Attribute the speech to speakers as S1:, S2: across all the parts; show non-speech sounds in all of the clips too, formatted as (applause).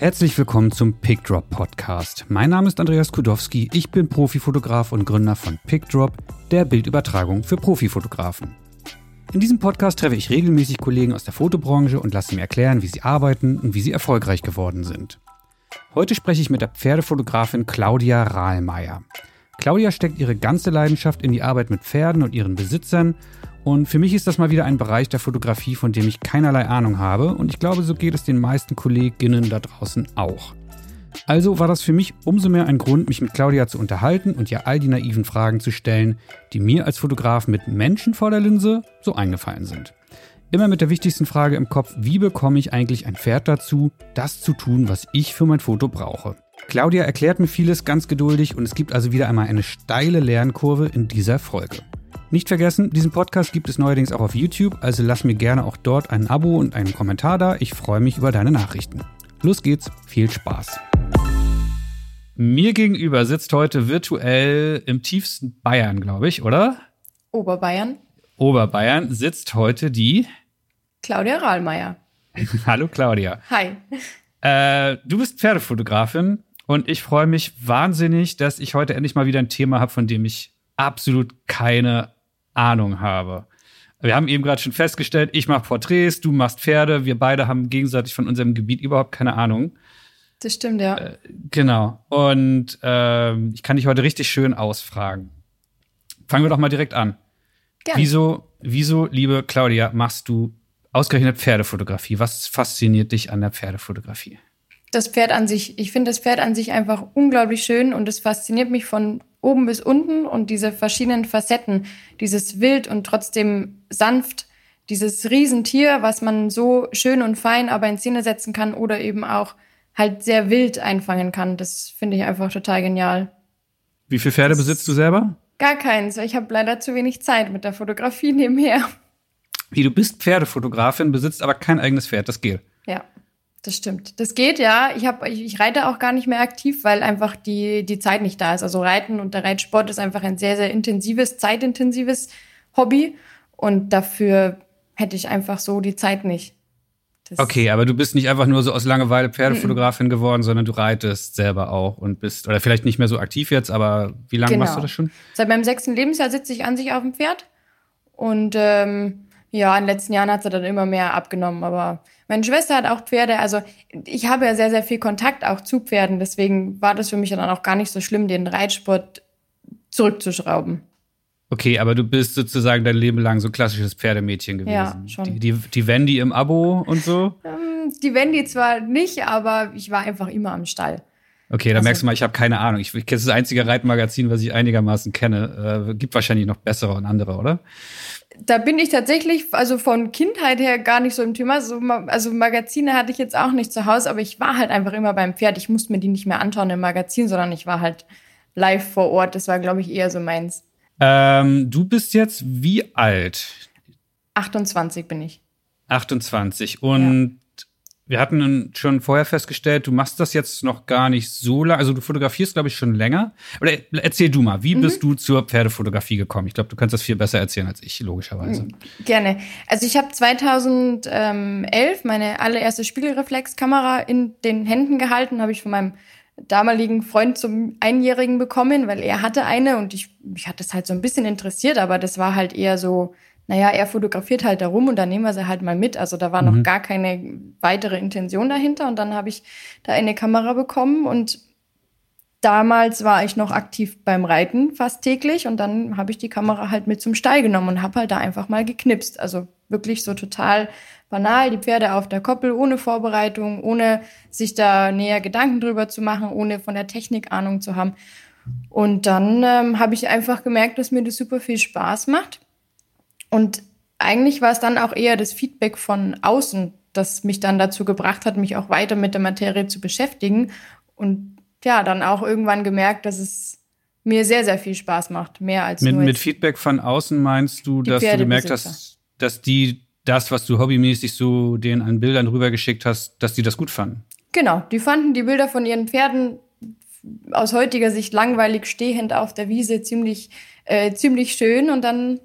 S1: Herzlich willkommen zum PickDrop Podcast. Mein Name ist Andreas Kudowski, ich bin Profifotograf und Gründer von PickDrop, der Bildübertragung für Profifotografen. In diesem Podcast treffe ich regelmäßig Kollegen aus der Fotobranche und lasse mir erklären, wie sie arbeiten und wie sie erfolgreich geworden sind. Heute spreche ich mit der Pferdefotografin Claudia Rahlmeier. Claudia steckt ihre ganze Leidenschaft in die Arbeit mit Pferden und ihren Besitzern und für mich ist das mal wieder ein Bereich der Fotografie, von dem ich keinerlei Ahnung habe. Und ich glaube, so geht es den meisten Kolleginnen da draußen auch. Also war das für mich umso mehr ein Grund, mich mit Claudia zu unterhalten und ihr all die naiven Fragen zu stellen, die mir als Fotograf mit Menschen vor der Linse so eingefallen sind. Immer mit der wichtigsten Frage im Kopf, wie bekomme ich eigentlich ein Pferd dazu, das zu tun, was ich für mein Foto brauche. Claudia erklärt mir vieles ganz geduldig und es gibt also wieder einmal eine steile Lernkurve in dieser Folge. Nicht vergessen, diesen Podcast gibt es neuerdings auch auf YouTube, also lass mir gerne auch dort ein Abo und einen Kommentar da. Ich freue mich über deine Nachrichten. Los geht's, viel Spaß. Mir gegenüber sitzt heute virtuell im tiefsten Bayern, glaube ich, oder?
S2: Oberbayern.
S1: Oberbayern sitzt heute die
S2: Claudia Rahlmeier. (laughs)
S1: Hallo Claudia.
S2: Hi.
S1: Äh, du bist Pferdefotografin und ich freue mich wahnsinnig, dass ich heute endlich mal wieder ein Thema habe, von dem ich absolut keine Ahnung habe. Wir haben eben gerade schon festgestellt, ich mache Porträts, du machst Pferde, wir beide haben gegenseitig von unserem Gebiet überhaupt keine Ahnung.
S2: Das stimmt, ja.
S1: Äh, genau. Und äh, ich kann dich heute richtig schön ausfragen. Fangen wir doch mal direkt an. Gerne. Wieso, wieso, liebe Claudia, machst du ausgerechnet Pferdefotografie? Was fasziniert dich an der Pferdefotografie?
S2: Das Pferd an sich. Ich finde das Pferd an sich einfach unglaublich schön und es fasziniert mich von oben bis unten und diese verschiedenen Facetten, dieses wild und trotzdem sanft, dieses Riesentier, was man so schön und fein aber in Szene setzen kann oder eben auch halt sehr wild einfangen kann. Das finde ich einfach total genial.
S1: Wie viele Pferde das besitzt du selber?
S2: Gar keins. Ich habe leider zu wenig Zeit mit der Fotografie nebenher.
S1: Wie, du bist Pferdefotografin, besitzt aber kein eigenes Pferd, das geht.
S2: Ja. Das stimmt. Das geht ja. Ich, hab, ich, ich, reite auch gar nicht mehr aktiv, weil einfach die, die Zeit nicht da ist. Also Reiten und der Reitsport ist einfach ein sehr, sehr intensives, zeitintensives Hobby. Und dafür hätte ich einfach so die Zeit nicht.
S1: Das okay, aber du bist nicht einfach nur so aus Langeweile Pferdefotografin -mm. geworden, sondern du reitest selber auch und bist, oder vielleicht nicht mehr so aktiv jetzt, aber wie lange genau. machst du das schon?
S2: Seit meinem sechsten Lebensjahr sitze ich an sich auf dem Pferd. Und ähm, ja, in den letzten Jahren hat sie dann immer mehr abgenommen, aber meine Schwester hat auch Pferde, also ich habe ja sehr, sehr viel Kontakt auch zu Pferden, deswegen war das für mich dann auch gar nicht so schlimm, den Reitsport zurückzuschrauben.
S1: Okay, aber du bist sozusagen dein Leben lang so ein klassisches Pferdemädchen gewesen. Ja, schon. Die, die, die Wendy im Abo und so?
S2: Ähm, die Wendy zwar nicht, aber ich war einfach immer am Stall.
S1: Okay, da also, merkst du mal, ich habe keine Ahnung. Ich, ich kenne das einzige Reitmagazin, was ich einigermaßen kenne. Äh, gibt wahrscheinlich noch bessere und andere, oder?
S2: Da bin ich tatsächlich, also von Kindheit her gar nicht so im Thema. So, also Magazine hatte ich jetzt auch nicht zu Hause, aber ich war halt einfach immer beim Pferd. Ich musste mir die nicht mehr anschauen im Magazin, sondern ich war halt live vor Ort. Das war, glaube ich, eher so meins.
S1: Ähm, du bist jetzt wie alt?
S2: 28 bin ich.
S1: 28. Und wir hatten schon vorher festgestellt, du machst das jetzt noch gar nicht so lange. Also du fotografierst, glaube ich, schon länger. Oder erzähl du mal, wie mhm. bist du zur Pferdefotografie gekommen? Ich glaube, du kannst das viel besser erzählen als ich, logischerweise. Mhm.
S2: Gerne. Also ich habe 2011 meine allererste Spiegelreflexkamera in den Händen gehalten, habe ich von meinem damaligen Freund zum Einjährigen bekommen, weil er hatte eine und ich, mich hat das halt so ein bisschen interessiert, aber das war halt eher so naja, er fotografiert halt da rum und dann nehmen wir sie halt mal mit. Also da war mhm. noch gar keine weitere Intention dahinter. Und dann habe ich da eine Kamera bekommen und damals war ich noch aktiv beim Reiten fast täglich und dann habe ich die Kamera halt mit zum Stall genommen und habe halt da einfach mal geknipst. Also wirklich so total banal, die Pferde auf der Koppel, ohne Vorbereitung, ohne sich da näher Gedanken drüber zu machen, ohne von der Technik Ahnung zu haben. Und dann ähm, habe ich einfach gemerkt, dass mir das super viel Spaß macht und eigentlich war es dann auch eher das Feedback von außen, das mich dann dazu gebracht hat, mich auch weiter mit der Materie zu beschäftigen. Und ja, dann auch irgendwann gemerkt, dass es mir sehr, sehr viel Spaß macht. Mehr als
S1: mit, nur mit Feedback von außen meinst du, dass du gemerkt hast, dass die das, was du hobbymäßig so denen an Bildern rübergeschickt hast, dass die das gut fanden?
S2: Genau, die fanden die Bilder von ihren Pferden aus heutiger Sicht langweilig stehend auf der Wiese ziemlich, äh, ziemlich schön und dann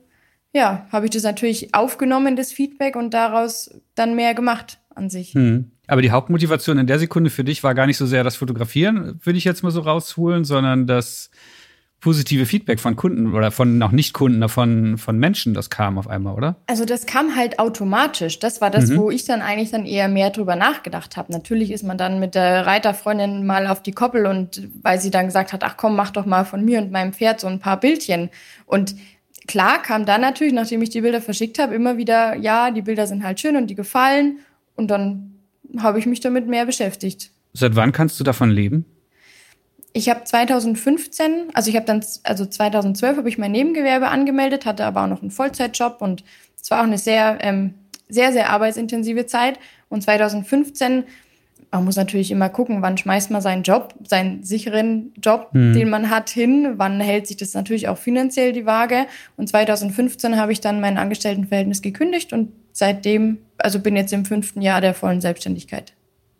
S2: ja, habe ich das natürlich aufgenommen, das Feedback, und daraus dann mehr gemacht an sich. Hm.
S1: Aber die Hauptmotivation in der Sekunde für dich war gar nicht so sehr das Fotografieren, würde ich jetzt mal so rausholen, sondern das positive Feedback von Kunden oder von auch Nicht-Kunden, von, von Menschen, das kam auf einmal, oder?
S2: Also das kam halt automatisch. Das war das, mhm. wo ich dann eigentlich dann eher mehr drüber nachgedacht habe. Natürlich ist man dann mit der Reiterfreundin mal auf die Koppel und weil sie dann gesagt hat, ach komm, mach doch mal von mir und meinem Pferd so ein paar Bildchen. Und klar kam dann natürlich, nachdem ich die Bilder verschickt habe, immer wieder, ja, die Bilder sind halt schön und die gefallen. Und dann habe ich mich damit mehr beschäftigt.
S1: Seit wann kannst du davon leben?
S2: Ich habe 2015, also ich habe dann, also 2012 habe ich mein Nebengewerbe angemeldet, hatte aber auch noch einen Vollzeitjob und es war auch eine sehr, ähm, sehr, sehr arbeitsintensive Zeit. Und 2015, man muss natürlich immer gucken, wann schmeißt man seinen Job, seinen sicheren Job, mhm. den man hat, hin, wann hält sich das natürlich auch finanziell die Waage. Und 2015 habe ich dann mein Angestelltenverhältnis gekündigt und seitdem, also bin jetzt im fünften Jahr der vollen Selbstständigkeit.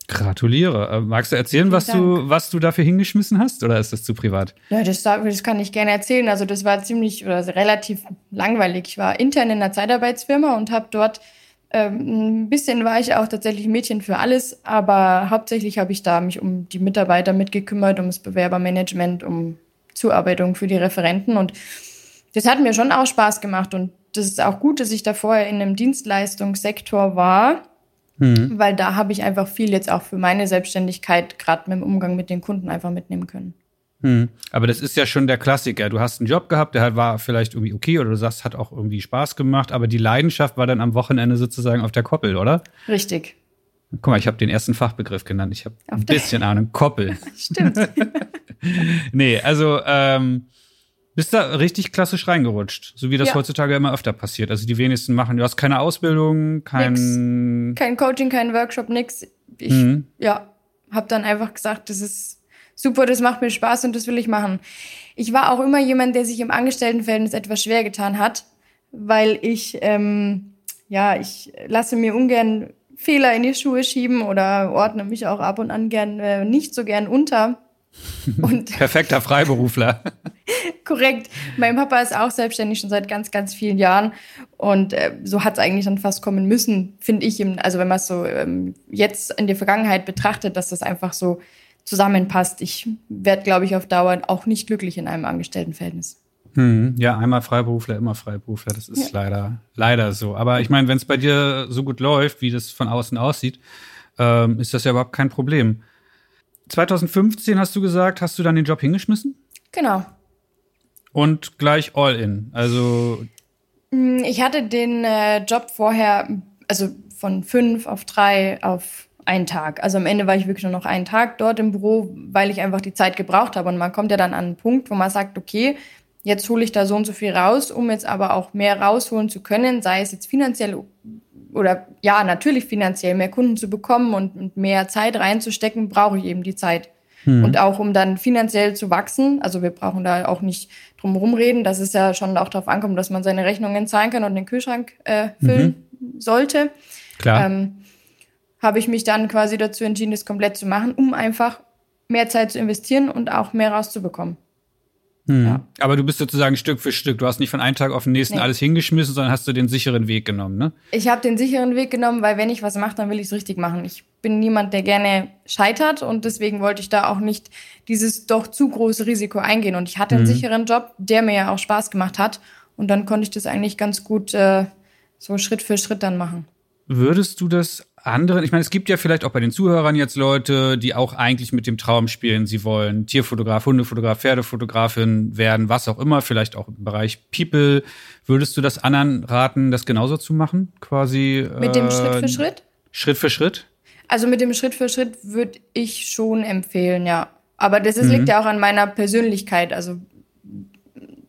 S1: Gratuliere. Äh, magst du erzählen, was du, was du dafür hingeschmissen hast oder ist das zu privat?
S2: Ja, das, das kann ich gerne erzählen. Also das war ziemlich oder relativ langweilig. Ich war intern in einer Zeitarbeitsfirma und habe dort ähm, ein bisschen war ich auch tatsächlich Mädchen für alles, aber hauptsächlich habe ich da mich um die Mitarbeiter mitgekümmert, um das Bewerbermanagement, um Zuarbeitung für die Referenten und das hat mir schon auch Spaß gemacht und das ist auch gut, dass ich da vorher in einem Dienstleistungssektor war Mhm. Weil da habe ich einfach viel jetzt auch für meine Selbstständigkeit, gerade mit dem Umgang mit den Kunden, einfach mitnehmen können.
S1: Mhm. Aber das ist ja schon der Klassiker. Du hast einen Job gehabt, der war vielleicht irgendwie okay oder du sagst, hat auch irgendwie Spaß gemacht, aber die Leidenschaft war dann am Wochenende sozusagen auf der Koppel, oder?
S2: Richtig.
S1: Guck mal, ich habe den ersten Fachbegriff genannt. Ich habe ein bisschen Ahnung. Koppel. (laughs)
S2: Stimmt. (laughs)
S1: nee, also ähm, bist da richtig klassisch reingerutscht, so wie das ja. heutzutage immer öfter passiert. Also die wenigsten machen, du hast keine Ausbildung, kein
S2: nix. kein Coaching, kein Workshop, nix. Ich mhm. ja, habe dann einfach gesagt, das ist super, das macht mir Spaß und das will ich machen. Ich war auch immer jemand, der sich im Angestelltenverhältnis etwas schwer getan hat, weil ich ähm, ja, ich lasse mir ungern Fehler in die Schuhe schieben oder ordne mich auch ab und an gern äh, nicht so gern unter. (laughs)
S1: Und Perfekter Freiberufler. (laughs)
S2: Korrekt. Mein Papa ist auch selbstständig schon seit ganz, ganz vielen Jahren. Und äh, so hat es eigentlich dann fast kommen müssen, finde ich. Also wenn man es so ähm, jetzt in der Vergangenheit betrachtet, dass das einfach so zusammenpasst. Ich werde, glaube ich, auf Dauer auch nicht glücklich in einem Angestelltenverhältnis.
S1: Hm, ja, einmal Freiberufler, immer Freiberufler. Das ist ja. leider, leider so. Aber ich meine, wenn es bei dir so gut läuft, wie das von außen aussieht, ähm, ist das ja überhaupt kein Problem. 2015 hast du gesagt, hast du dann den Job hingeschmissen?
S2: Genau.
S1: Und gleich all in. Also.
S2: Mm, ich hatte den äh, Job vorher, also von fünf auf drei auf einen Tag. Also am Ende war ich wirklich nur noch einen Tag dort im Büro, weil ich einfach die Zeit gebraucht habe. Und man kommt ja dann an einen Punkt, wo man sagt, okay, jetzt hole ich da so und so viel raus, um jetzt aber auch mehr rausholen zu können, sei es jetzt finanziell oder ja, natürlich finanziell mehr Kunden zu bekommen und, mehr Zeit reinzustecken, brauche ich eben die Zeit. Hm. Und auch um dann finanziell zu wachsen, also wir brauchen da auch nicht drum rumreden, dass es ja schon auch darauf ankommt, dass man seine Rechnungen zahlen kann und den Kühlschrank äh, füllen mhm. sollte.
S1: Klar. Ähm,
S2: habe ich mich dann quasi dazu entschieden, das komplett zu machen, um einfach mehr Zeit zu investieren und auch mehr rauszubekommen.
S1: Hm. Ja. Aber du bist sozusagen Stück für Stück. Du hast nicht von einem Tag auf den nächsten nee. alles hingeschmissen, sondern hast du den sicheren Weg genommen, ne?
S2: Ich habe den sicheren Weg genommen, weil wenn ich was mache, dann will ich es richtig machen. Ich bin niemand, der gerne scheitert und deswegen wollte ich da auch nicht dieses doch zu große Risiko eingehen. Und ich hatte einen mhm. sicheren Job, der mir ja auch Spaß gemacht hat. Und dann konnte ich das eigentlich ganz gut äh, so Schritt für Schritt dann machen.
S1: Würdest du das anderen, ich meine, es gibt ja vielleicht auch bei den Zuhörern jetzt Leute, die auch eigentlich mit dem Traum spielen, sie wollen Tierfotograf, Hundefotograf, Pferdefotografin werden, was auch immer, vielleicht auch im Bereich People. Würdest du das anderen raten, das genauso zu machen? Quasi.
S2: Mit dem äh, Schritt für Schritt?
S1: Schritt für Schritt?
S2: Also mit dem Schritt für Schritt würde ich schon empfehlen, ja. Aber das ist, mhm. liegt ja auch an meiner Persönlichkeit. Also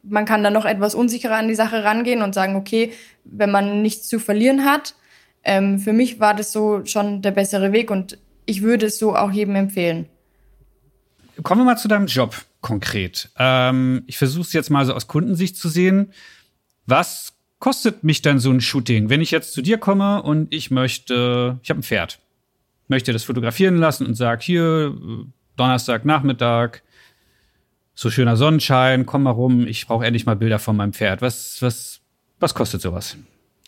S2: man kann da noch etwas unsicherer an die Sache rangehen und sagen, okay, wenn man nichts zu verlieren hat, ähm, für mich war das so schon der bessere Weg und ich würde es so auch jedem empfehlen.
S1: Kommen wir mal zu deinem Job konkret. Ähm, ich versuche es jetzt mal so aus Kundensicht zu sehen. Was kostet mich dann so ein Shooting, wenn ich jetzt zu dir komme und ich möchte, ich habe ein Pferd, möchte das fotografieren lassen und sage, hier, Donnerstag, Nachmittag, so schöner Sonnenschein, komm mal rum, ich brauche endlich mal Bilder von meinem Pferd. Was, was, was kostet sowas?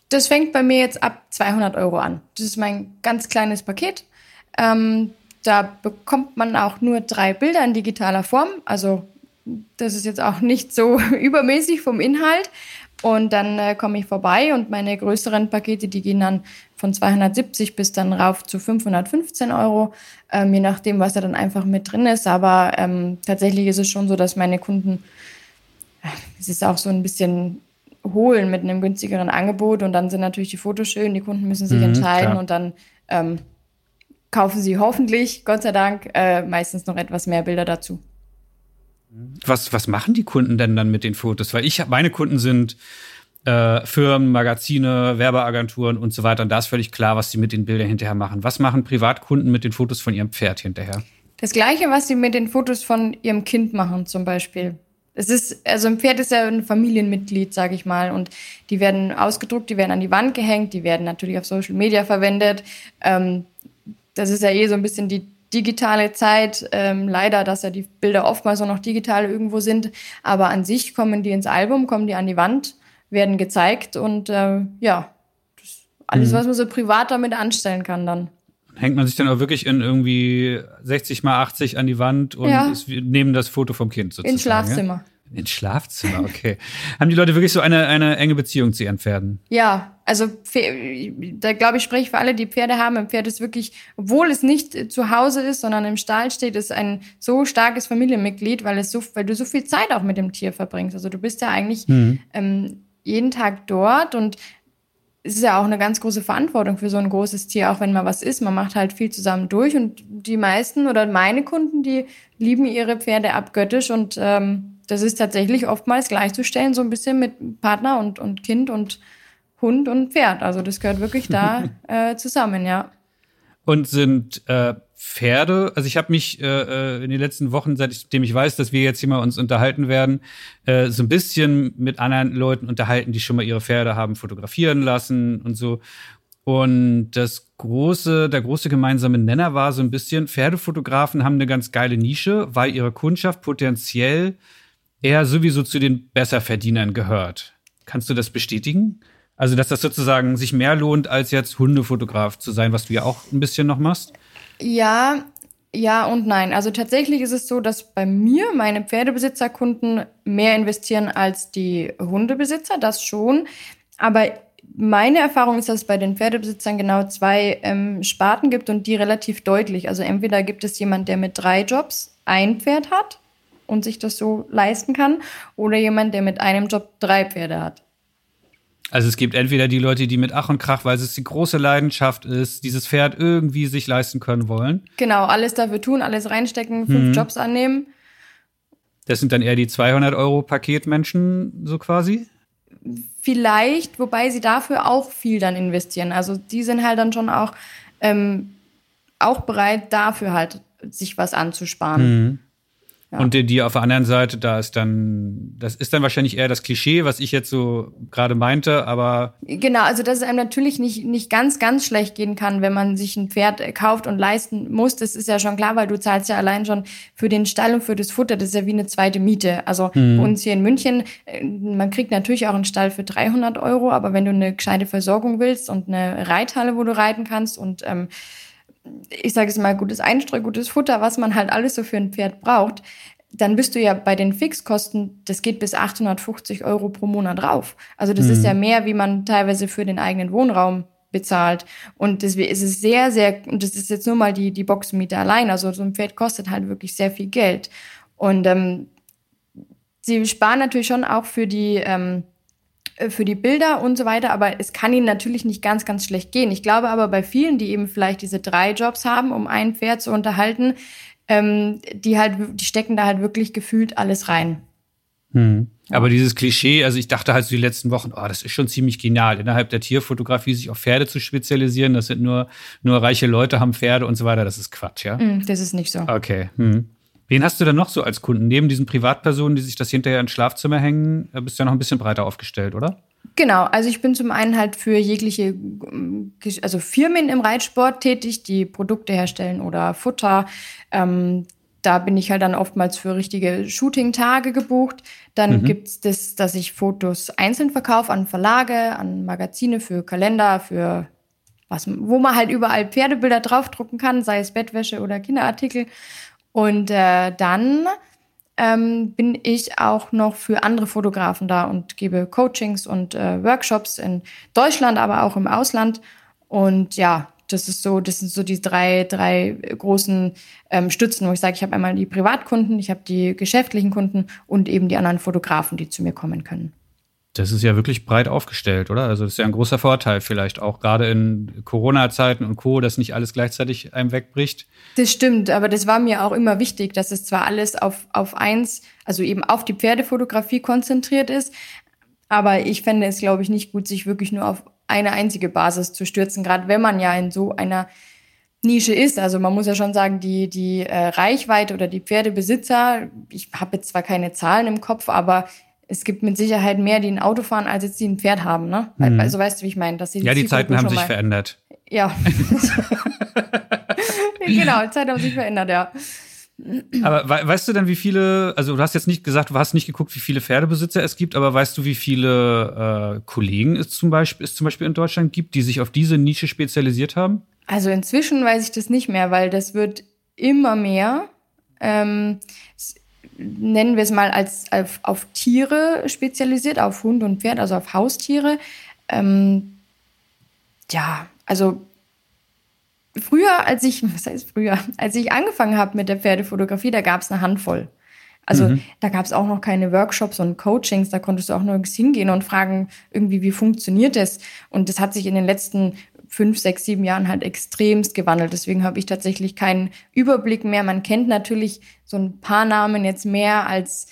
S2: Das fängt bei mir jetzt ab 200 Euro an. Das ist mein ganz kleines Paket. Ähm, da bekommt man auch nur drei Bilder in digitaler Form. Also das ist jetzt auch nicht so (laughs) übermäßig vom Inhalt. Und dann äh, komme ich vorbei und meine größeren Pakete, die gehen dann von 270 bis dann rauf zu 515 Euro, ähm, je nachdem, was da dann einfach mit drin ist. Aber ähm, tatsächlich ist es schon so, dass meine Kunden, äh, es ist auch so ein bisschen holen mit einem günstigeren Angebot und dann sind natürlich die Fotos schön, die Kunden müssen sich mhm, entscheiden klar. und dann ähm, kaufen sie hoffentlich, Gott sei Dank, äh, meistens noch etwas mehr Bilder dazu.
S1: Was, was machen die Kunden denn dann mit den Fotos? Weil ich meine Kunden sind äh, Firmen, Magazine, Werbeagenturen und so weiter. Und da ist völlig klar, was sie mit den Bildern hinterher machen. Was machen Privatkunden mit den Fotos von ihrem Pferd hinterher?
S2: Das gleiche, was sie mit den Fotos von ihrem Kind machen, zum Beispiel. Es ist, also ein Pferd ist ja ein Familienmitglied, sage ich mal. Und die werden ausgedruckt, die werden an die Wand gehängt, die werden natürlich auf Social Media verwendet. Ähm, das ist ja eh so ein bisschen die digitale Zeit. Ähm, leider, dass ja die Bilder oftmals auch noch digital irgendwo sind. Aber an sich kommen die ins Album, kommen die an die Wand, werden gezeigt und äh, ja, alles, mhm. was man so privat damit anstellen kann dann.
S1: Hängt man sich dann auch wirklich in irgendwie 60 mal 80 an die Wand und ja. ist, nehmen das Foto vom Kind sozusagen?
S2: Ins Schlafzimmer. Ja?
S1: Ins Schlafzimmer, okay. (laughs) Haben die Leute wirklich so eine, eine enge Beziehung zu ihren Pferden?
S2: Ja, also da glaube ich, spreche ich für alle, die Pferde haben. Ein Pferd ist wirklich, obwohl es nicht zu Hause ist, sondern im Stall steht, ist ein so starkes Familienmitglied, weil es so, weil du so viel Zeit auch mit dem Tier verbringst. Also du bist ja eigentlich mhm. ähm, jeden Tag dort und es ist ja auch eine ganz große Verantwortung für so ein großes Tier, auch wenn mal was ist. Man macht halt viel zusammen durch und die meisten oder meine Kunden, die lieben ihre Pferde abgöttisch und ähm, das ist tatsächlich oftmals gleichzustellen, so ein bisschen mit Partner und, und Kind und Hund und Pferd. Also das gehört wirklich da (laughs) äh, zusammen, ja.
S1: Und sind äh, Pferde, also ich habe mich äh, äh, in den letzten Wochen, seitdem ich weiß, dass wir jetzt hier mal uns unterhalten werden, äh, so ein bisschen mit anderen Leuten unterhalten, die schon mal ihre Pferde haben fotografieren lassen und so. Und das große, der große gemeinsame Nenner war so ein bisschen, Pferdefotografen haben eine ganz geile Nische, weil ihre Kundschaft potenziell eher sowieso zu den Besserverdienern gehört. Kannst du das bestätigen? Also, dass das sozusagen sich mehr lohnt, als jetzt Hundefotograf zu sein, was du ja auch ein bisschen noch machst?
S2: Ja, ja und nein. Also tatsächlich ist es so, dass bei mir meine Pferdebesitzerkunden mehr investieren als die Hundebesitzer, das schon. Aber meine Erfahrung ist, dass es bei den Pferdebesitzern genau zwei ähm, Sparten gibt und die relativ deutlich. Also entweder gibt es jemand, der mit drei Jobs ein Pferd hat und sich das so leisten kann oder jemand, der mit einem Job drei Pferde hat.
S1: Also es gibt entweder die Leute, die mit Ach und Krach, weil es die große Leidenschaft ist, dieses Pferd irgendwie sich leisten können wollen.
S2: Genau, alles dafür tun, alles reinstecken, fünf hm. Jobs annehmen.
S1: Das sind dann eher die 200 Euro Paketmenschen, so quasi?
S2: Vielleicht, wobei sie dafür auch viel dann investieren. Also die sind halt dann schon auch, ähm, auch bereit, dafür halt sich was anzusparen. Hm.
S1: Ja. Und die, die auf der anderen Seite, da ist dann, das ist dann wahrscheinlich eher das Klischee, was ich jetzt so gerade meinte, aber.
S2: Genau, also dass es einem natürlich nicht, nicht ganz, ganz schlecht gehen kann, wenn man sich ein Pferd kauft und leisten muss. Das ist ja schon klar, weil du zahlst ja allein schon für den Stall und für das Futter. Das ist ja wie eine zweite Miete. Also mhm. bei uns hier in München, äh, man kriegt natürlich auch einen Stall für 300 Euro, aber wenn du eine gescheite Versorgung willst und eine Reithalle, wo du reiten kannst und ähm, ich sage es mal, gutes Einstreu, gutes Futter, was man halt alles so für ein Pferd braucht, dann bist du ja bei den Fixkosten, das geht bis 850 Euro pro Monat rauf. Also das mhm. ist ja mehr, wie man teilweise für den eigenen Wohnraum bezahlt. Und deswegen ist es sehr, sehr, und das ist jetzt nur mal die, die Boxenmiete allein. Also so ein Pferd kostet halt wirklich sehr viel Geld. Und ähm, sie sparen natürlich schon auch für die, ähm, äh, für die Bilder und so weiter, aber es kann ihnen natürlich nicht ganz, ganz schlecht gehen. Ich glaube aber bei vielen, die eben vielleicht diese drei Jobs haben, um ein Pferd zu unterhalten, ähm, die halt, die stecken da halt wirklich gefühlt alles rein.
S1: Hm. Aber dieses Klischee, also ich dachte halt so die letzten Wochen, oh, das ist schon ziemlich genial, innerhalb der Tierfotografie sich auf Pferde zu spezialisieren. Das sind nur, nur reiche Leute haben Pferde und so weiter. Das ist Quatsch, ja?
S2: Mm, das ist nicht so.
S1: Okay. Hm. Wen hast du denn noch so als Kunden? Neben diesen Privatpersonen, die sich das hinterher ins Schlafzimmer hängen, äh, bist du ja noch ein bisschen breiter aufgestellt, oder?
S2: Genau, also ich bin zum einen halt für jegliche, also Firmen im Reitsport tätig, die Produkte herstellen oder Futter. Ähm, da bin ich halt dann oftmals für richtige Shooting-Tage gebucht. Dann mhm. es das, dass ich Fotos einzeln verkaufe an Verlage, an Magazine für Kalender, für was, wo man halt überall Pferdebilder draufdrucken kann, sei es Bettwäsche oder Kinderartikel. Und äh, dann ähm, bin ich auch noch für andere Fotografen da und gebe Coachings und äh, Workshops in Deutschland, aber auch im Ausland. Und ja, das ist so, das sind so die drei, drei großen ähm, Stützen, wo ich sage, ich habe einmal die Privatkunden, ich habe die geschäftlichen Kunden und eben die anderen Fotografen, die zu mir kommen können.
S1: Das ist ja wirklich breit aufgestellt, oder? Also das ist ja ein großer Vorteil vielleicht auch gerade in Corona-Zeiten und Co., dass nicht alles gleichzeitig einem wegbricht.
S2: Das stimmt, aber das war mir auch immer wichtig, dass es zwar alles auf, auf eins, also eben auf die Pferdefotografie konzentriert ist, aber ich fände es, glaube ich, nicht gut, sich wirklich nur auf eine einzige Basis zu stürzen, gerade wenn man ja in so einer Nische ist. Also man muss ja schon sagen, die, die äh, Reichweite oder die Pferdebesitzer, ich habe jetzt zwar keine Zahlen im Kopf, aber es gibt mit Sicherheit mehr, die ein Auto fahren, als jetzt die ein Pferd haben, ne? Mhm. Also weißt du, wie ich meine? Dass
S1: sie die ja, die Zeiten haben sich verändert.
S2: Ja. (laughs) (laughs) genau, die Zeiten haben sich verändert, ja.
S1: Aber we weißt du denn, wie viele, also du hast jetzt nicht gesagt, du hast nicht geguckt, wie viele Pferdebesitzer es gibt, aber weißt du, wie viele äh, Kollegen es zum, Beispiel, es zum Beispiel in Deutschland gibt, die sich auf diese Nische spezialisiert haben?
S2: Also inzwischen weiß ich das nicht mehr, weil das wird immer mehr. Ähm, nennen wir es mal als auf, auf, Tiere spezialisiert, auf Hund und Pferd, also auf Haustiere. Ähm, ja, also früher, als ich, (laughs) was heißt früher, als ich angefangen habe mit der Pferdefotografie, da gab es eine Handvoll. Also mhm. da gab es auch noch keine Workshops und Coachings, da konntest du auch nirgends hingehen und fragen, irgendwie, wie funktioniert das? Und das hat sich in den letzten fünf, sechs, sieben Jahren halt extremst gewandelt. Deswegen habe ich tatsächlich keinen Überblick mehr. Man kennt natürlich so ein paar Namen jetzt mehr als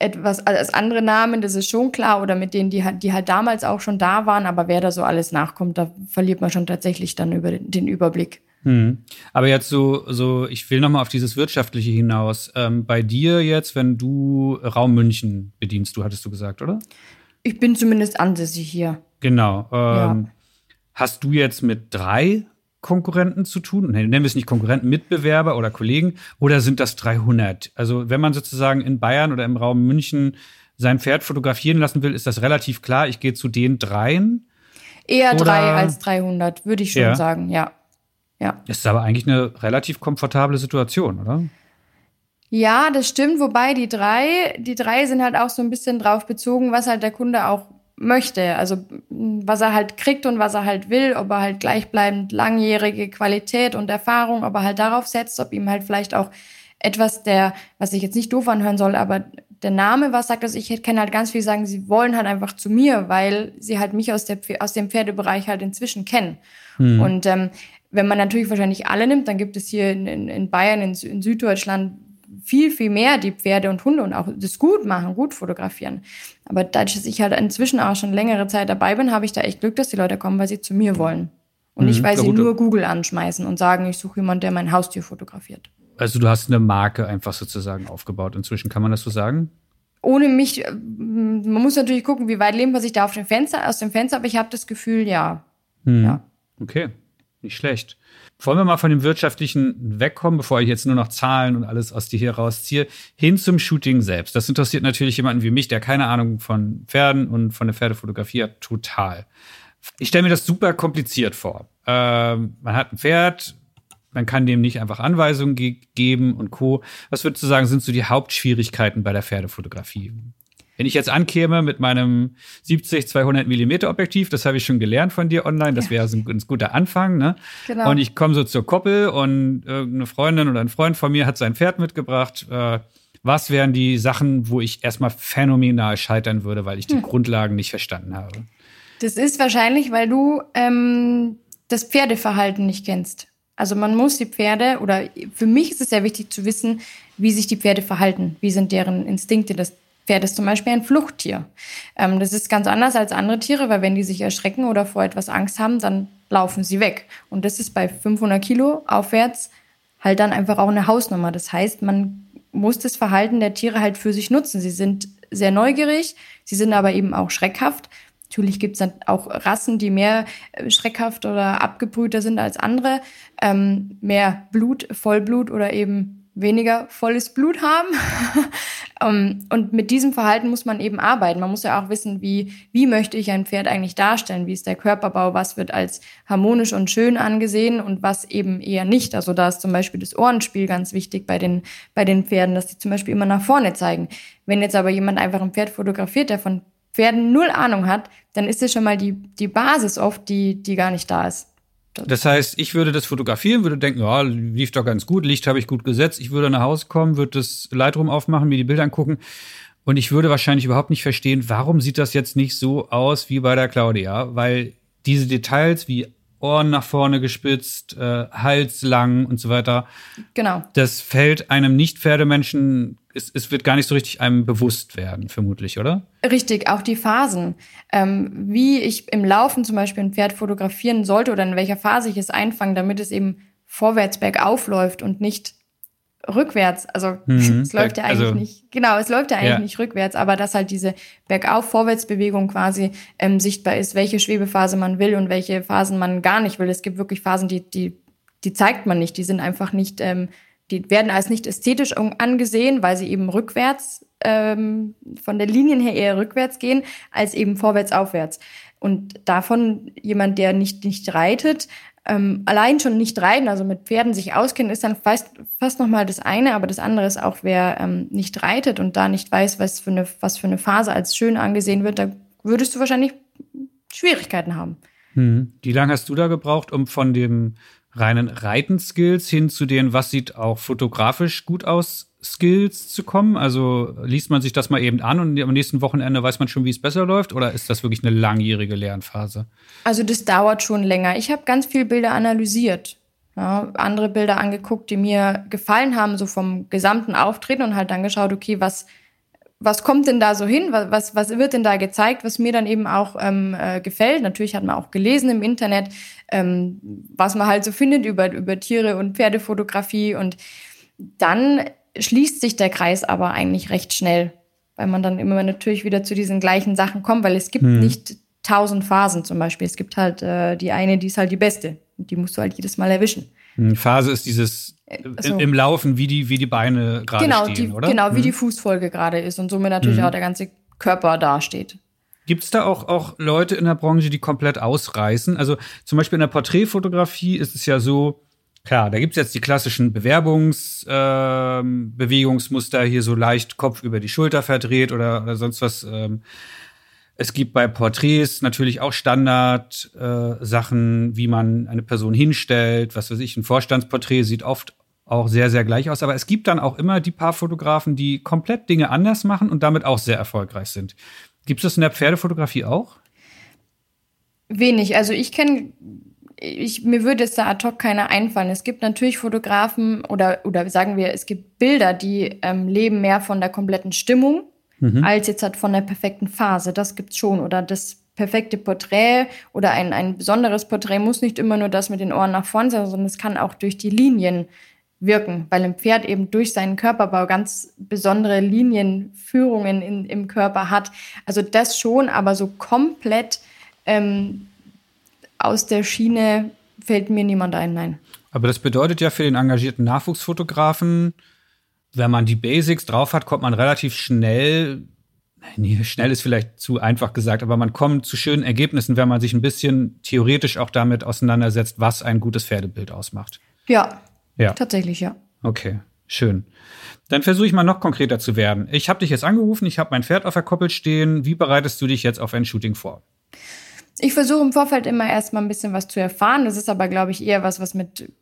S2: etwas als andere Namen, das ist schon klar, oder mit denen, die halt, die halt damals auch schon da waren, aber wer da so alles nachkommt, da verliert man schon tatsächlich dann über den Überblick.
S1: Hm. Aber jetzt so, so, ich will nochmal auf dieses Wirtschaftliche hinaus. Ähm, bei dir jetzt, wenn du Raum München bedienst, du hattest du gesagt, oder?
S2: Ich bin zumindest ansässig hier.
S1: Genau. Ähm, ja. Hast du jetzt mit drei Konkurrenten zu tun? Nennen wir es nicht Konkurrenten, Mitbewerber oder Kollegen? Oder sind das 300? Also, wenn man sozusagen in Bayern oder im Raum München sein Pferd fotografieren lassen will, ist das relativ klar. Ich gehe zu den dreien.
S2: Eher oder? drei als 300, würde ich schon ja. sagen, ja. ja.
S1: Das ist aber eigentlich eine relativ komfortable Situation, oder?
S2: Ja, das stimmt. Wobei die drei, die drei sind halt auch so ein bisschen drauf bezogen, was halt der Kunde auch möchte. Also was er halt kriegt und was er halt will, ob er halt gleichbleibend langjährige Qualität und Erfahrung, ob er halt darauf setzt, ob ihm halt vielleicht auch etwas der, was ich jetzt nicht doof anhören soll, aber der Name was sagt, dass also ich kenne halt ganz viel sagen, sie wollen halt einfach zu mir, weil sie halt mich aus, der, aus dem Pferdebereich halt inzwischen kennen. Mhm. Und ähm, wenn man natürlich wahrscheinlich alle nimmt, dann gibt es hier in, in, in Bayern, in, in Süddeutschland viel, viel mehr die Pferde und Hunde und auch das gut machen, gut fotografieren. Aber dadurch, dass ich halt inzwischen auch schon längere Zeit dabei bin, habe ich da echt Glück, dass die Leute kommen, weil sie zu mir wollen. Und nicht, mhm, weil sie nur Google anschmeißen und sagen, ich suche jemanden, der mein Haustier fotografiert.
S1: Also du hast eine Marke einfach sozusagen aufgebaut. Inzwischen kann man das so sagen?
S2: Ohne mich, äh, man muss natürlich gucken, wie weit lehnt man sich da auf dem Fenster, aus dem Fenster, aber ich habe das Gefühl, ja.
S1: Hm. ja. Okay, nicht schlecht. Wollen wir mal von dem Wirtschaftlichen wegkommen, bevor ich jetzt nur noch Zahlen und alles aus dir hier rausziehe, hin zum Shooting selbst. Das interessiert natürlich jemanden wie mich, der keine Ahnung von Pferden und von der Pferdefotografie hat, total. Ich stelle mir das super kompliziert vor. Ähm, man hat ein Pferd, man kann dem nicht einfach Anweisungen ge geben und Co. Was würdest du sagen, sind so die Hauptschwierigkeiten bei der Pferdefotografie? Wenn ich jetzt ankäme mit meinem 70 200 Millimeter Objektiv, das habe ich schon gelernt von dir online, das wäre so ein ganz guter Anfang. Ne? Genau. Und ich komme so zur Koppel und irgendeine Freundin oder ein Freund von mir hat sein Pferd mitgebracht. Äh, was wären die Sachen, wo ich erstmal phänomenal scheitern würde, weil ich die hm. Grundlagen nicht verstanden habe?
S2: Das ist wahrscheinlich, weil du ähm, das Pferdeverhalten nicht kennst. Also man muss die Pferde, oder für mich ist es sehr wichtig zu wissen, wie sich die Pferde verhalten. Wie sind deren Instinkte? Das Pferd ist zum Beispiel ein Fluchttier. Ähm, das ist ganz anders als andere Tiere, weil wenn die sich erschrecken oder vor etwas Angst haben, dann laufen sie weg. Und das ist bei 500 Kilo aufwärts halt dann einfach auch eine Hausnummer. Das heißt, man muss das Verhalten der Tiere halt für sich nutzen. Sie sind sehr neugierig, sie sind aber eben auch schreckhaft. Natürlich gibt es dann auch Rassen, die mehr äh, schreckhaft oder abgebrühter sind als andere. Ähm, mehr Blut, Vollblut oder eben weniger volles Blut haben. (laughs) Ähm, und mit diesem Verhalten muss man eben arbeiten. Man muss ja auch wissen, wie, wie möchte ich ein Pferd eigentlich darstellen? Wie ist der Körperbau? Was wird als harmonisch und schön angesehen und was eben eher nicht? Also da ist zum Beispiel das Ohrenspiel ganz wichtig bei den, bei den Pferden, dass die zum Beispiel immer nach vorne zeigen. Wenn jetzt aber jemand einfach ein Pferd fotografiert, der von Pferden null Ahnung hat, dann ist es schon mal die, die Basis oft, die, die gar nicht da ist.
S1: Das heißt, ich würde das fotografieren, würde denken, ja, lief doch ganz gut, Licht habe ich gut gesetzt. Ich würde nach Hause kommen, würde das Lightroom aufmachen, mir die Bilder angucken und ich würde wahrscheinlich überhaupt nicht verstehen, warum sieht das jetzt nicht so aus wie bei der Claudia, weil diese Details wie Ohren nach vorne gespitzt, äh, Hals lang und so weiter.
S2: Genau.
S1: Das fällt einem Nicht-Pferdemenschen, es, es wird gar nicht so richtig einem bewusst werden, vermutlich, oder?
S2: Richtig, auch die Phasen. Ähm, wie ich im Laufen zum Beispiel ein Pferd fotografieren sollte oder in welcher Phase ich es einfange, damit es eben vorwärts bergauf läuft und nicht rückwärts. Also mhm, (laughs) es läuft ja eigentlich also, nicht, genau, es läuft ja eigentlich ja. nicht rückwärts, aber dass halt diese Bergauf-Vorwärtsbewegung quasi ähm, sichtbar ist, welche Schwebephase man will und welche Phasen man gar nicht will. Es gibt wirklich Phasen, die, die, die zeigt man nicht, die sind einfach nicht, ähm, die werden als nicht ästhetisch angesehen, weil sie eben rückwärts, ähm, von der Linien her eher rückwärts gehen, als eben vorwärts, aufwärts. Und davon jemand, der nicht, nicht reitet, ähm, allein schon nicht reiten, also mit Pferden sich auskennen, ist dann fast, fast nochmal das eine, aber das andere ist auch, wer ähm, nicht reitet und da nicht weiß, was für, eine, was für eine Phase als schön angesehen wird, da würdest du wahrscheinlich Schwierigkeiten haben.
S1: Hm. Wie lange hast du da gebraucht, um von dem reinen Reiten-Skills hin zu den, was sieht auch fotografisch gut aus, Skills zu kommen? Also liest man sich das mal eben an und am nächsten Wochenende weiß man schon, wie es besser läuft? Oder ist das wirklich eine langjährige Lernphase?
S2: Also das dauert schon länger. Ich habe ganz viele Bilder analysiert. Ja, andere Bilder angeguckt, die mir gefallen haben, so vom gesamten Auftreten und halt dann geschaut, okay, was, was kommt denn da so hin? Was, was, wird denn da gezeigt, was mir dann eben auch ähm, äh, gefällt? Natürlich hat man auch gelesen im Internet, ähm, was man halt so findet über, über Tiere und Pferdefotografie und dann schließt sich der Kreis aber eigentlich recht schnell, weil man dann immer natürlich wieder zu diesen gleichen Sachen kommt, weil es gibt hm. nicht tausend Phasen zum Beispiel. Es gibt halt äh, die eine, die ist halt die beste. Und die musst du halt jedes Mal erwischen.
S1: Hm, Phase ist dieses also, im, Laufen, wie die, wie die Beine gerade
S2: genau,
S1: stehen,
S2: die,
S1: oder?
S2: Genau, wie hm. die Fußfolge gerade ist und somit natürlich hm. auch der ganze Körper dasteht.
S1: Gibt es da auch, auch Leute in der Branche, die komplett ausreißen? Also zum Beispiel in der Porträtfotografie ist es ja so, Klar, da gibt's jetzt die klassischen Bewerbungsbewegungsmuster, ähm, hier so leicht Kopf über die Schulter verdreht oder, oder sonst was. Ähm. Es gibt bei Porträts natürlich auch Standard-Sachen, äh, wie man eine Person hinstellt. Was weiß ich, ein Vorstandsporträt sieht oft auch sehr, sehr gleich aus. Aber es gibt dann auch immer die paar Fotografen, die komplett Dinge anders machen und damit auch sehr erfolgreich sind. Gibt es das in der Pferdefotografie auch?
S2: Wenig. Also ich kenne ich, mir würde jetzt da ad hoc keiner einfallen. Es gibt natürlich Fotografen oder, oder sagen wir, es gibt Bilder, die ähm, leben mehr von der kompletten Stimmung, mhm. als jetzt halt von der perfekten Phase. Das gibt's schon. Oder das perfekte Porträt oder ein, ein besonderes Porträt muss nicht immer nur das mit den Ohren nach vorne sein, sondern es kann auch durch die Linien wirken, weil ein Pferd eben durch seinen Körperbau ganz besondere Linienführungen in, im Körper hat. Also das schon, aber so komplett ähm, aus der Schiene fällt mir niemand ein, nein.
S1: Aber das bedeutet ja für den engagierten Nachwuchsfotografen, wenn man die Basics drauf hat, kommt man relativ schnell, nee, schnell ist vielleicht zu einfach gesagt, aber man kommt zu schönen Ergebnissen, wenn man sich ein bisschen theoretisch auch damit auseinandersetzt, was ein gutes Pferdebild ausmacht.
S2: Ja, ja. tatsächlich, ja.
S1: Okay, schön. Dann versuche ich mal noch konkreter zu werden. Ich habe dich jetzt angerufen, ich habe mein Pferd auf der Koppel stehen. Wie bereitest du dich jetzt auf ein Shooting vor?
S2: Ich versuche im Vorfeld immer erstmal ein bisschen was zu erfahren. Das ist aber, glaube ich, eher was, was mit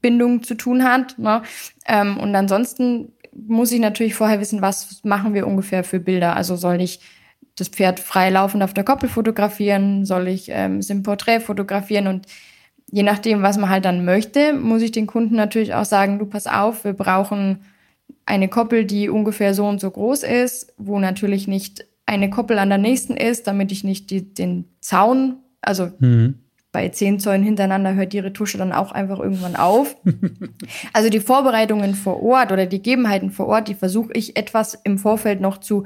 S2: Kundenbindung zu tun hat. Ne? Ähm, und ansonsten muss ich natürlich vorher wissen, was machen wir ungefähr für Bilder. Also soll ich das Pferd frei laufend auf der Koppel fotografieren? Soll ich ähm, es im Porträt fotografieren? Und je nachdem, was man halt dann möchte, muss ich den Kunden natürlich auch sagen, du pass auf, wir brauchen eine Koppel, die ungefähr so und so groß ist, wo natürlich nicht eine Koppel an der nächsten ist, damit ich nicht die, den Zaun, also mhm. Bei zehn Zäunen hintereinander hört die Retusche dann auch einfach irgendwann auf. (laughs) also die Vorbereitungen vor Ort oder die Gegebenheiten vor Ort, die versuche ich etwas im Vorfeld noch zu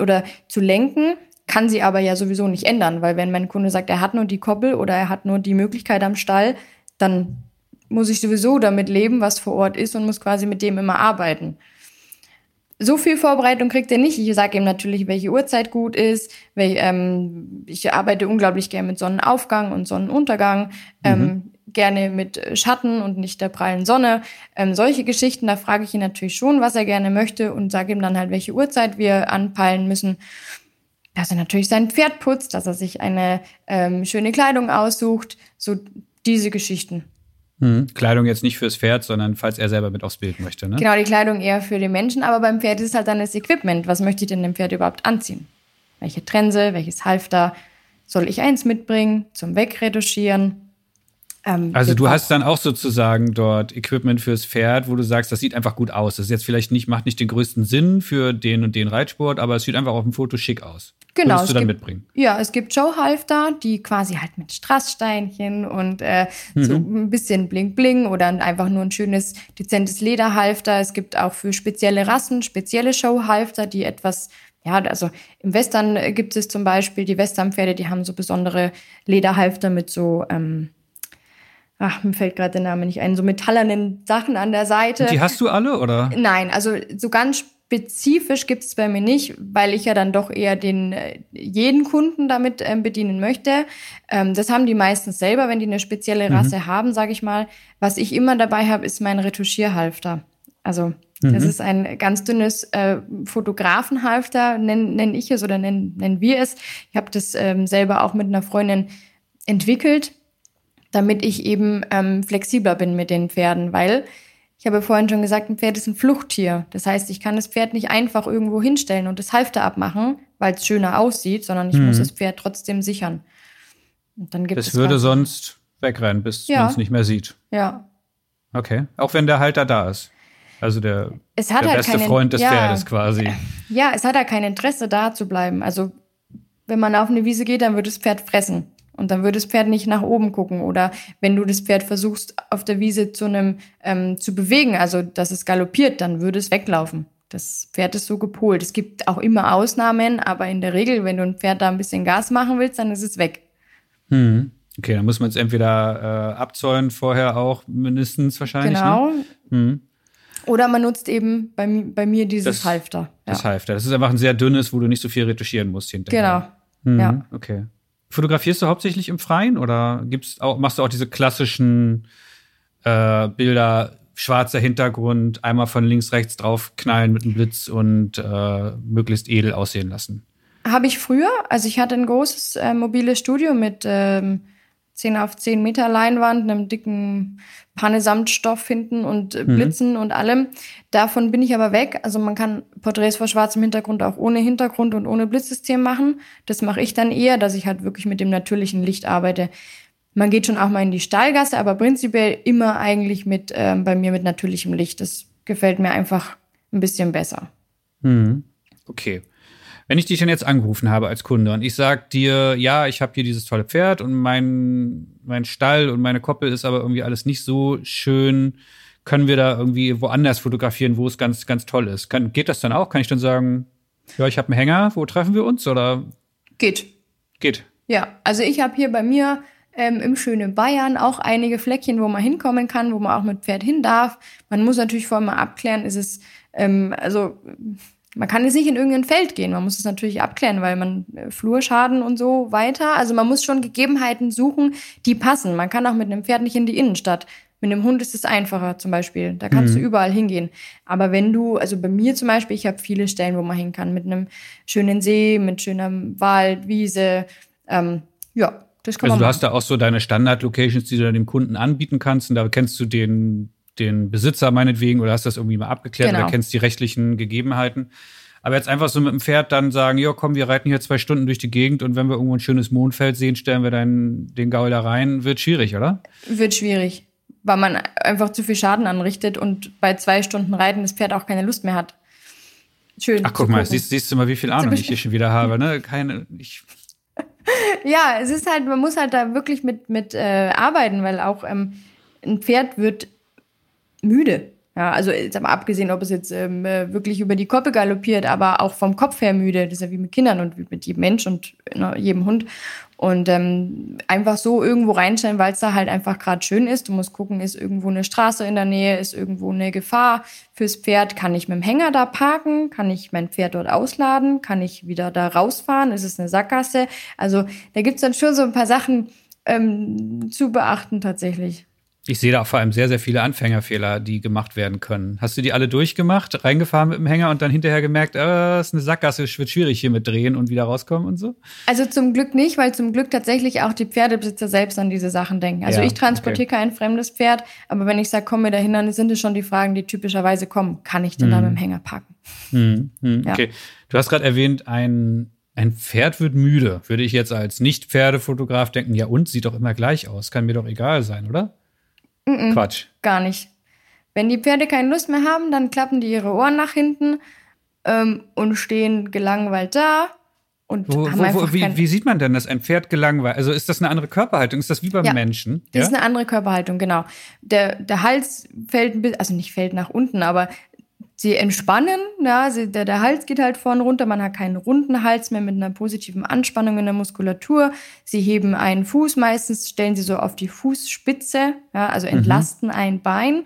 S2: oder zu lenken, kann sie aber ja sowieso nicht ändern, weil wenn mein Kunde sagt, er hat nur die Koppel oder er hat nur die Möglichkeit am Stall, dann muss ich sowieso damit leben, was vor Ort ist und muss quasi mit dem immer arbeiten. So viel Vorbereitung kriegt er nicht. Ich sage ihm natürlich, welche Uhrzeit gut ist. Welch, ähm, ich arbeite unglaublich gerne mit Sonnenaufgang und Sonnenuntergang. Ähm, mhm. gerne mit Schatten und nicht der prallen Sonne. Ähm, solche Geschichten, da frage ich ihn natürlich schon, was er gerne möchte und sage ihm dann halt, welche Uhrzeit wir anpeilen müssen dass er natürlich sein Pferd putzt, dass er sich eine ähm, schöne Kleidung aussucht, so diese Geschichten.
S1: Mhm. Kleidung jetzt nicht fürs Pferd, sondern falls er selber mit aufs Bild möchte, ne?
S2: Genau, die Kleidung eher für den Menschen, aber beim Pferd ist es halt dann das Equipment. Was möchte ich denn dem Pferd überhaupt anziehen? Welche Trense, welches Halfter? Soll ich eins mitbringen zum Wegretuschieren?
S1: Ähm, also du hast dann auch sozusagen dort Equipment fürs Pferd, wo du sagst, das sieht einfach gut aus. Das ist jetzt vielleicht nicht, macht nicht den größten Sinn für den und den Reitsport, aber es sieht einfach auf dem Foto schick aus.
S2: Genau.
S1: Würdest du dann
S2: gibt,
S1: mitbringen?
S2: Ja, es gibt Showhalfter, die quasi halt mit Strasssteinchen und äh, mhm. so ein bisschen Bling Bling oder einfach nur ein schönes, dezentes Lederhalfter. Es gibt auch für spezielle Rassen spezielle Showhalfter, die etwas ja, also im Western gibt es zum Beispiel die Westernpferde, die haben so besondere Lederhalfter mit so ähm, ach, mir fällt gerade der Name nicht ein, so metallernen Sachen an der Seite.
S1: Die hast du alle, oder?
S2: Nein, also so ganz spezifisch gibt es bei mir nicht, weil ich ja dann doch eher den äh, jeden Kunden damit ähm, bedienen möchte. Ähm, das haben die meistens selber, wenn die eine spezielle mhm. Rasse mhm. haben, sage ich mal. Was ich immer dabei habe, ist mein Retuschierhalfter. Also mhm. das ist ein ganz dünnes äh, Fotografenhalfter, nennen nenn ich es oder nennen, nennen wir es. Ich habe das ähm, selber auch mit einer Freundin entwickelt damit ich eben ähm, flexibler bin mit den Pferden, weil ich habe vorhin schon gesagt, ein Pferd ist ein Fluchttier. Das heißt, ich kann das Pferd nicht einfach irgendwo hinstellen und das Halfter abmachen, weil es schöner aussieht, sondern ich mhm. muss das Pferd trotzdem sichern.
S1: Und dann gibt das es würde sonst wegrennen, bis ja. man es nicht mehr sieht.
S2: Ja.
S1: Okay. Auch wenn der Halter da ist. Also der,
S2: der
S1: halt
S2: beste
S1: kein, Freund des ja, Pferdes quasi.
S2: Ja, es hat ja halt kein Interesse, da zu bleiben. Also wenn man auf eine Wiese geht, dann wird das Pferd fressen. Und dann würde das Pferd nicht nach oben gucken. Oder wenn du das Pferd versuchst, auf der Wiese zu einem ähm, zu bewegen, also dass es galoppiert, dann würde es weglaufen. Das Pferd ist so gepolt. Es gibt auch immer Ausnahmen, aber in der Regel, wenn du ein Pferd da ein bisschen Gas machen willst, dann ist es weg.
S1: Hm. Okay, dann muss man es entweder äh, abzäunen vorher auch mindestens wahrscheinlich. Ne? Genau. Ne? Hm.
S2: Oder man nutzt eben bei, bei mir dieses das, Halfter. Ja.
S1: Das Halfter. Das ist einfach ein sehr dünnes, wo du nicht so viel retuschieren musst
S2: hinterher.
S1: Genau. Hm. Ja. Okay. Fotografierst du hauptsächlich im Freien oder gibt's auch, machst du auch diese klassischen äh, Bilder, schwarzer Hintergrund, einmal von links, rechts drauf knallen mit einem Blitz und äh, möglichst edel aussehen lassen?
S2: Habe ich früher. Also ich hatte ein großes äh, mobiles Studio mit ähm, 10 auf 10 Meter Leinwand, einem dicken Panne-Samtstoff hinten und äh, mhm. Blitzen mhm. und allem. Davon bin ich aber weg. Also man kann Porträts vor schwarzem Hintergrund auch ohne Hintergrund und ohne Blitzsystem machen. Das mache ich dann eher, dass ich halt wirklich mit dem natürlichen Licht arbeite. Man geht schon auch mal in die Stallgasse, aber prinzipiell immer eigentlich mit ähm, bei mir mit natürlichem Licht. Das gefällt mir einfach ein bisschen besser.
S1: Mhm. Okay. Wenn ich dich dann jetzt angerufen habe als Kunde und ich sag dir, ja, ich habe hier dieses tolle Pferd und mein, mein Stall und meine Koppel ist aber irgendwie alles nicht so schön, können wir da irgendwie woanders fotografieren, wo es ganz, ganz toll ist? Kann, geht das dann auch? Kann ich dann sagen, ja, ich habe einen Hänger, wo treffen wir uns? Oder?
S2: Geht.
S1: Geht.
S2: Ja, also ich habe hier bei mir ähm, im schönen Bayern auch einige Fleckchen, wo man hinkommen kann, wo man auch mit Pferd hin darf. Man muss natürlich vorher mal abklären, ist es, ähm, also man kann jetzt nicht in irgendein Feld gehen. Man muss es natürlich abklären, weil man äh, Flurschaden und so weiter. Also man muss schon Gegebenheiten suchen, die passen. Man kann auch mit einem Pferd nicht in die Innenstadt. Mit einem Hund ist es einfacher zum Beispiel. Da kannst mhm. du überall hingehen. Aber wenn du, also bei mir zum Beispiel, ich habe viele Stellen, wo man hin kann. Mit einem schönen See, mit schönem Wald, Wiese. Ähm, ja,
S1: das kann also man. Also du hast da auch so deine Standard-Locations, die du dem Kunden anbieten kannst. Und da kennst du den den Besitzer meinetwegen oder hast das irgendwie mal abgeklärt genau. oder kennst die rechtlichen Gegebenheiten. Aber jetzt einfach so mit dem Pferd dann sagen, ja komm, wir reiten hier zwei Stunden durch die Gegend und wenn wir irgendwo ein schönes Mondfeld sehen, stellen wir dann den Gaul da rein, wird schwierig, oder?
S2: Wird schwierig, weil man einfach zu viel Schaden anrichtet und bei zwei Stunden Reiten das Pferd auch keine Lust mehr hat.
S1: Schön. Ach, guck mal, siehst, siehst, du mal, wie viel Ahnung ich hier schon wieder habe, ne? Keine, ich (laughs)
S2: ja, es ist halt, man muss halt da wirklich mit, mit äh, arbeiten, weil auch ähm, ein Pferd wird müde. Ja, also jetzt aber abgesehen, ob es jetzt ähm, äh, wirklich über die Koppe galoppiert, aber auch vom Kopf her müde. Das ist ja wie mit Kindern und wie mit jedem Mensch und ne, jedem Hund. Und ähm, einfach so irgendwo reinstellen, weil es da halt einfach gerade schön ist. Du musst gucken, ist irgendwo eine Straße in der Nähe, ist irgendwo eine Gefahr fürs Pferd. Kann ich mit dem Hänger da parken? Kann ich mein Pferd dort ausladen? Kann ich wieder da rausfahren? Ist es eine Sackgasse? Also da gibt's dann schon so ein paar Sachen ähm, zu beachten tatsächlich.
S1: Ich sehe da vor allem sehr, sehr viele Anfängerfehler, die gemacht werden können. Hast du die alle durchgemacht, reingefahren mit dem Hänger und dann hinterher gemerkt, äh, ist eine Sackgasse, es wird schwierig hier mit drehen und wieder rauskommen und so?
S2: Also zum Glück nicht, weil zum Glück tatsächlich auch die Pferdebesitzer selbst an diese Sachen denken. Also ja, ich transportiere okay. kein fremdes Pferd, aber wenn ich sage, komm mir dahin, dann sind es schon die Fragen, die typischerweise kommen. Kann ich denn hm. da mit dem Hänger packen?
S1: Hm, hm, ja. Okay. Du hast gerade erwähnt, ein ein Pferd wird müde. Würde ich jetzt als Nicht-Pferdefotograf denken, ja und, sieht doch immer gleich aus. Kann mir doch egal sein, oder?
S2: Mm -mm, Quatsch. Gar nicht. Wenn die Pferde keine Lust mehr haben, dann klappen die ihre Ohren nach hinten ähm, und stehen gelangweilt da. Und
S1: wo,
S2: haben
S1: wo, wo, wie, wie, sieht man denn, dass ein Pferd gelangweilt Also ist das eine andere Körperhaltung? Ist das wie beim
S2: ja,
S1: Menschen?
S2: Das ja? ist eine andere Körperhaltung, genau. Der, der Hals fällt ein bisschen, also nicht fällt nach unten, aber sie entspannen, ja, sie, der, der Hals geht halt vorne runter, man hat keinen runden Hals mehr mit einer positiven Anspannung in der Muskulatur. Sie heben einen Fuß, meistens stellen sie so auf die Fußspitze, ja, also mhm. entlasten mhm. ein Bein.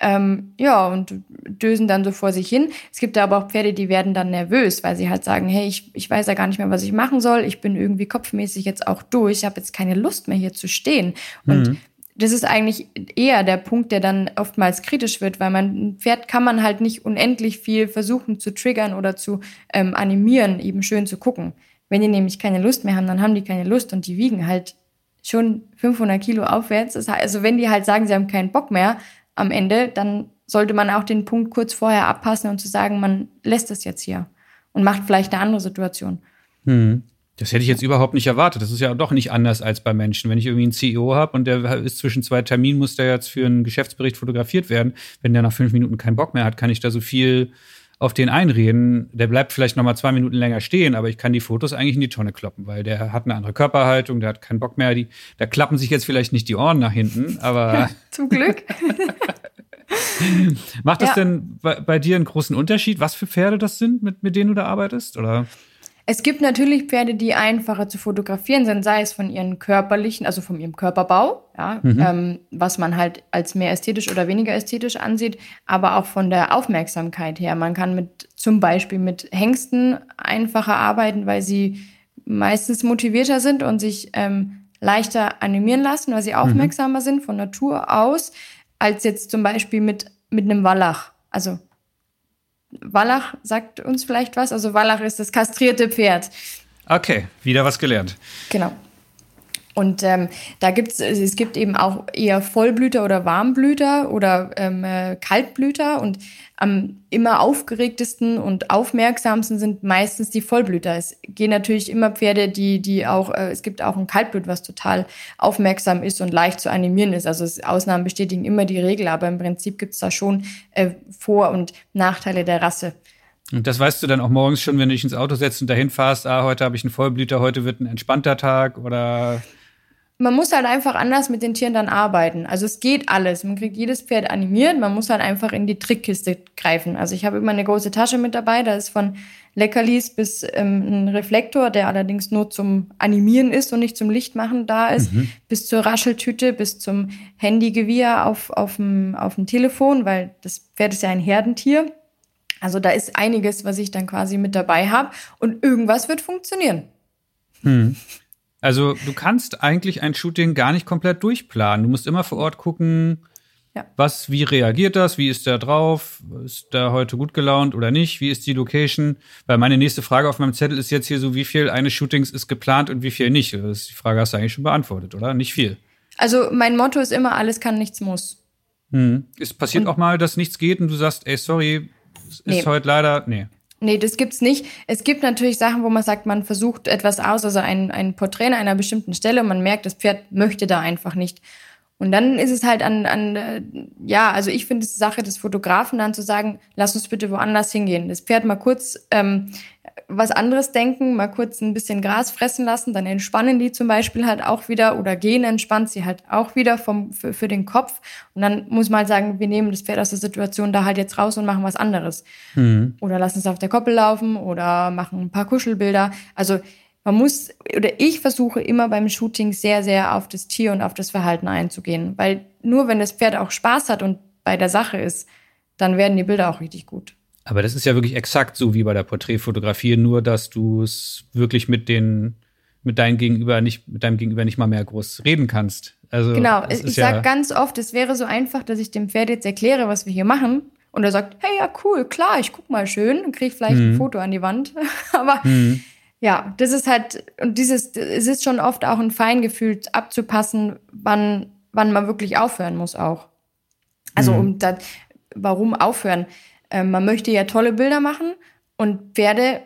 S2: Ähm, ja, und dösen dann so vor sich hin. Es gibt aber auch Pferde, die werden dann nervös, weil sie halt sagen, hey, ich, ich weiß ja gar nicht mehr, was ich machen soll. Ich bin irgendwie kopfmäßig jetzt auch durch. Ich habe jetzt keine Lust mehr hier zu stehen. Und mhm das ist eigentlich eher der Punkt, der dann oftmals kritisch wird, weil man ein Pferd kann man halt nicht unendlich viel versuchen zu triggern oder zu ähm, animieren, eben schön zu gucken. Wenn die nämlich keine Lust mehr haben, dann haben die keine Lust und die wiegen halt schon 500 Kilo aufwärts. Also wenn die halt sagen, sie haben keinen Bock mehr am Ende, dann sollte man auch den Punkt kurz vorher abpassen und zu sagen, man lässt das jetzt hier und macht vielleicht eine andere Situation.
S1: Hm. Das hätte ich jetzt überhaupt nicht erwartet. Das ist ja doch nicht anders als bei Menschen. Wenn ich irgendwie einen CEO habe und der ist zwischen zwei Terminen, muss der jetzt für einen Geschäftsbericht fotografiert werden. Wenn der nach fünf Minuten keinen Bock mehr hat, kann ich da so viel auf den einreden. Der bleibt vielleicht noch mal zwei Minuten länger stehen, aber ich kann die Fotos eigentlich in die Tonne kloppen, weil der hat eine andere Körperhaltung, der hat keinen Bock mehr. Die, da klappen sich jetzt vielleicht nicht die Ohren nach hinten, aber
S2: zum Glück. (laughs)
S1: Macht das ja. denn bei, bei, dir einen großen Unterschied, was für Pferde das sind, mit, mit denen du da arbeitest? Oder?
S2: Es gibt natürlich Pferde, die einfacher zu fotografieren sind, sei es von ihren körperlichen, also von ihrem Körperbau, ja, mhm. ähm, was man halt als mehr ästhetisch oder weniger ästhetisch ansieht, aber auch von der Aufmerksamkeit her. Man kann mit zum Beispiel mit Hengsten einfacher arbeiten, weil sie meistens motivierter sind und sich ähm, leichter animieren lassen, weil sie mhm. aufmerksamer mhm. sind von Natur aus, als jetzt zum Beispiel mit, mit einem Wallach. Also Wallach sagt uns vielleicht was. Also Wallach ist das kastrierte Pferd.
S1: Okay, wieder was gelernt.
S2: Genau. Und ähm, da gibt's, es gibt eben auch eher Vollblüter oder Warmblüter oder ähm, äh, Kaltblüter. Und am immer aufgeregtesten und aufmerksamsten sind meistens die Vollblüter. Es gehen natürlich immer Pferde, die, die auch, äh, es gibt auch ein Kaltblut, was total aufmerksam ist und leicht zu animieren ist. Also es, Ausnahmen bestätigen immer die Regel, aber im Prinzip gibt's da schon äh, Vor- und Nachteile der Rasse.
S1: Und das weißt du dann auch morgens schon, wenn du dich ins Auto setzt und dahin fährst, ah, heute habe ich einen Vollblüter, heute wird ein entspannter Tag oder
S2: man muss halt einfach anders mit den Tieren dann arbeiten. Also es geht alles. Man kriegt jedes Pferd animiert. Man muss halt einfach in die Trickkiste greifen. Also ich habe immer eine große Tasche mit dabei. Da ist von Leckerlis bis ähm, ein Reflektor, der allerdings nur zum Animieren ist und nicht zum Lichtmachen da ist, mhm. bis zur Rascheltüte, bis zum Handygewirr auf, auf, dem, auf dem Telefon, weil das Pferd ist ja ein Herdentier. Also da ist einiges, was ich dann quasi mit dabei habe und irgendwas wird funktionieren.
S1: Hm. Also du kannst eigentlich ein Shooting gar nicht komplett durchplanen. Du musst immer vor Ort gucken, ja. was, wie reagiert das, wie ist der drauf, ist der heute gut gelaunt oder nicht, wie ist die Location? Weil meine nächste Frage auf meinem Zettel ist jetzt hier so, wie viel eines Shootings ist geplant und wie viel nicht. Das ist die Frage hast du eigentlich schon beantwortet, oder? Nicht viel.
S2: Also mein Motto ist immer, alles kann, nichts muss.
S1: Hm. Es passiert und auch mal, dass nichts geht und du sagst, ey, sorry, ist nee. heute leider, nee.
S2: Nee, das gibt's nicht. Es gibt natürlich Sachen, wo man sagt, man versucht etwas aus, also ein, ein Porträt an einer bestimmten Stelle und man merkt, das Pferd möchte da einfach nicht. Und dann ist es halt an, an äh, ja, also ich finde es Sache des Fotografen dann zu sagen, lass uns bitte woanders hingehen. Das Pferd mal kurz ähm, was anderes denken, mal kurz ein bisschen Gras fressen lassen, dann entspannen die zum Beispiel halt auch wieder oder gehen entspannt sie halt auch wieder vom, für, für den Kopf. Und dann muss man halt sagen, wir nehmen das Pferd aus der Situation da halt jetzt raus und machen was anderes. Mhm. Oder lassen es auf der Koppel laufen oder machen ein paar Kuschelbilder. Also man muss, oder ich versuche immer beim Shooting sehr, sehr auf das Tier und auf das Verhalten einzugehen. Weil nur wenn das Pferd auch Spaß hat und bei der Sache ist, dann werden die Bilder auch richtig gut.
S1: Aber das ist ja wirklich exakt so wie bei der Porträtfotografie, nur dass du es wirklich mit den mit deinem Gegenüber nicht mit deinem Gegenüber nicht mal mehr groß reden kannst. Also
S2: genau, ich sage ja ganz oft, es wäre so einfach, dass ich dem Pferd jetzt erkläre, was wir hier machen, und er sagt, hey ja cool, klar, ich guck mal schön und kriege vielleicht mhm. ein Foto an die Wand. (laughs) Aber mhm. ja, das ist halt und dieses, es ist schon oft auch ein Feingefühl abzupassen, wann wann man wirklich aufhören muss auch. Also mhm. um da, warum aufhören? Ähm, man möchte ja tolle Bilder machen und Pferde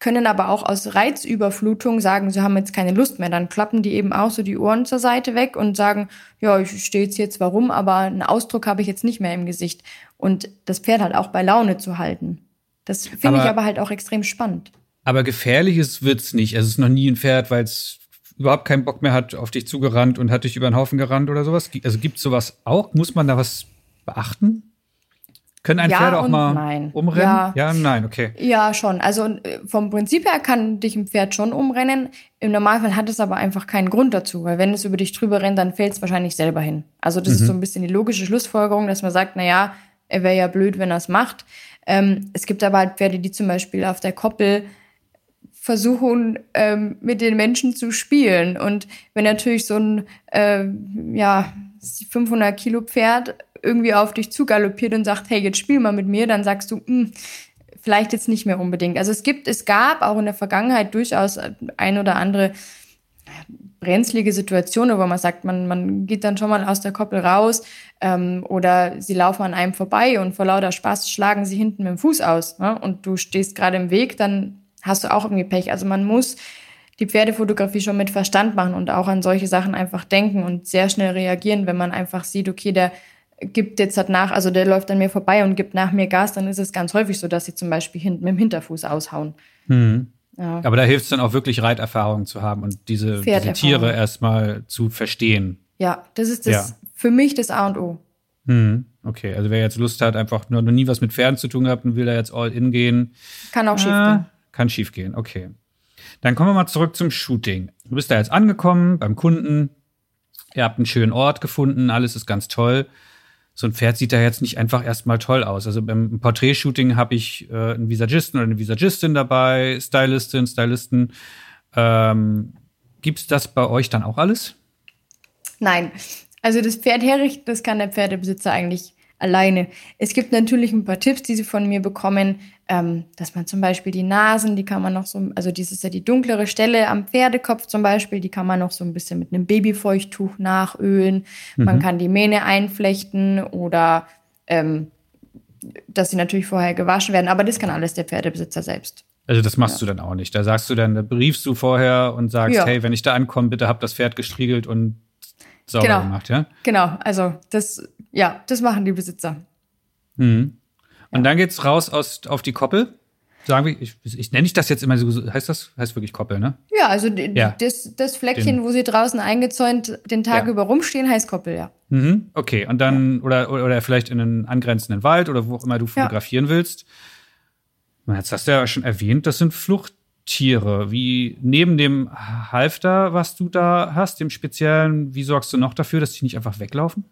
S2: können aber auch aus Reizüberflutung sagen, sie haben jetzt keine Lust mehr. Dann klappen die eben auch so die Ohren zur Seite weg und sagen, ja, ich stehe jetzt jetzt warum, aber einen Ausdruck habe ich jetzt nicht mehr im Gesicht. Und das Pferd halt auch bei Laune zu halten. Das finde ich aber halt auch extrem spannend.
S1: Aber gefährliches wird's nicht. Es ist noch nie ein Pferd, weil es überhaupt keinen Bock mehr hat, auf dich zugerannt und hat dich über den Haufen gerannt oder sowas. Also gibt's sowas auch? Muss man da was beachten? Können ein ja Pferd auch mal nein. umrennen? Ja. ja, nein, okay.
S2: Ja, schon. Also äh, vom Prinzip her kann dich ein Pferd schon umrennen. Im Normalfall hat es aber einfach keinen Grund dazu, weil wenn es über dich drüber rennt, dann fällt es wahrscheinlich selber hin. Also das mhm. ist so ein bisschen die logische Schlussfolgerung, dass man sagt, na ja, er wäre ja blöd, wenn er es macht. Ähm, es gibt aber halt Pferde, die zum Beispiel auf der Koppel versuchen, ähm, mit den Menschen zu spielen. Und wenn natürlich so ein äh, ja 500 Kilo Pferd irgendwie auf dich zugaloppiert und sagt, hey, jetzt spiel mal mit mir, dann sagst du, hm, vielleicht jetzt nicht mehr unbedingt. Also es gibt, es gab auch in der Vergangenheit durchaus ein oder andere brenzlige Situationen, wo man sagt, man, man geht dann schon mal aus der Koppel raus ähm, oder sie laufen an einem vorbei und vor lauter Spaß schlagen sie hinten mit dem Fuß aus ne? und du stehst gerade im Weg, dann hast du auch irgendwie Pech. Also man muss die Pferdefotografie schon mit Verstand machen und auch an solche Sachen einfach denken und sehr schnell reagieren, wenn man einfach sieht, okay, der gibt jetzt halt nach, also der läuft an mir vorbei und gibt nach mir Gas, dann ist es ganz häufig so, dass sie zum Beispiel hinten mit dem Hinterfuß aushauen.
S1: Mhm. Ja. Aber da hilft es dann auch wirklich Reiterfahrung zu haben und diese, diese Tiere erstmal zu verstehen.
S2: Ja, das ist das ja. für mich das A und O.
S1: Mhm. Okay, also wer jetzt Lust hat, einfach nur noch nie was mit Pferden zu tun gehabt und will da jetzt all in gehen.
S2: Kann auch äh, schief gehen.
S1: Kann schief gehen, okay. Dann kommen wir mal zurück zum Shooting. Du bist da jetzt angekommen beim Kunden. Ihr habt einen schönen Ort gefunden, alles ist ganz toll so ein Pferd sieht da jetzt nicht einfach erstmal toll aus. Also beim Porträtshooting habe ich äh, einen Visagisten oder eine Visagistin dabei, Stylistin, Stylisten. Ähm, Gibt es das bei euch dann auch alles?
S2: Nein. Also das Pferd herrichten, das kann der Pferdebesitzer eigentlich alleine. Es gibt natürlich ein paar Tipps, die sie von mir bekommen, ähm, dass man zum Beispiel die Nasen, die kann man noch so, also dieses ist ja die dunklere Stelle am Pferdekopf zum Beispiel, die kann man noch so ein bisschen mit einem Babyfeuchttuch nachölen. Mhm. Man kann die Mähne einflechten oder ähm, dass sie natürlich vorher gewaschen werden, aber das kann alles der Pferdebesitzer selbst.
S1: Also das machst ja. du dann auch nicht. Da sagst du dann, da briefst du vorher und sagst, ja. hey, wenn ich da ankomme, bitte hab das Pferd gestriegelt und sauber
S2: genau.
S1: gemacht, ja?
S2: Genau, also das, ja, das machen die Besitzer.
S1: Mhm. Und ja. dann geht's raus aus, auf die Koppel. Sagen wir, ich, ich nenne ich das jetzt immer so, heißt das, heißt wirklich Koppel, ne?
S2: Ja, also ja. Das, das Fleckchen, den, wo sie draußen eingezäunt den Tag ja. über rumstehen, heißt Koppel, ja.
S1: Mhm, okay, und dann, oder, oder vielleicht in einen angrenzenden Wald oder wo auch immer du fotografieren willst. Jetzt hast du ja schon erwähnt, das sind Flucht, Tiere? Wie neben dem Halfter, was du da hast, dem speziellen, wie sorgst du noch dafür, dass die nicht einfach weglaufen?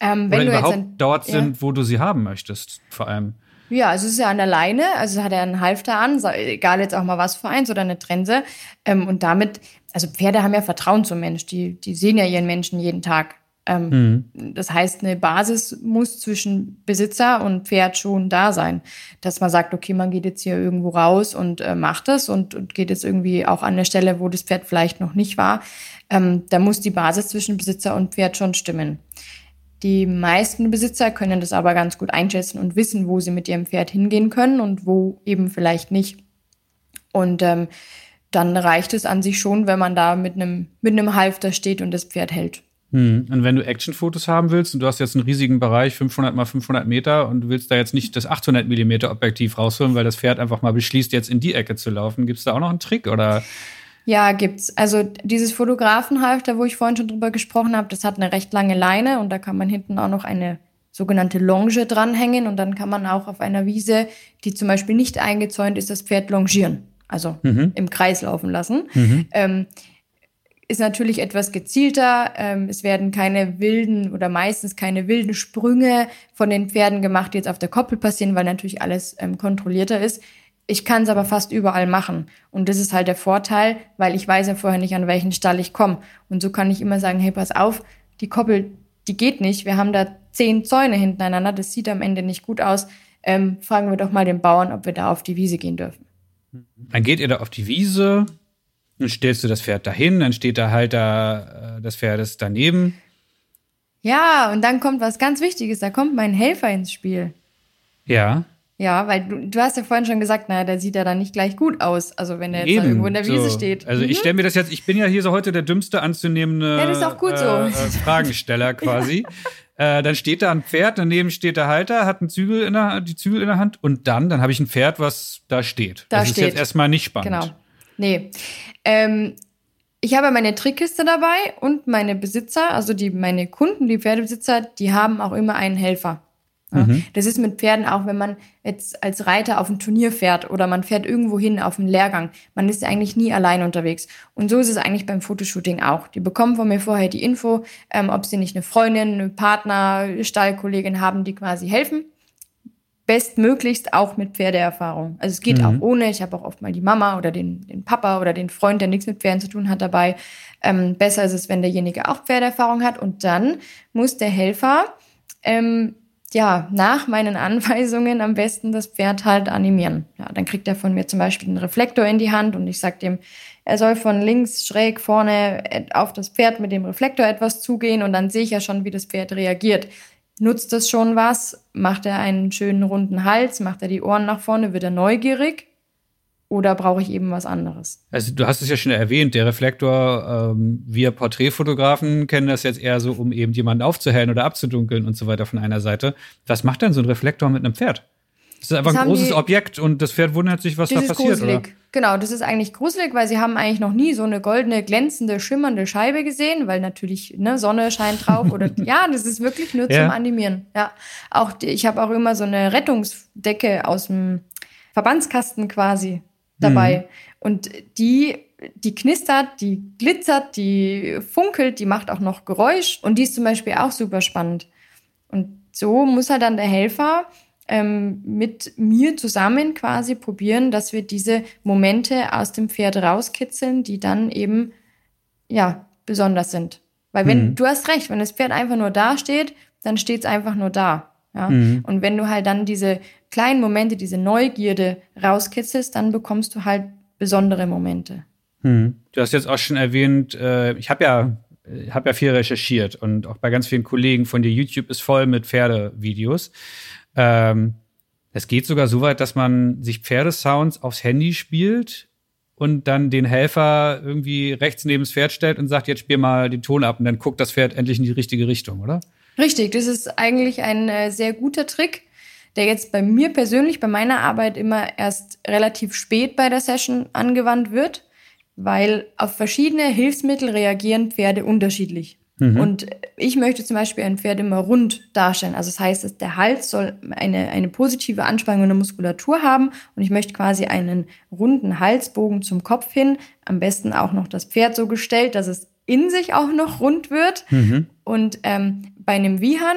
S1: Ähm, wenn Oder du überhaupt ein, dort sind, ja. wo du sie haben möchtest, vor allem.
S2: Ja, also es ist ja an der Leine, also hat er einen Halfter an, egal jetzt auch mal was für eins oder eine Trense. Ähm, und damit, also Pferde haben ja Vertrauen zum Mensch, die, die sehen ja ihren Menschen jeden Tag. Ähm, mhm. Das heißt, eine Basis muss zwischen Besitzer und Pferd schon da sein. Dass man sagt, okay, man geht jetzt hier irgendwo raus und äh, macht das und, und, geht jetzt irgendwie auch an eine Stelle, wo das Pferd vielleicht noch nicht war. Ähm, da muss die Basis zwischen Besitzer und Pferd schon stimmen. Die meisten Besitzer können das aber ganz gut einschätzen und wissen, wo sie mit ihrem Pferd hingehen können und wo eben vielleicht nicht. Und ähm, dann reicht es an sich schon, wenn man da mit einem mit einem Halfter steht und das Pferd hält.
S1: Hm. Und wenn du Actionfotos haben willst und du hast jetzt einen riesigen Bereich, 500 mal 500 Meter, und du willst da jetzt nicht das 800 Millimeter Objektiv rausholen, weil das Pferd einfach mal beschließt, jetzt in die Ecke zu laufen, gibt es da auch noch einen Trick oder?
S2: Ja, gibt's. Also dieses Fotografenhalfter, wo ich vorhin schon drüber gesprochen habe, das hat eine recht lange Leine und da kann man hinten auch noch eine sogenannte Longe dranhängen und dann kann man auch auf einer Wiese, die zum Beispiel nicht eingezäunt ist, das Pferd longieren, also mhm. im Kreis laufen lassen. Mhm. Ähm, ist natürlich etwas gezielter. Ähm, es werden keine wilden oder meistens keine wilden Sprünge von den Pferden gemacht, die jetzt auf der Koppel passieren, weil natürlich alles ähm, kontrollierter ist. Ich kann es aber fast überall machen. Und das ist halt der Vorteil, weil ich weiß ja vorher nicht, an welchen Stall ich komme. Und so kann ich immer sagen, hey, pass auf, die Koppel, die geht nicht. Wir haben da zehn Zäune hintereinander. Das sieht am Ende nicht gut aus. Ähm, fragen wir doch mal den Bauern, ob wir da auf die Wiese gehen dürfen.
S1: Dann geht ihr da auf die Wiese, dann stellst du das Pferd dahin, dann steht da halt da äh, das Pferd ist daneben.
S2: Ja, und dann kommt was ganz Wichtiges, da kommt mein Helfer ins Spiel.
S1: Ja.
S2: Ja, weil du, du hast ja vorhin schon gesagt, naja, der sieht ja dann nicht gleich gut aus, also wenn er jetzt irgendwo in der Wiese
S1: so.
S2: steht.
S1: Also mhm. ich stelle mir das jetzt, ich bin ja hier so heute der dümmste anzunehmende
S2: ja, das ist auch gut so.
S1: Äh, Fragensteller (laughs) quasi. äh, dann steht da ein Pferd, daneben steht der Halter, hat einen Zügel in der, die Zügel in der Hand und dann, dann habe ich ein Pferd, was da steht.
S2: Da
S1: das
S2: steht.
S1: ist jetzt erstmal nicht spannend.
S2: Genau. Nee. Ähm, ich habe meine Trickkiste dabei und meine Besitzer, also die, meine Kunden, die Pferdebesitzer, die haben auch immer einen Helfer. Ja, mhm. Das ist mit Pferden auch, wenn man jetzt als Reiter auf ein Turnier fährt oder man fährt irgendwo hin auf einen Lehrgang. Man ist eigentlich nie allein unterwegs. Und so ist es eigentlich beim Fotoshooting auch. Die bekommen von mir vorher die Info, ähm, ob sie nicht eine Freundin, einen Partner, Stallkollegin haben, die quasi helfen bestmöglichst auch mit Pferdeerfahrung. Also es geht mhm. auch ohne. Ich habe auch oft mal die Mama oder den, den Papa oder den Freund, der nichts mit Pferden zu tun hat, dabei. Ähm, besser ist es, wenn derjenige auch Pferdeerfahrung hat. Und dann muss der Helfer ähm, ja nach meinen (laughs) Anweisungen am besten das Pferd halt animieren. Ja, dann kriegt er von mir zum Beispiel einen Reflektor in die Hand und ich sage dem, er soll von links schräg vorne auf das Pferd mit dem Reflektor etwas zugehen und dann sehe ich ja schon, wie das Pferd reagiert. Nutzt das schon was? Macht er einen schönen runden Hals? Macht er die Ohren nach vorne? Wird er neugierig? Oder brauche ich eben was anderes?
S1: Also du hast es ja schon erwähnt, der Reflektor, ähm, wir Porträtfotografen kennen das jetzt eher so, um eben jemanden aufzuhellen oder abzudunkeln und so weiter von einer Seite. Was macht denn so ein Reflektor mit einem Pferd? Das ist einfach das ein großes die, Objekt und das Pferd wundert sich, was da passiert. Gruselig. Oder?
S2: Genau, das ist eigentlich gruselig, weil sie haben eigentlich noch nie so eine goldene, glänzende, schimmernde Scheibe gesehen, weil natürlich ne, Sonne scheint drauf oder (laughs) ja, das ist wirklich nur ja. zum Animieren. Ja, auch die, ich habe auch immer so eine Rettungsdecke aus dem Verbandskasten quasi dabei mhm. und die die knistert, die glitzert, die funkelt, die macht auch noch Geräusch und die ist zum Beispiel auch super spannend. Und so muss halt dann der Helfer ähm, mit mir zusammen quasi probieren, dass wir diese Momente aus dem Pferd rauskitzeln, die dann eben ja besonders sind. Weil wenn mhm. du hast recht, wenn das Pferd einfach nur da steht, dann steht es einfach nur da. Ja? Mhm. Und wenn du halt dann diese kleinen Momente, diese Neugierde rauskitzelst, dann bekommst du halt besondere Momente.
S1: Mhm. Du hast jetzt auch schon erwähnt, äh, ich habe ja habe ja viel recherchiert und auch bei ganz vielen Kollegen von dir YouTube ist voll mit Pferdevideos. Ähm, es geht sogar so weit, dass man sich Pferdesounds aufs Handy spielt und dann den Helfer irgendwie rechts neben das Pferd stellt und sagt, jetzt spiel mal den Ton ab und dann guckt das Pferd endlich in die richtige Richtung, oder?
S2: Richtig, das ist eigentlich ein äh, sehr guter Trick, der jetzt bei mir persönlich, bei meiner Arbeit immer erst relativ spät bei der Session angewandt wird, weil auf verschiedene Hilfsmittel reagieren Pferde unterschiedlich. Mhm. Und ich möchte zum Beispiel ein Pferd immer rund darstellen. Also das heißt, der Hals soll eine, eine positive Anspannung in der Muskulatur haben und ich möchte quasi einen runden Halsbogen zum Kopf hin. Am besten auch noch das Pferd so gestellt, dass es in sich auch noch rund wird. Mhm. Und ähm, bei einem Wiehern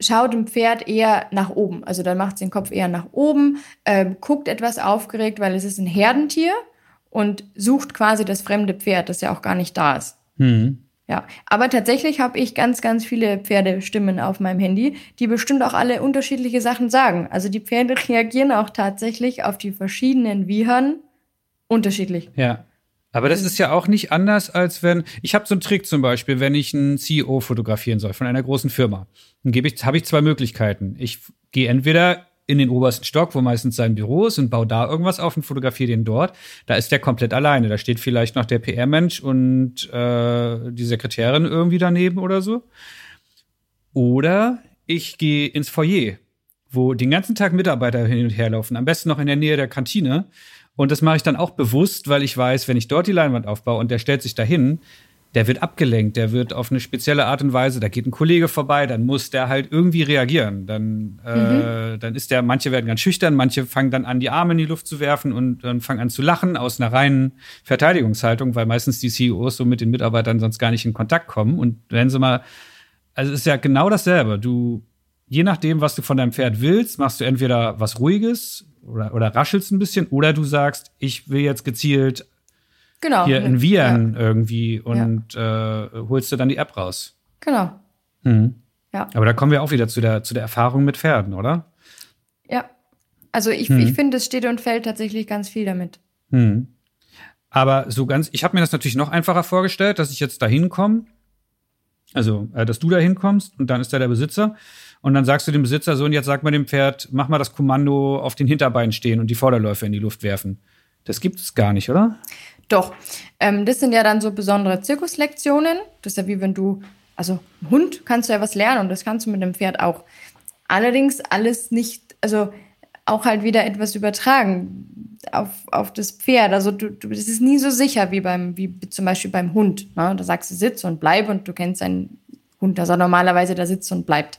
S2: schaut ein Pferd eher nach oben. Also dann macht es den Kopf eher nach oben, äh, guckt etwas aufgeregt, weil es ist ein Herdentier und sucht quasi das fremde Pferd, das ja auch gar nicht da ist. Mhm. Ja, aber tatsächlich habe ich ganz, ganz viele Pferdestimmen auf meinem Handy, die bestimmt auch alle unterschiedliche Sachen sagen. Also die Pferde (laughs) reagieren auch tatsächlich auf die verschiedenen Wiehern unterschiedlich.
S1: Ja. Aber das ist ja auch nicht anders, als wenn ich habe so einen Trick zum Beispiel, wenn ich einen CEO fotografieren soll von einer großen Firma, dann ich, habe ich zwei Möglichkeiten. Ich gehe entweder in den obersten Stock, wo meistens sein Büro ist, und baue da irgendwas auf und fotografiere den dort. Da ist der komplett alleine. Da steht vielleicht noch der PR-Mensch und äh, die Sekretärin irgendwie daneben oder so. Oder ich gehe ins Foyer, wo den ganzen Tag Mitarbeiter hin und her laufen, am besten noch in der Nähe der Kantine. Und das mache ich dann auch bewusst, weil ich weiß, wenn ich dort die Leinwand aufbaue und der stellt sich dahin, der wird abgelenkt, der wird auf eine spezielle Art und Weise, da geht ein Kollege vorbei, dann muss der halt irgendwie reagieren. Dann, äh, mhm. dann ist der, manche werden ganz schüchtern, manche fangen dann an, die Arme in die Luft zu werfen und dann fangen an zu lachen aus einer reinen Verteidigungshaltung, weil meistens die CEOs so mit den Mitarbeitern sonst gar nicht in Kontakt kommen. Und wenn sie mal, also es ist ja genau dasselbe. Du, je nachdem, was du von deinem Pferd willst, machst du entweder was Ruhiges oder, oder raschelst ein bisschen oder du sagst, ich will jetzt gezielt genau. hier in Viren ja. irgendwie und ja. äh, holst du dann die App raus.
S2: Genau.
S1: Mhm. Ja. Aber da kommen wir auch wieder zu der, zu der Erfahrung mit Pferden, oder?
S2: Ja. Also ich, mhm. ich finde, es steht und fällt tatsächlich ganz viel damit.
S1: Mhm. Aber so ganz, ich habe mir das natürlich noch einfacher vorgestellt, dass ich jetzt da hinkomme. Also, äh, dass du da hinkommst und dann ist da der Besitzer. Und dann sagst du dem Besitzer so, und jetzt sag mal dem Pferd, mach mal das Kommando auf den Hinterbeinen stehen und die Vorderläufe in die Luft werfen. Das gibt es gar nicht, oder?
S2: Doch. Ähm, das sind ja dann so besondere Zirkuslektionen. Das ist ja wie wenn du, also Hund kannst du ja was lernen und das kannst du mit dem Pferd auch. Allerdings alles nicht, also auch halt wieder etwas übertragen auf, auf das Pferd. Also du, du, das ist nie so sicher wie beim, wie zum Beispiel beim Hund. Ne? Da sagst du sitz und bleib und du kennst einen Hund, dass er normalerweise da sitzt und bleibt.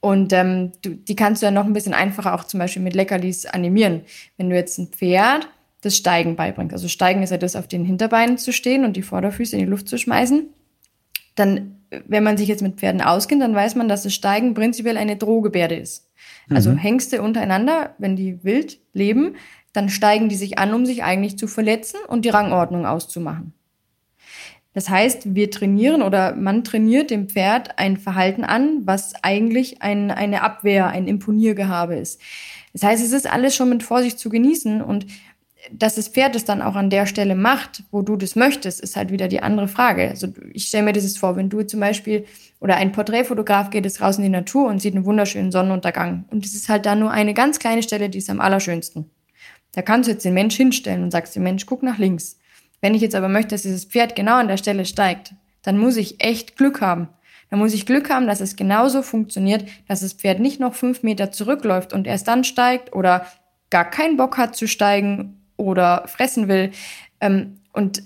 S2: Und ähm, du, die kannst du ja noch ein bisschen einfacher auch zum Beispiel mit Leckerlis animieren. Wenn du jetzt ein Pferd das Steigen beibringt. Also Steigen ist ja das, auf den Hinterbeinen zu stehen und die Vorderfüße in die Luft zu schmeißen. Dann, wenn man sich jetzt mit Pferden auskennt, dann weiß man, dass das Steigen prinzipiell eine Drohgebärde ist. Also mhm. Hengste untereinander, wenn die wild leben, dann steigen die sich an, um sich eigentlich zu verletzen und die Rangordnung auszumachen. Das heißt, wir trainieren oder man trainiert dem Pferd ein Verhalten an, was eigentlich ein, eine Abwehr, ein Imponiergehabe ist. Das heißt, es ist alles schon mit Vorsicht zu genießen und dass das Pferd es dann auch an der Stelle macht, wo du das möchtest, ist halt wieder die andere Frage. Also ich stelle mir das jetzt vor, wenn du zum Beispiel oder ein Porträtfotograf geht jetzt raus in die Natur und sieht einen wunderschönen Sonnenuntergang und es ist halt da nur eine ganz kleine Stelle, die ist am allerschönsten. Da kannst du jetzt den Mensch hinstellen und sagst dem Mensch, guck nach links. Wenn ich jetzt aber möchte, dass dieses Pferd genau an der Stelle steigt, dann muss ich echt Glück haben. Dann muss ich Glück haben, dass es genauso funktioniert, dass das Pferd nicht noch fünf Meter zurückläuft und erst dann steigt oder gar keinen Bock hat zu steigen oder fressen will. Ähm, und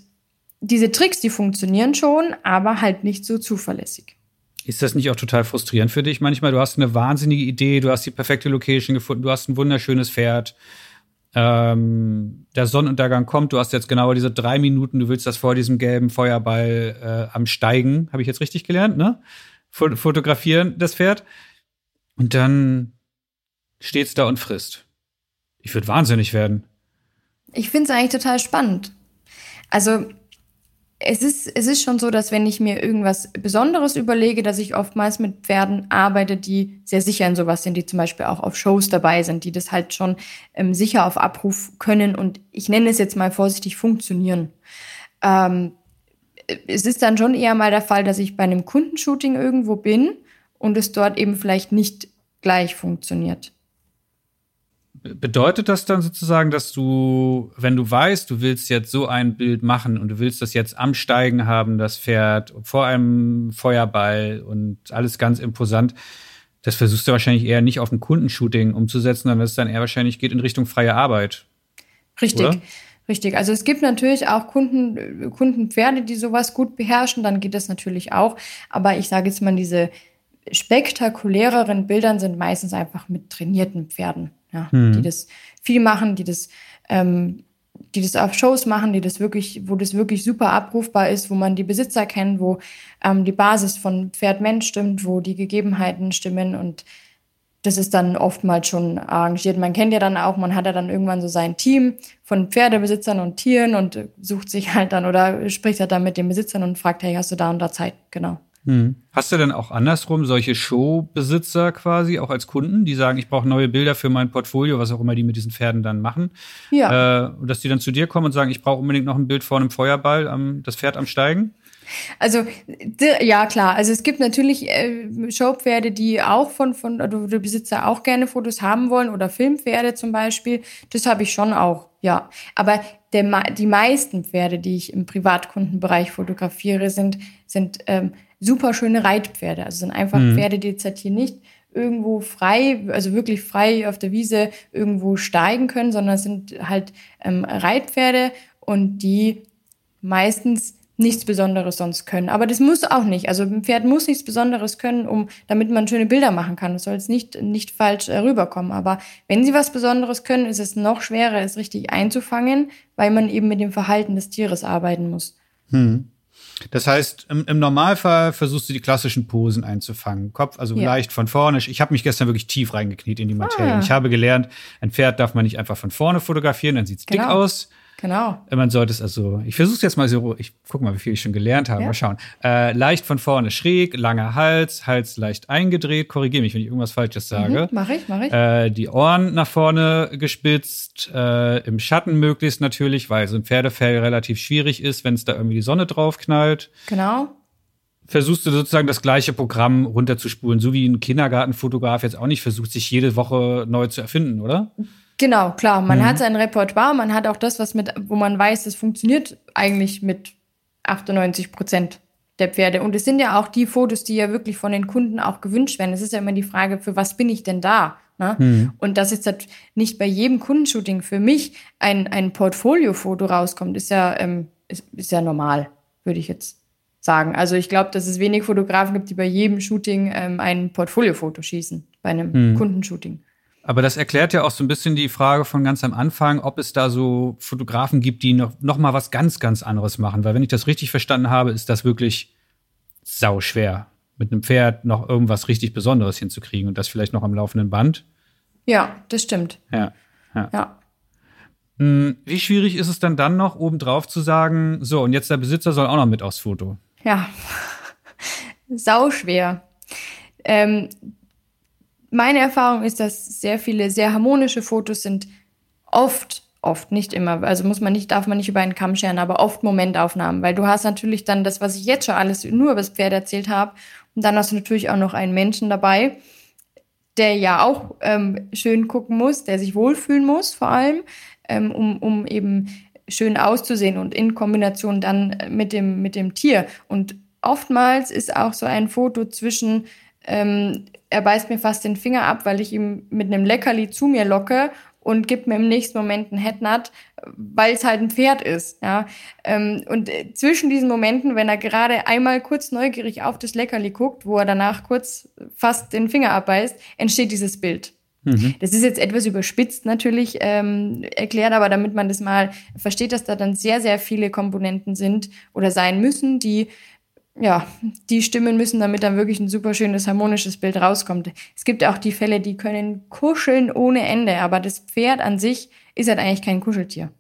S2: diese Tricks, die funktionieren schon, aber halt nicht so zuverlässig.
S1: Ist das nicht auch total frustrierend für dich manchmal? Du hast eine wahnsinnige Idee, du hast die perfekte Location gefunden, du hast ein wunderschönes Pferd. Ähm, der Sonnenuntergang kommt, du hast jetzt genau diese drei Minuten, du willst das vor diesem gelben Feuerball äh, am Steigen, habe ich jetzt richtig gelernt, ne? Fotografieren, das Pferd. Und dann steht's da und frisst. Ich würde wahnsinnig werden.
S2: Ich finde es eigentlich total spannend. Also es ist, es ist schon so, dass wenn ich mir irgendwas Besonderes überlege, dass ich oftmals mit Pferden arbeite, die sehr sicher in sowas sind, die zum Beispiel auch auf Shows dabei sind, die das halt schon ähm, sicher auf Abruf können und ich nenne es jetzt mal vorsichtig funktionieren. Ähm, es ist dann schon eher mal der Fall, dass ich bei einem Kundenshooting irgendwo bin und es dort eben vielleicht nicht gleich funktioniert.
S1: Bedeutet das dann sozusagen, dass du, wenn du weißt, du willst jetzt so ein Bild machen und du willst das jetzt am Steigen haben, das Pferd vor einem Feuerball und alles ganz imposant, das versuchst du wahrscheinlich eher nicht auf ein Kundenshooting umzusetzen, sondern es dann eher wahrscheinlich geht in Richtung freie Arbeit.
S2: Richtig. Oder? Richtig. Also es gibt natürlich auch Kunden, Kundenpferde, die sowas gut beherrschen, dann geht das natürlich auch. Aber ich sage jetzt mal, diese spektakuläreren Bildern sind meistens einfach mit trainierten Pferden ja, mhm. die das viel machen, die das, ähm, die das auf Shows machen, die das wirklich, wo das wirklich super abrufbar ist, wo man die Besitzer kennt, wo ähm, die Basis von Pferd-Mensch stimmt, wo die Gegebenheiten stimmen und das ist dann oftmals schon arrangiert. Man kennt ja dann auch, man hat ja dann irgendwann so sein Team von Pferdebesitzern und Tieren und sucht sich halt dann oder spricht halt dann mit den Besitzern und fragt, hey, hast du da und da Zeit? Genau.
S1: Hm. Hast du denn auch andersrum solche Showbesitzer quasi, auch als Kunden, die sagen, ich brauche neue Bilder für mein Portfolio, was auch immer die mit diesen Pferden dann machen? Ja. Äh, dass die dann zu dir kommen und sagen, ich brauche unbedingt noch ein Bild vor einem Feuerball, am, das Pferd am Steigen?
S2: Also ja klar, also es gibt natürlich äh, Showpferde, die auch von von oder die Besitzer auch gerne Fotos haben wollen oder Filmpferde zum Beispiel. Das habe ich schon auch, ja. Aber der, die meisten Pferde, die ich im Privatkundenbereich fotografiere, sind sind ähm, super schöne Reitpferde. Also sind einfach mhm. Pferde, die jetzt halt hier nicht irgendwo frei, also wirklich frei auf der Wiese irgendwo steigen können, sondern es sind halt ähm, Reitpferde und die meistens nichts Besonderes sonst können. Aber das muss auch nicht. Also ein Pferd muss nichts Besonderes können, um, damit man schöne Bilder machen kann. Das soll jetzt nicht, nicht falsch äh, rüberkommen. Aber wenn sie was Besonderes können, ist es noch schwerer, es richtig einzufangen, weil man eben mit dem Verhalten des Tieres arbeiten muss.
S1: Hm. Das heißt, im, im, Normalfall versuchst du die klassischen Posen einzufangen. Kopf, also ja. leicht von vorne. Ich habe mich gestern wirklich tief reingekniet in die Materie. Ah. Ich habe gelernt, ein Pferd darf man nicht einfach von vorne fotografieren, dann sieht's genau. dick aus.
S2: Genau.
S1: Man sollte es also, ich versuche es jetzt mal so, ich guck mal, wie viel ich schon gelernt habe. Ja. Mal schauen. Äh, leicht von vorne schräg, langer Hals, Hals leicht eingedreht. Korrigiere mich, wenn ich irgendwas Falsches sage.
S2: Mhm, mach ich, mach ich.
S1: Äh, die Ohren nach vorne gespitzt, äh, im Schatten möglichst natürlich, weil so ein Pferdefell relativ schwierig ist, wenn es da irgendwie die Sonne drauf knallt.
S2: Genau
S1: versuchst du sozusagen das gleiche Programm runterzuspulen, so wie ein Kindergartenfotograf jetzt auch nicht versucht, sich jede Woche neu zu erfinden, oder?
S2: Genau, klar. Man mhm. hat sein Repertoire, man hat auch das, was mit, wo man weiß, es funktioniert eigentlich mit 98 Prozent der Pferde. Und es sind ja auch die Fotos, die ja wirklich von den Kunden auch gewünscht werden. Es ist ja immer die Frage, für was bin ich denn da? Ne? Mhm. Und dass jetzt halt nicht bei jedem Kundenshooting für mich ein, ein Portfoliofoto rauskommt, ist ja, ähm, ist, ist ja normal, würde ich jetzt sagen. Also ich glaube, dass es wenig Fotografen gibt, die bei jedem Shooting ähm, ein Portfoliofoto schießen, bei einem mhm. Kundenshooting.
S1: Aber das erklärt ja auch so ein bisschen die Frage von ganz am Anfang, ob es da so Fotografen gibt, die noch, noch mal was ganz, ganz anderes machen. Weil wenn ich das richtig verstanden habe, ist das wirklich sau schwer, mit einem Pferd noch irgendwas richtig Besonderes hinzukriegen und das vielleicht noch am laufenden Band.
S2: Ja, das stimmt.
S1: Ja. ja. ja. Hm, wie schwierig ist es dann dann noch, obendrauf zu sagen, so, und jetzt der Besitzer soll auch noch mit aufs Foto?
S2: Ja, (laughs) sau schwer. Ähm, meine Erfahrung ist, dass sehr viele sehr harmonische Fotos sind oft, oft, nicht immer, also muss man nicht, darf man nicht über einen Kamm scheren, aber oft Momentaufnahmen, weil du hast natürlich dann das, was ich jetzt schon alles nur über das Pferd erzählt habe, und dann hast du natürlich auch noch einen Menschen dabei, der ja auch ähm, schön gucken muss, der sich wohlfühlen muss, vor allem, ähm, um, um eben schön auszusehen und in Kombination dann mit dem, mit dem Tier. Und oftmals ist auch so ein Foto zwischen ähm, er beißt mir fast den Finger ab, weil ich ihm mit einem Leckerli zu mir locke und gibt mir im nächsten Moment einen Headnut, weil es halt ein Pferd ist. Ja? Ähm, und äh, zwischen diesen Momenten, wenn er gerade einmal kurz neugierig auf das Leckerli guckt, wo er danach kurz fast den Finger abbeißt, entsteht dieses Bild. Mhm. Das ist jetzt etwas überspitzt natürlich ähm, erklärt, aber damit man das mal versteht, dass da dann sehr, sehr viele Komponenten sind oder sein müssen, die ja, die stimmen müssen, damit dann wirklich ein super schönes, harmonisches Bild rauskommt. Es gibt auch die Fälle, die können kuscheln ohne Ende, aber das Pferd an sich ist halt eigentlich kein Kuscheltier.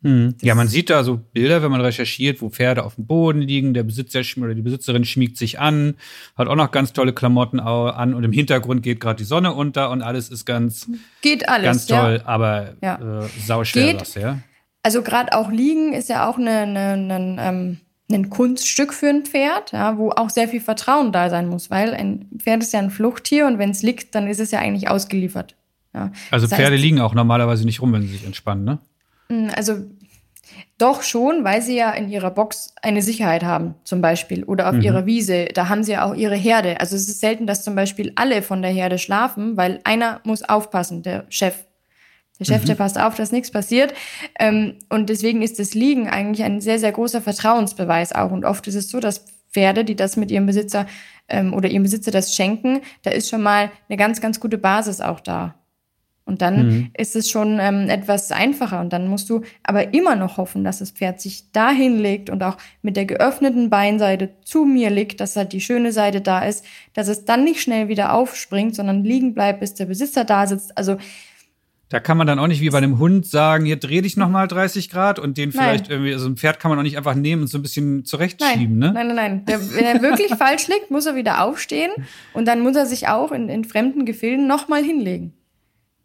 S1: Mhm. Ja, man sieht da so Bilder, wenn man recherchiert, wo Pferde auf dem Boden liegen, der Besitzer oder die Besitzerin schmiegt sich an, hat auch noch ganz tolle Klamotten an und im Hintergrund geht gerade die Sonne unter und alles ist ganz
S2: geht alles
S1: ganz toll, ja. aber ja. Äh, sauschwer geht, was, ja.
S2: Also gerade auch liegen ist ja auch eine, eine, eine ähm, ein Kunststück für ein Pferd, ja, wo auch sehr viel Vertrauen da sein muss, weil ein Pferd ist ja ein Fluchttier und wenn es liegt, dann ist es ja eigentlich ausgeliefert. Ja.
S1: Also das Pferde heißt, liegen auch normalerweise nicht rum, wenn sie sich entspannen, ne?
S2: Hm, also doch schon, weil sie ja in ihrer Box eine Sicherheit haben, zum Beispiel, oder auf mhm. ihrer Wiese. Da haben sie ja auch ihre Herde. Also es ist selten, dass zum Beispiel alle von der Herde schlafen, weil einer muss aufpassen, der Chef. Der Chef, mhm. der passt auf, dass nichts passiert. Ähm, und deswegen ist das Liegen eigentlich ein sehr, sehr großer Vertrauensbeweis auch. Und oft ist es so, dass Pferde, die das mit ihrem Besitzer ähm, oder ihrem Besitzer das schenken, da ist schon mal eine ganz, ganz gute Basis auch da. Und dann mhm. ist es schon ähm, etwas einfacher. Und dann musst du aber immer noch hoffen, dass das Pferd sich dahin legt und auch mit der geöffneten Beinseite zu mir liegt, dass halt die schöne Seite da ist, dass es dann nicht schnell wieder aufspringt, sondern liegen bleibt, bis der Besitzer da sitzt. Also
S1: da kann man dann auch nicht wie bei einem Hund sagen, hier dreh dich nochmal 30 Grad und den vielleicht nein. irgendwie, also ein Pferd kann man auch nicht einfach nehmen und so ein bisschen zurechtschieben,
S2: nein.
S1: ne?
S2: Nein, nein, nein. Der, wenn er wirklich (laughs) falsch liegt, muss er wieder aufstehen und dann muss er sich auch in, in fremden Gefilden nochmal hinlegen.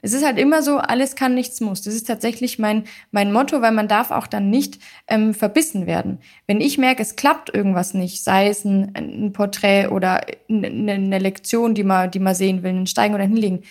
S2: Es ist halt immer so, alles kann, nichts muss. Das ist tatsächlich mein, mein Motto, weil man darf auch dann nicht ähm, verbissen werden. Wenn ich merke, es klappt irgendwas nicht, sei es ein, ein Porträt oder eine, eine Lektion, die man, die man sehen will, ein Steigen oder hinlegen,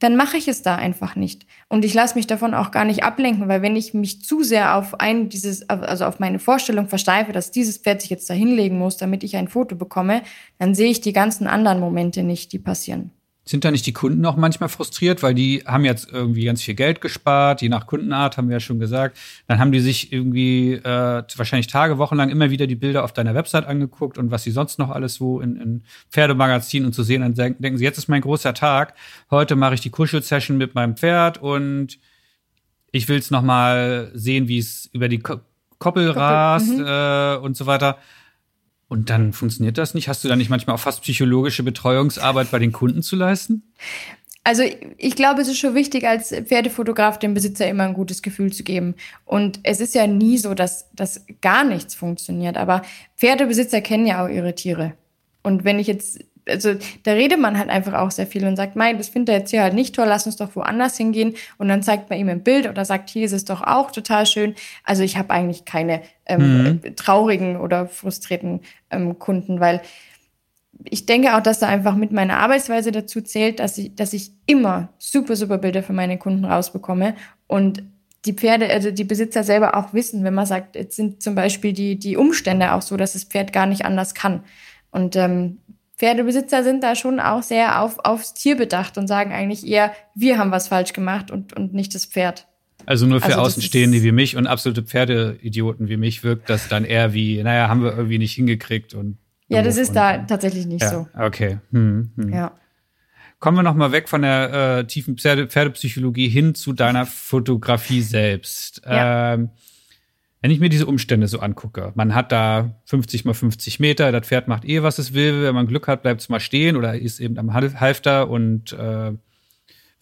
S2: dann mache ich es da einfach nicht. Und ich lasse mich davon auch gar nicht ablenken, weil wenn ich mich zu sehr auf ein dieses, also auf meine Vorstellung versteife, dass dieses Pferd sich jetzt da hinlegen muss, damit ich ein Foto bekomme, dann sehe ich die ganzen anderen Momente nicht, die passieren.
S1: Sind da nicht die Kunden auch manchmal frustriert, weil die haben jetzt irgendwie ganz viel Geld gespart, je nach Kundenart, haben wir ja schon gesagt. Dann haben die sich irgendwie äh, wahrscheinlich Tage, Wochen lang immer wieder die Bilder auf deiner Website angeguckt und was sie sonst noch alles so in, in Pferdemagazinen und zu sehen, dann denken sie, jetzt ist mein großer Tag. Heute mache ich die Kuschelsession mit meinem Pferd und ich will es noch mal sehen, wie es über die Koppel, Koppel rast mhm. äh, und so weiter. Und dann funktioniert das nicht? Hast du da nicht manchmal auch fast psychologische Betreuungsarbeit bei den Kunden zu leisten?
S2: Also ich glaube, es ist schon wichtig, als Pferdefotograf dem Besitzer immer ein gutes Gefühl zu geben. Und es ist ja nie so, dass, dass gar nichts funktioniert. Aber Pferdebesitzer kennen ja auch ihre Tiere. Und wenn ich jetzt also da redet man halt einfach auch sehr viel und sagt, Mei, das findet er jetzt hier halt nicht toll, lass uns doch woanders hingehen. Und dann zeigt man ihm ein Bild oder sagt, hier ist es doch auch total schön. Also ich habe eigentlich keine ähm, mhm. traurigen oder frustrierten ähm, Kunden, weil ich denke auch, dass da einfach mit meiner Arbeitsweise dazu zählt, dass ich, dass ich immer super, super Bilder für meine Kunden rausbekomme und die Pferde, also die Besitzer selber auch wissen, wenn man sagt, jetzt sind zum Beispiel die, die Umstände auch so, dass das Pferd gar nicht anders kann. Und ähm, Pferdebesitzer sind da schon auch sehr auf, aufs Tier bedacht und sagen eigentlich eher, wir haben was falsch gemacht und, und nicht das Pferd.
S1: Also nur für also Außenstehende wie mich und absolute Pferdeidioten wie mich wirkt das dann eher wie, naja, haben wir irgendwie nicht hingekriegt und.
S2: Ja, das ist da tatsächlich nicht
S1: ja,
S2: so.
S1: Okay. Hm, hm.
S2: Ja.
S1: Kommen wir noch mal weg von der äh, tiefen Pferde Pferdepsychologie hin zu deiner Fotografie selbst. Ja. Ähm, wenn ich mir diese Umstände so angucke, man hat da 50 mal 50 Meter, das Pferd macht eh, was es will. Wenn man Glück hat, bleibt es mal stehen oder ist eben am Halfter und äh,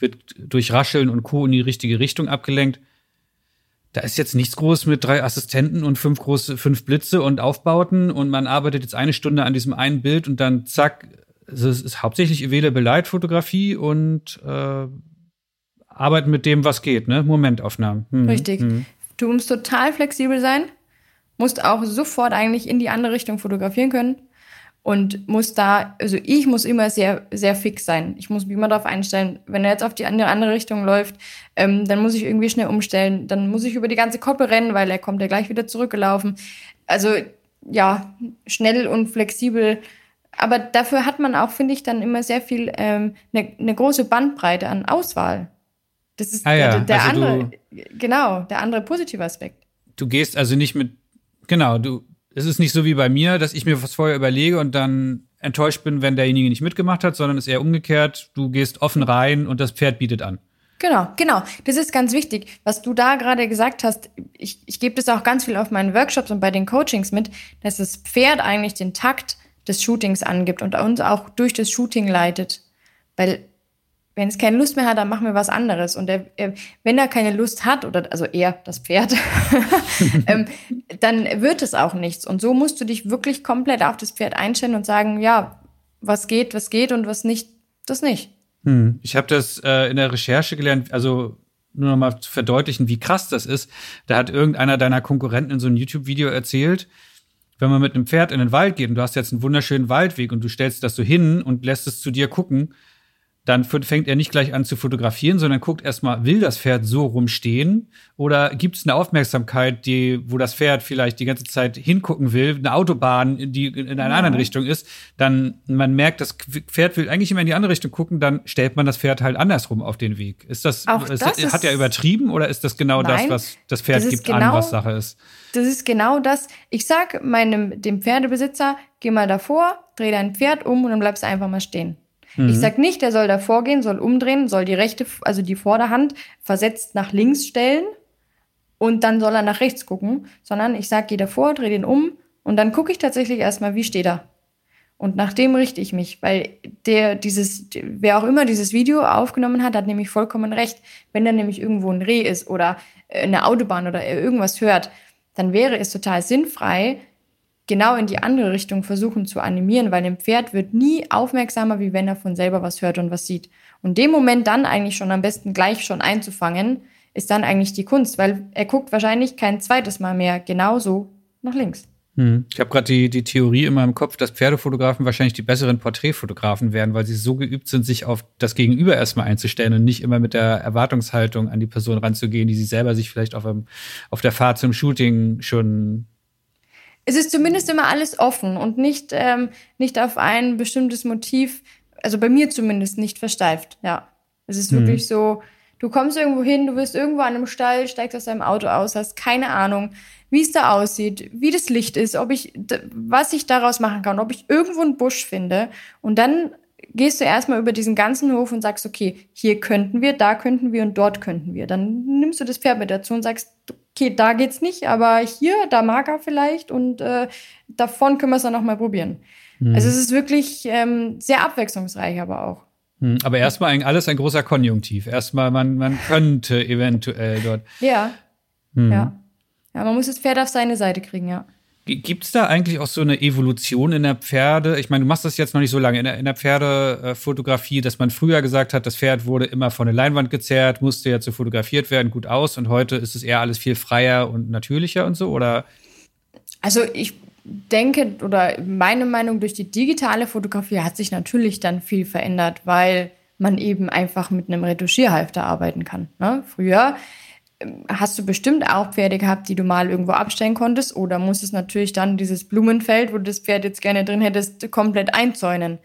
S1: wird durch Rascheln und Co. in die richtige Richtung abgelenkt. Da ist jetzt nichts groß mit drei Assistenten und fünf große, fünf Blitze und Aufbauten und man arbeitet jetzt eine Stunde an diesem einen Bild und dann zack, es ist hauptsächlich Available Light Fotografie und äh, arbeiten mit dem, was geht, ne? Momentaufnahmen.
S2: Hm. Richtig. Hm. Du musst total flexibel sein, musst auch sofort eigentlich in die andere Richtung fotografieren können und muss da, also ich muss immer sehr, sehr fix sein. Ich muss mich immer darauf einstellen, wenn er jetzt auf die andere, andere Richtung läuft, ähm, dann muss ich irgendwie schnell umstellen, dann muss ich über die ganze Koppel rennen, weil er kommt ja gleich wieder zurückgelaufen. Also ja, schnell und flexibel. Aber dafür hat man auch, finde ich, dann immer sehr viel, ähm, eine ähm, ne große Bandbreite an Auswahl. Das ist ah, ja. der, der also andere, genau, der andere positive Aspekt.
S1: Du gehst also nicht mit, genau, du, es ist nicht so wie bei mir, dass ich mir was vorher überlege und dann enttäuscht bin, wenn derjenige nicht mitgemacht hat, sondern es ist eher umgekehrt. Du gehst offen rein und das Pferd bietet an.
S2: Genau, genau. Das ist ganz wichtig. Was du da gerade gesagt hast, ich, ich gebe das auch ganz viel auf meinen Workshops und bei den Coachings mit, dass das Pferd eigentlich den Takt des Shootings angibt und uns auch durch das Shooting leitet. Weil wenn es keine Lust mehr hat, dann machen wir was anderes. Und er, er, wenn er keine Lust hat, oder also er, das Pferd, (laughs) ähm, dann wird es auch nichts. Und so musst du dich wirklich komplett auf das Pferd einstellen und sagen, ja, was geht, was geht und was nicht, das nicht.
S1: Hm. Ich habe das äh, in der Recherche gelernt, also nur noch mal zu verdeutlichen, wie krass das ist. Da hat irgendeiner deiner Konkurrenten in so einem YouTube-Video erzählt, wenn man mit einem Pferd in den Wald geht und du hast jetzt einen wunderschönen Waldweg und du stellst das so hin und lässt es zu dir gucken, dann fängt er nicht gleich an zu fotografieren, sondern guckt erstmal, will das Pferd so rumstehen oder gibt es eine Aufmerksamkeit, die, wo das Pferd vielleicht die ganze Zeit hingucken will, eine Autobahn, die in einer ja. anderen Richtung ist, dann man merkt, das Pferd will eigentlich immer in die andere Richtung gucken, dann stellt man das Pferd halt andersrum auf den Weg. Ist das, ist,
S2: das
S1: hat er übertrieben oder ist das genau Nein, das, was das Pferd das gibt genau, an, was Sache ist?
S2: Das ist genau das. Ich sag meinem, dem Pferdebesitzer, geh mal davor, dreh dein Pferd um und dann bleibst du einfach mal stehen. Mhm. Ich sag nicht, der soll davor gehen, soll umdrehen, soll die rechte, also die Vorderhand versetzt nach links stellen und dann soll er nach rechts gucken, sondern ich sag, geh davor, dreh den um und dann gucke ich tatsächlich erstmal, wie steht er. Und nach dem richte ich mich, weil der dieses, wer auch immer dieses Video aufgenommen hat, hat nämlich vollkommen recht. Wenn da nämlich irgendwo ein Reh ist oder eine Autobahn oder irgendwas hört, dann wäre es total sinnfrei, genau in die andere Richtung versuchen zu animieren, weil ein Pferd wird nie aufmerksamer, wie wenn er von selber was hört und was sieht. Und dem Moment dann eigentlich schon am besten gleich schon einzufangen, ist dann eigentlich die Kunst, weil er guckt wahrscheinlich kein zweites Mal mehr genauso nach links.
S1: Hm. Ich habe gerade die, die Theorie in meinem Kopf, dass Pferdefotografen wahrscheinlich die besseren Porträtfotografen werden, weil sie so geübt sind, sich auf das Gegenüber erstmal einzustellen und nicht immer mit der Erwartungshaltung an die Person ranzugehen, die sie selber sich vielleicht auf, einem, auf der Fahrt zum Shooting schon.
S2: Es ist zumindest immer alles offen und nicht, ähm, nicht auf ein bestimmtes Motiv, also bei mir zumindest nicht versteift, ja. Es ist hm. wirklich so, du kommst irgendwo hin, du bist irgendwo an einem Stall, steigst aus deinem Auto aus, hast keine Ahnung wie es da aussieht, wie das Licht ist, ob ich, was ich daraus machen kann, ob ich irgendwo einen Busch finde. Und dann gehst du erstmal über diesen ganzen Hof und sagst, okay, hier könnten wir, da könnten wir und dort könnten wir. Dann nimmst du das Pferd mit dazu und sagst, okay, da geht's nicht, aber hier, da mag er vielleicht und äh, davon können wir es dann noch mal probieren. Mhm. Also es ist wirklich ähm, sehr abwechslungsreich, aber auch.
S1: Hm, aber erstmal alles ein großer Konjunktiv. Erstmal, man, man könnte eventuell dort.
S2: Ja. Mhm. Ja. Ja, man muss das Pferd auf seine Seite kriegen, ja.
S1: Gibt es da eigentlich auch so eine Evolution in der Pferde? Ich meine, du machst das jetzt noch nicht so lange in der, in der Pferdefotografie, dass man früher gesagt hat, das Pferd wurde immer von der Leinwand gezerrt, musste jetzt so fotografiert werden, gut aus und heute ist es eher alles viel freier und natürlicher und so, oder?
S2: Also ich denke oder meine Meinung durch die digitale Fotografie hat sich natürlich dann viel verändert, weil man eben einfach mit einem Retuschierhalfter arbeiten kann. Ne? Früher hast du bestimmt auch Pferde gehabt, die du mal irgendwo abstellen konntest oder musstest natürlich dann dieses Blumenfeld, wo du das Pferd jetzt gerne drin hättest, komplett einzäunen.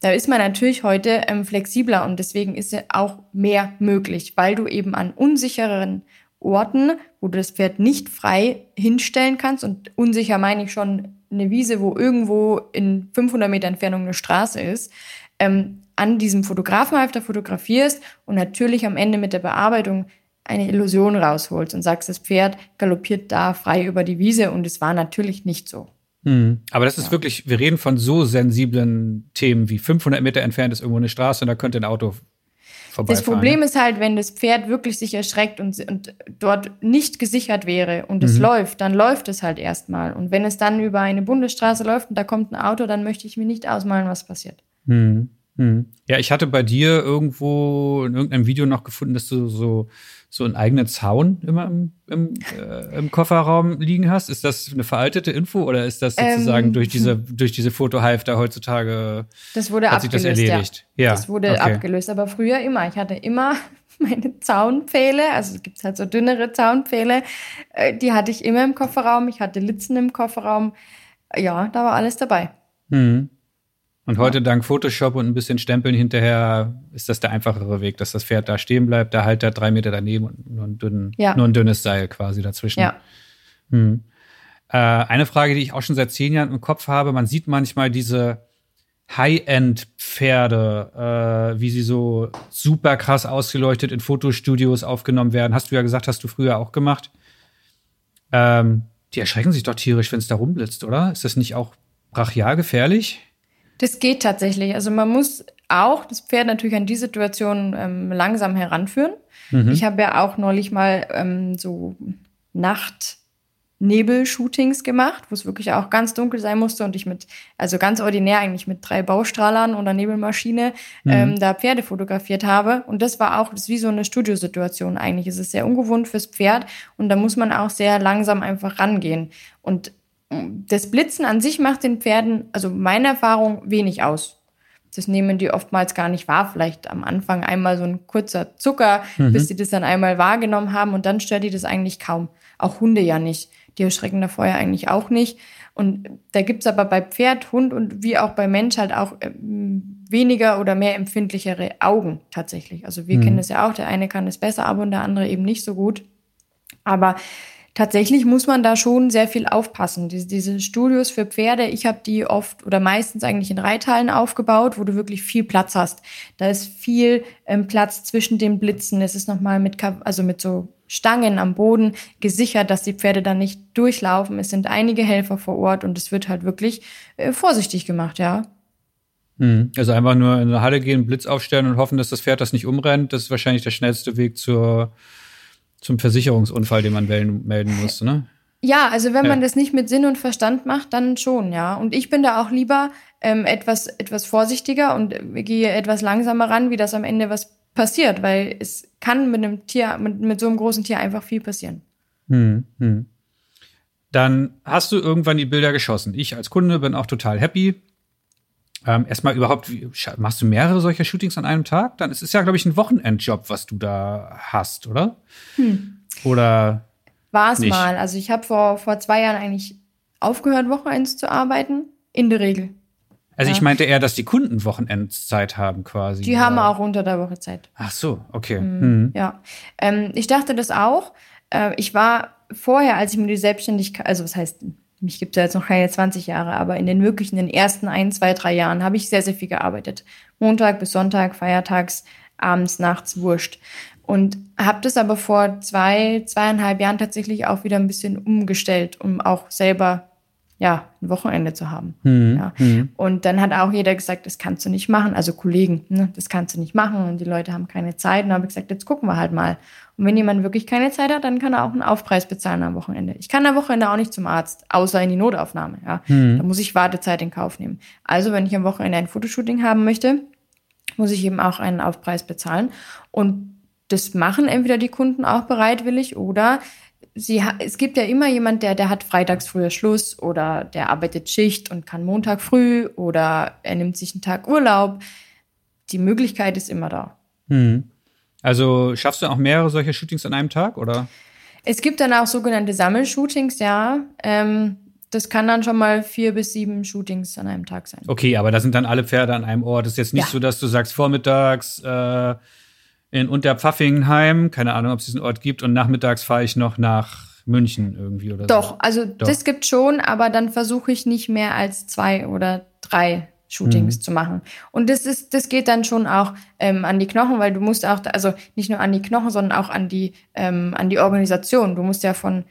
S2: Da ist man natürlich heute ähm, flexibler und deswegen ist auch mehr möglich, weil du eben an unsicheren Orten, wo du das Pferd nicht frei hinstellen kannst und unsicher meine ich schon eine Wiese, wo irgendwo in 500 Meter Entfernung eine Straße ist, ähm, an diesem Fotografenhalfter fotografierst und natürlich am Ende mit der Bearbeitung eine Illusion rausholst und sagst, das Pferd galoppiert da frei über die Wiese und es war natürlich nicht so.
S1: Hm. Aber das ist ja. wirklich, wir reden von so sensiblen Themen wie 500 Meter entfernt ist irgendwo eine Straße und da könnte ein Auto vorbeifahren.
S2: Das Problem ist halt, wenn das Pferd wirklich sich erschreckt und, und dort nicht gesichert wäre und es mhm. läuft, dann läuft es halt erstmal. Und wenn es dann über eine Bundesstraße läuft und da kommt ein Auto, dann möchte ich mir nicht ausmalen, was passiert.
S1: Mhm. Mhm. Ja, ich hatte bei dir irgendwo in irgendeinem Video noch gefunden, dass du so so einen eigenen Zaun immer im, im, äh, im, Kofferraum liegen hast? Ist das eine veraltete Info oder ist das sozusagen ähm, durch diese durch diese Fotohalfter heutzutage
S2: das wurde hat abgelöst, sich das erledigt? Ja, ja das wurde okay. abgelöst, aber früher immer. Ich hatte immer (laughs) meine Zaunpfähle, also es gibt halt so dünnere Zaunpfähle, äh, die hatte ich immer im Kofferraum. Ich hatte Litzen im Kofferraum. Ja, da war alles dabei.
S1: Mhm. Und heute ja. dank Photoshop und ein bisschen Stempeln hinterher ist das der einfachere Weg, dass das Pferd da stehen bleibt, der Halter drei Meter daneben und nur ein, dünn, ja. nur ein dünnes Seil quasi dazwischen. Ja. Hm. Äh, eine Frage, die ich auch schon seit zehn Jahren im Kopf habe, man sieht manchmal diese High-End-Pferde, äh, wie sie so super krass ausgeleuchtet in Fotostudios aufgenommen werden. Hast du ja gesagt, hast du früher auch gemacht. Ähm, die erschrecken sich doch tierisch, wenn es da rumblitzt, oder? Ist das nicht auch brachial gefährlich?
S2: Das geht tatsächlich. Also man muss auch das Pferd natürlich an die Situation ähm, langsam heranführen. Mhm. Ich habe ja auch neulich mal ähm, so Nacht Nebel-Shootings gemacht, wo es wirklich auch ganz dunkel sein musste und ich mit, also ganz ordinär eigentlich mit drei Baustrahlern oder Nebelmaschine mhm. ähm, da Pferde fotografiert habe. Und das war auch, das ist wie so eine Studiosituation eigentlich. Es ist sehr ungewohnt fürs Pferd und da muss man auch sehr langsam einfach rangehen. Und das Blitzen an sich macht den Pferden, also meiner Erfahrung, wenig aus. Das nehmen die oftmals gar nicht wahr. Vielleicht am Anfang einmal so ein kurzer Zucker, mhm. bis sie das dann einmal wahrgenommen haben und dann stört die das eigentlich kaum. Auch Hunde ja nicht. Die erschrecken davor ja eigentlich auch nicht. Und da gibt's aber bei Pferd, Hund und wie auch bei Mensch halt auch äh, weniger oder mehr empfindlichere Augen tatsächlich. Also wir mhm. kennen das ja auch. Der eine kann es besser, aber und der andere eben nicht so gut. Aber tatsächlich muss man da schon sehr viel aufpassen. Diese, diese Studios für Pferde, ich habe die oft oder meistens eigentlich in Reithallen aufgebaut, wo du wirklich viel Platz hast. Da ist viel ähm, Platz zwischen den Blitzen. Es ist nochmal mit, also mit so Stangen am Boden gesichert, dass die Pferde dann nicht durchlaufen. Es sind einige Helfer vor Ort und es wird halt wirklich äh, vorsichtig gemacht, ja.
S1: Hm. Also einfach nur in eine Halle gehen, Blitz aufstellen und hoffen, dass das Pferd das nicht umrennt. Das ist wahrscheinlich der schnellste Weg zur zum Versicherungsunfall, den man melden, musste, ne?
S2: Ja, also wenn man das nicht mit Sinn und Verstand macht, dann schon, ja. Und ich bin da auch lieber ähm, etwas, etwas vorsichtiger und gehe etwas langsamer ran, wie das am Ende was passiert, weil es kann mit einem Tier, mit, mit so einem großen Tier einfach viel passieren.
S1: Hm, hm. Dann hast du irgendwann die Bilder geschossen. Ich als Kunde bin auch total happy. Ähm, erstmal überhaupt, wie, machst du mehrere solcher Shootings an einem Tag? Dann ist es ja, glaube ich, ein Wochenendjob, was du da hast, oder? Hm. Oder
S2: war es mal. Also ich habe vor, vor zwei Jahren eigentlich aufgehört, Wochenends zu arbeiten. In der Regel.
S1: Also ja. ich meinte eher, dass die Kunden Wochenendzeit haben quasi.
S2: Die oder? haben auch unter der Woche Zeit.
S1: Ach so, okay.
S2: Mhm. Mhm. Ja. Ähm, ich dachte das auch. Äh, ich war vorher, als ich mir die Selbstständigkeit, also was heißt, mich gibt es ja jetzt noch keine 20 Jahre, aber in den wirklich in den ersten ein, zwei, drei Jahren habe ich sehr, sehr viel gearbeitet. Montag bis Sonntag, feiertags, abends, nachts, wurscht. Und habe das aber vor zwei, zweieinhalb Jahren tatsächlich auch wieder ein bisschen umgestellt, um auch selber ja, ein Wochenende zu haben. Mhm. Ja. Mhm. Und dann hat auch jeder gesagt, das kannst du nicht machen. Also Kollegen, ne, das kannst du nicht machen. Und die Leute haben keine Zeit. Und dann habe ich gesagt, jetzt gucken wir halt mal. Und wenn jemand wirklich keine Zeit hat, dann kann er auch einen Aufpreis bezahlen am Wochenende. Ich kann am Wochenende auch nicht zum Arzt, außer in die Notaufnahme. Ja. Mhm. Da muss ich Wartezeit in Kauf nehmen. Also wenn ich am Wochenende ein Fotoshooting haben möchte, muss ich eben auch einen Aufpreis bezahlen. Und das machen entweder die Kunden auch bereitwillig oder sie, es gibt ja immer jemand, der, der hat freitags früher Schluss oder der arbeitet Schicht und kann Montag früh oder er nimmt sich einen Tag Urlaub. Die Möglichkeit ist immer da.
S1: Hm. Also schaffst du auch mehrere solche Shootings an einem Tag oder?
S2: Es gibt dann auch sogenannte Sammelshootings, ja. Ähm, das kann dann schon mal vier bis sieben Shootings an einem Tag sein.
S1: Okay, aber da sind dann alle Pferde an einem Ort. Das ist jetzt nicht ja. so, dass du sagst, vormittags äh, in Unterpfaffingheim, keine Ahnung, ob es diesen Ort gibt, und nachmittags fahre ich noch nach München irgendwie oder
S2: Doch, so. also Doch. das gibt schon, aber dann versuche ich nicht mehr als zwei oder drei Shootings mhm. zu machen. Und das ist, das geht dann schon auch ähm, an die Knochen, weil du musst auch, also nicht nur an die Knochen, sondern auch an die, ähm, an die Organisation. Du musst ja von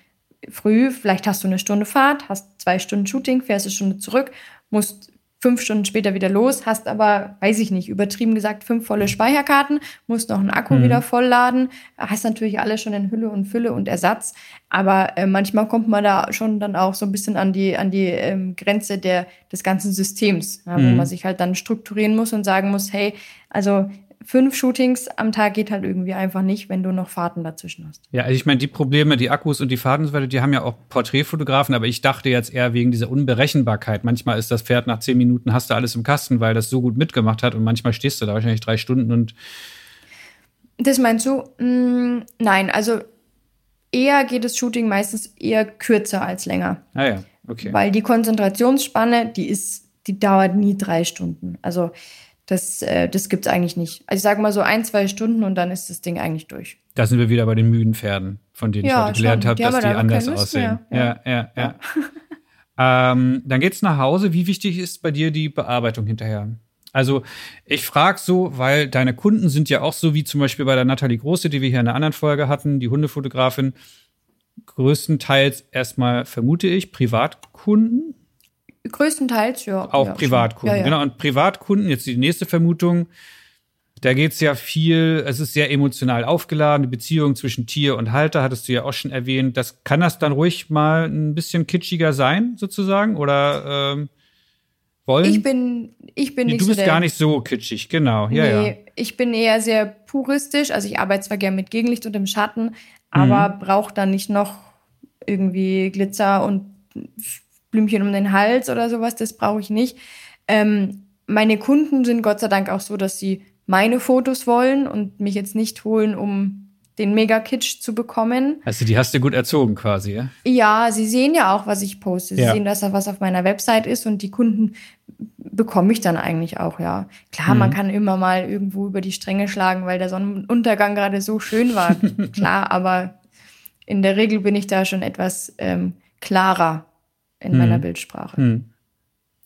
S2: früh, vielleicht hast du eine Stunde Fahrt, hast zwei Stunden Shooting, fährst eine Stunde zurück, musst fünf Stunden später wieder los, hast aber, weiß ich nicht, übertrieben gesagt, fünf volle Speicherkarten, musst noch einen Akku mhm. wieder vollladen, hast natürlich alles schon in Hülle und Fülle und Ersatz, aber äh, manchmal kommt man da schon dann auch so ein bisschen an die, an die ähm, Grenze der, des ganzen Systems, ja, mhm. wo man sich halt dann strukturieren muss und sagen muss, hey, also fünf Shootings am Tag geht halt irgendwie einfach nicht, wenn du noch Fahrten dazwischen hast.
S1: Ja, also ich meine, die Probleme, die Akkus und die Fahrten und so weiter, die haben ja auch Porträtfotografen, aber ich dachte jetzt eher wegen dieser Unberechenbarkeit. Manchmal ist das Pferd nach zehn Minuten, hast du alles im Kasten, weil das so gut mitgemacht hat und manchmal stehst du da wahrscheinlich drei Stunden und.
S2: Das meinst du? Mm, nein, also eher geht das Shooting meistens eher kürzer als länger.
S1: Ah ja, okay.
S2: Weil die Konzentrationsspanne, die ist, die dauert nie drei Stunden. Also das, äh, das gibt es eigentlich nicht. Also ich sage mal so ein, zwei Stunden und dann ist das Ding eigentlich durch.
S1: Da sind wir wieder bei den müden Pferden, von denen ja, ich heute gelernt habe, dass die anders aussehen. Ja, ja, ja. (laughs) ähm, dann geht's nach Hause. Wie wichtig ist bei dir die Bearbeitung hinterher? Also ich frage so, weil deine Kunden sind ja auch so wie zum Beispiel bei der Nathalie Große, die wir hier in einer anderen Folge hatten, die Hundefotografin, größtenteils erstmal vermute ich Privatkunden,
S2: Größtenteils, ja.
S1: Auch
S2: ja,
S1: Privatkunden, ja, ja. genau. Und Privatkunden, jetzt die nächste Vermutung, da geht es ja viel, es ist sehr emotional aufgeladen, die Beziehung zwischen Tier und Halter, hattest du ja auch schon erwähnt. Das kann das dann ruhig mal ein bisschen kitschiger sein, sozusagen? Oder ähm, wollen?
S2: Ich bin, ich bin nee, nicht
S1: Du bist so gar nicht so kitschig, genau. Ja, nee, ja.
S2: ich bin eher sehr puristisch. Also ich arbeite zwar gerne mit Gegenlicht und im Schatten, aber mhm. brauche dann nicht noch irgendwie Glitzer und Blümchen um den Hals oder sowas, das brauche ich nicht. Ähm, meine Kunden sind Gott sei Dank auch so, dass sie meine Fotos wollen und mich jetzt nicht holen, um den Mega-Kitsch zu bekommen.
S1: Also die hast du gut erzogen quasi, ja?
S2: Ja, sie sehen ja auch, was ich poste. Sie ja. sehen, dass da was auf meiner Website ist und die Kunden bekomme ich dann eigentlich auch, ja. Klar, mhm. man kann immer mal irgendwo über die Stränge schlagen, weil der Sonnenuntergang gerade so schön war. (laughs) Klar, aber in der Regel bin ich da schon etwas ähm, klarer in hm. meiner Bildsprache. Hm.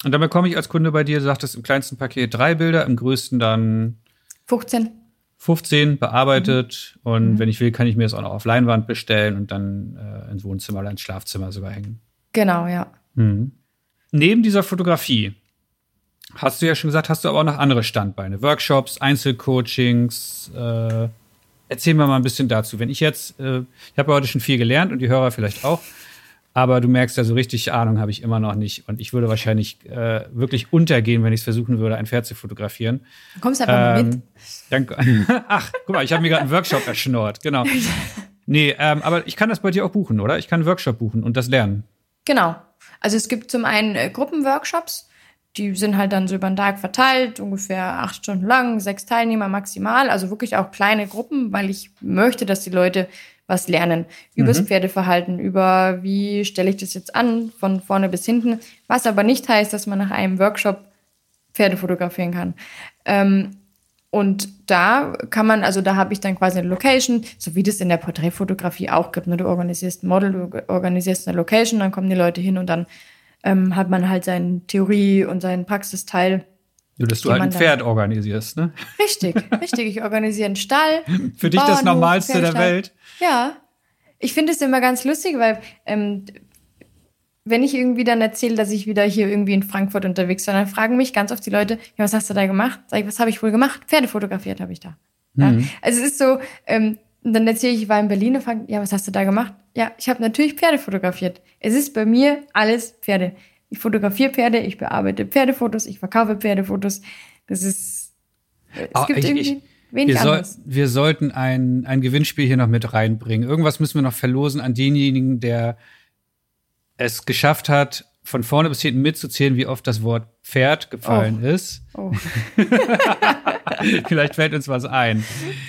S1: Und dann bekomme ich als Kunde bei dir, du sagtest im kleinsten Paket drei Bilder, im größten dann
S2: 15.
S1: 15 bearbeitet mhm. und mhm. wenn ich will, kann ich mir das auch noch auf Leinwand bestellen und dann äh, ins Wohnzimmer oder ins Schlafzimmer sogar hängen.
S2: Genau, ja.
S1: Mhm. Neben dieser Fotografie hast du ja schon gesagt, hast du aber auch noch andere Standbeine, Workshops, Einzelcoachings. Äh, erzähl mir mal ein bisschen dazu. Wenn ich jetzt, äh, ich habe heute schon viel gelernt und die Hörer vielleicht auch. Aber du merkst ja, so richtig Ahnung habe ich immer noch nicht. Und ich würde wahrscheinlich äh, wirklich untergehen, wenn ich es versuchen würde, ein Pferd zu fotografieren.
S2: Du kommst einfach ähm, mal mit.
S1: Danke. (laughs) Ach, guck mal, ich habe mir gerade einen Workshop erschnort. Genau. Nee, ähm, aber ich kann das bei dir auch buchen, oder? Ich kann einen Workshop buchen und das lernen.
S2: Genau. Also es gibt zum einen äh, Gruppenworkshops, die sind halt dann so über den Tag verteilt, ungefähr acht Stunden lang, sechs Teilnehmer maximal, also wirklich auch kleine Gruppen, weil ich möchte, dass die Leute was lernen über das mhm. Pferdeverhalten, über wie stelle ich das jetzt an, von vorne bis hinten. Was aber nicht heißt, dass man nach einem Workshop Pferde fotografieren kann. Ähm, und da kann man, also da habe ich dann quasi eine Location, so wie das in der Porträtfotografie auch gibt. Ne? Du organisierst ein Model, du organisierst eine Location, dann kommen die Leute hin und dann ähm, hat man halt seine Theorie und seinen Praxisteil.
S1: Nur, dass du halt ein Pferd organisierst, ne?
S2: Richtig, richtig. Ich organisiere einen Stall. (laughs)
S1: Für dich das Normalste der Welt.
S2: Ja. Ich finde es immer ganz lustig, weil ähm, wenn ich irgendwie dann erzähle, dass ich wieder hier irgendwie in Frankfurt unterwegs war, dann fragen mich ganz oft die Leute, ja, was hast du da gemacht? Sag ich, was habe ich wohl gemacht? Pferde fotografiert habe ich da. Ja? Mhm. Also es ist so, ähm, dann erzähle ich, ich war in Berlin und frage, ja, was hast du da gemacht? Ja, ich habe natürlich Pferde fotografiert. Es ist bei mir alles Pferde. Ich fotografiere Pferde, ich bearbeite Pferdefotos, ich verkaufe Pferdefotos. Das ist,
S1: es oh, gibt ich, irgendwie ich, wenig wir, soll, wir sollten ein, ein Gewinnspiel hier noch mit reinbringen. Irgendwas müssen wir noch verlosen an denjenigen, der es geschafft hat, von vorne bis hinten mitzuzählen, wie oft das Wort Pferd gefallen oh. ist. Oh. (laughs) Vielleicht fällt uns was ein.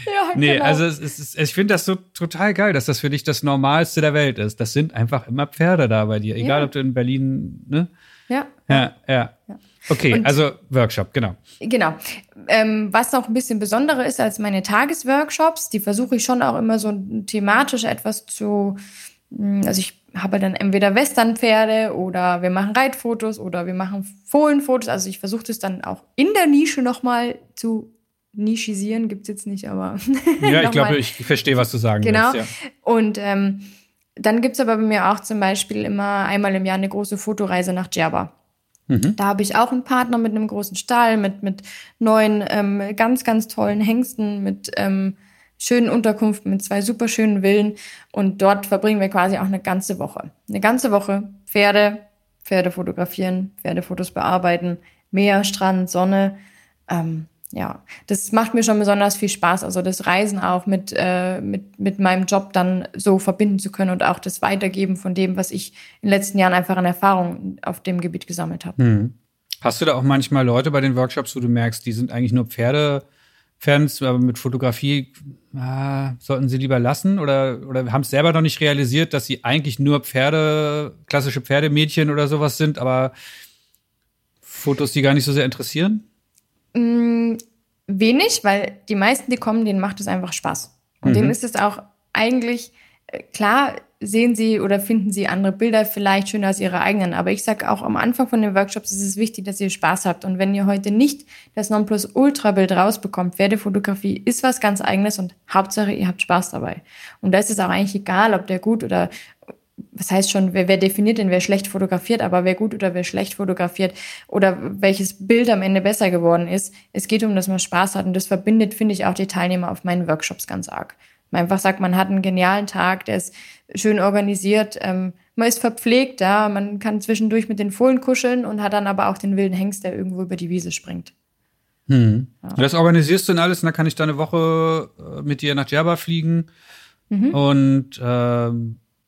S1: Ja, nee, genau. also es ist, ich finde das so total geil, dass das für dich das Normalste der Welt ist. Das sind einfach immer Pferde da bei dir, egal ja. ob du in Berlin, ne?
S2: Ja.
S1: Ja, ja. ja. Okay, Und, also Workshop, genau.
S2: Genau. Ähm, was noch ein bisschen besonderer ist als meine Tagesworkshops, die versuche ich schon auch immer so thematisch etwas zu, hm, also ich habe dann entweder Westernpferde oder wir machen Reitfotos oder wir machen Fohlenfotos. Also ich versuche das dann auch in der Nische nochmal zu nischisieren, gibt es jetzt nicht, aber. (laughs)
S1: ja, ich glaube, ich verstehe, was du sagen
S2: genau.
S1: willst.
S2: Genau. Ja. Und ähm, dann gibt es aber bei mir auch zum Beispiel immer einmal im Jahr eine große Fotoreise nach Djerba. Mhm. Da habe ich auch einen Partner mit einem großen Stall, mit, mit neuen, ähm, ganz, ganz tollen Hengsten, mit ähm, schönen Unterkunft mit zwei super schönen Villen und dort verbringen wir quasi auch eine ganze Woche. Eine ganze Woche Pferde, Pferde fotografieren, Pferdefotos bearbeiten, Meer, Strand, Sonne. Ähm, ja, das macht mir schon besonders viel Spaß. Also das Reisen auch mit, äh, mit, mit meinem Job dann so verbinden zu können und auch das Weitergeben von dem, was ich in den letzten Jahren einfach an Erfahrung auf dem Gebiet gesammelt habe.
S1: Hm. Hast du da auch manchmal Leute bei den Workshops, wo du merkst, die sind eigentlich nur Pferde Fans, aber mit Fotografie ah, sollten sie lieber lassen oder, oder haben es selber noch nicht realisiert, dass sie eigentlich nur Pferde, klassische Pferdemädchen oder sowas sind, aber Fotos, die gar nicht so sehr interessieren?
S2: Mm, wenig, weil die meisten, die kommen, denen macht es einfach Spaß. Und mhm. denen ist es auch eigentlich äh, klar, sehen sie oder finden sie andere Bilder vielleicht schöner als ihre eigenen. Aber ich sage auch am Anfang von den Workshops ist es wichtig, dass ihr Spaß habt. Und wenn ihr heute nicht das Nonplusultra-Bild rausbekommt, Pferdefotografie ist was ganz eigenes und Hauptsache ihr habt Spaß dabei. Und da ist es auch eigentlich egal, ob der gut oder was heißt schon, wer, wer definiert denn, wer schlecht fotografiert, aber wer gut oder wer schlecht fotografiert oder welches Bild am Ende besser geworden ist. Es geht um, dass man Spaß hat und das verbindet, finde ich, auch die Teilnehmer auf meinen Workshops ganz arg. Man einfach sagt, man hat einen genialen Tag, der ist schön organisiert, ähm, man ist verpflegt, ja, man kann zwischendurch mit den Fohlen kuscheln und hat dann aber auch den wilden Hengst, der irgendwo über die Wiese springt.
S1: Hm. Ja. Das organisierst du und alles, und dann kann ich da eine Woche äh, mit dir nach Djerba fliegen mhm. und äh,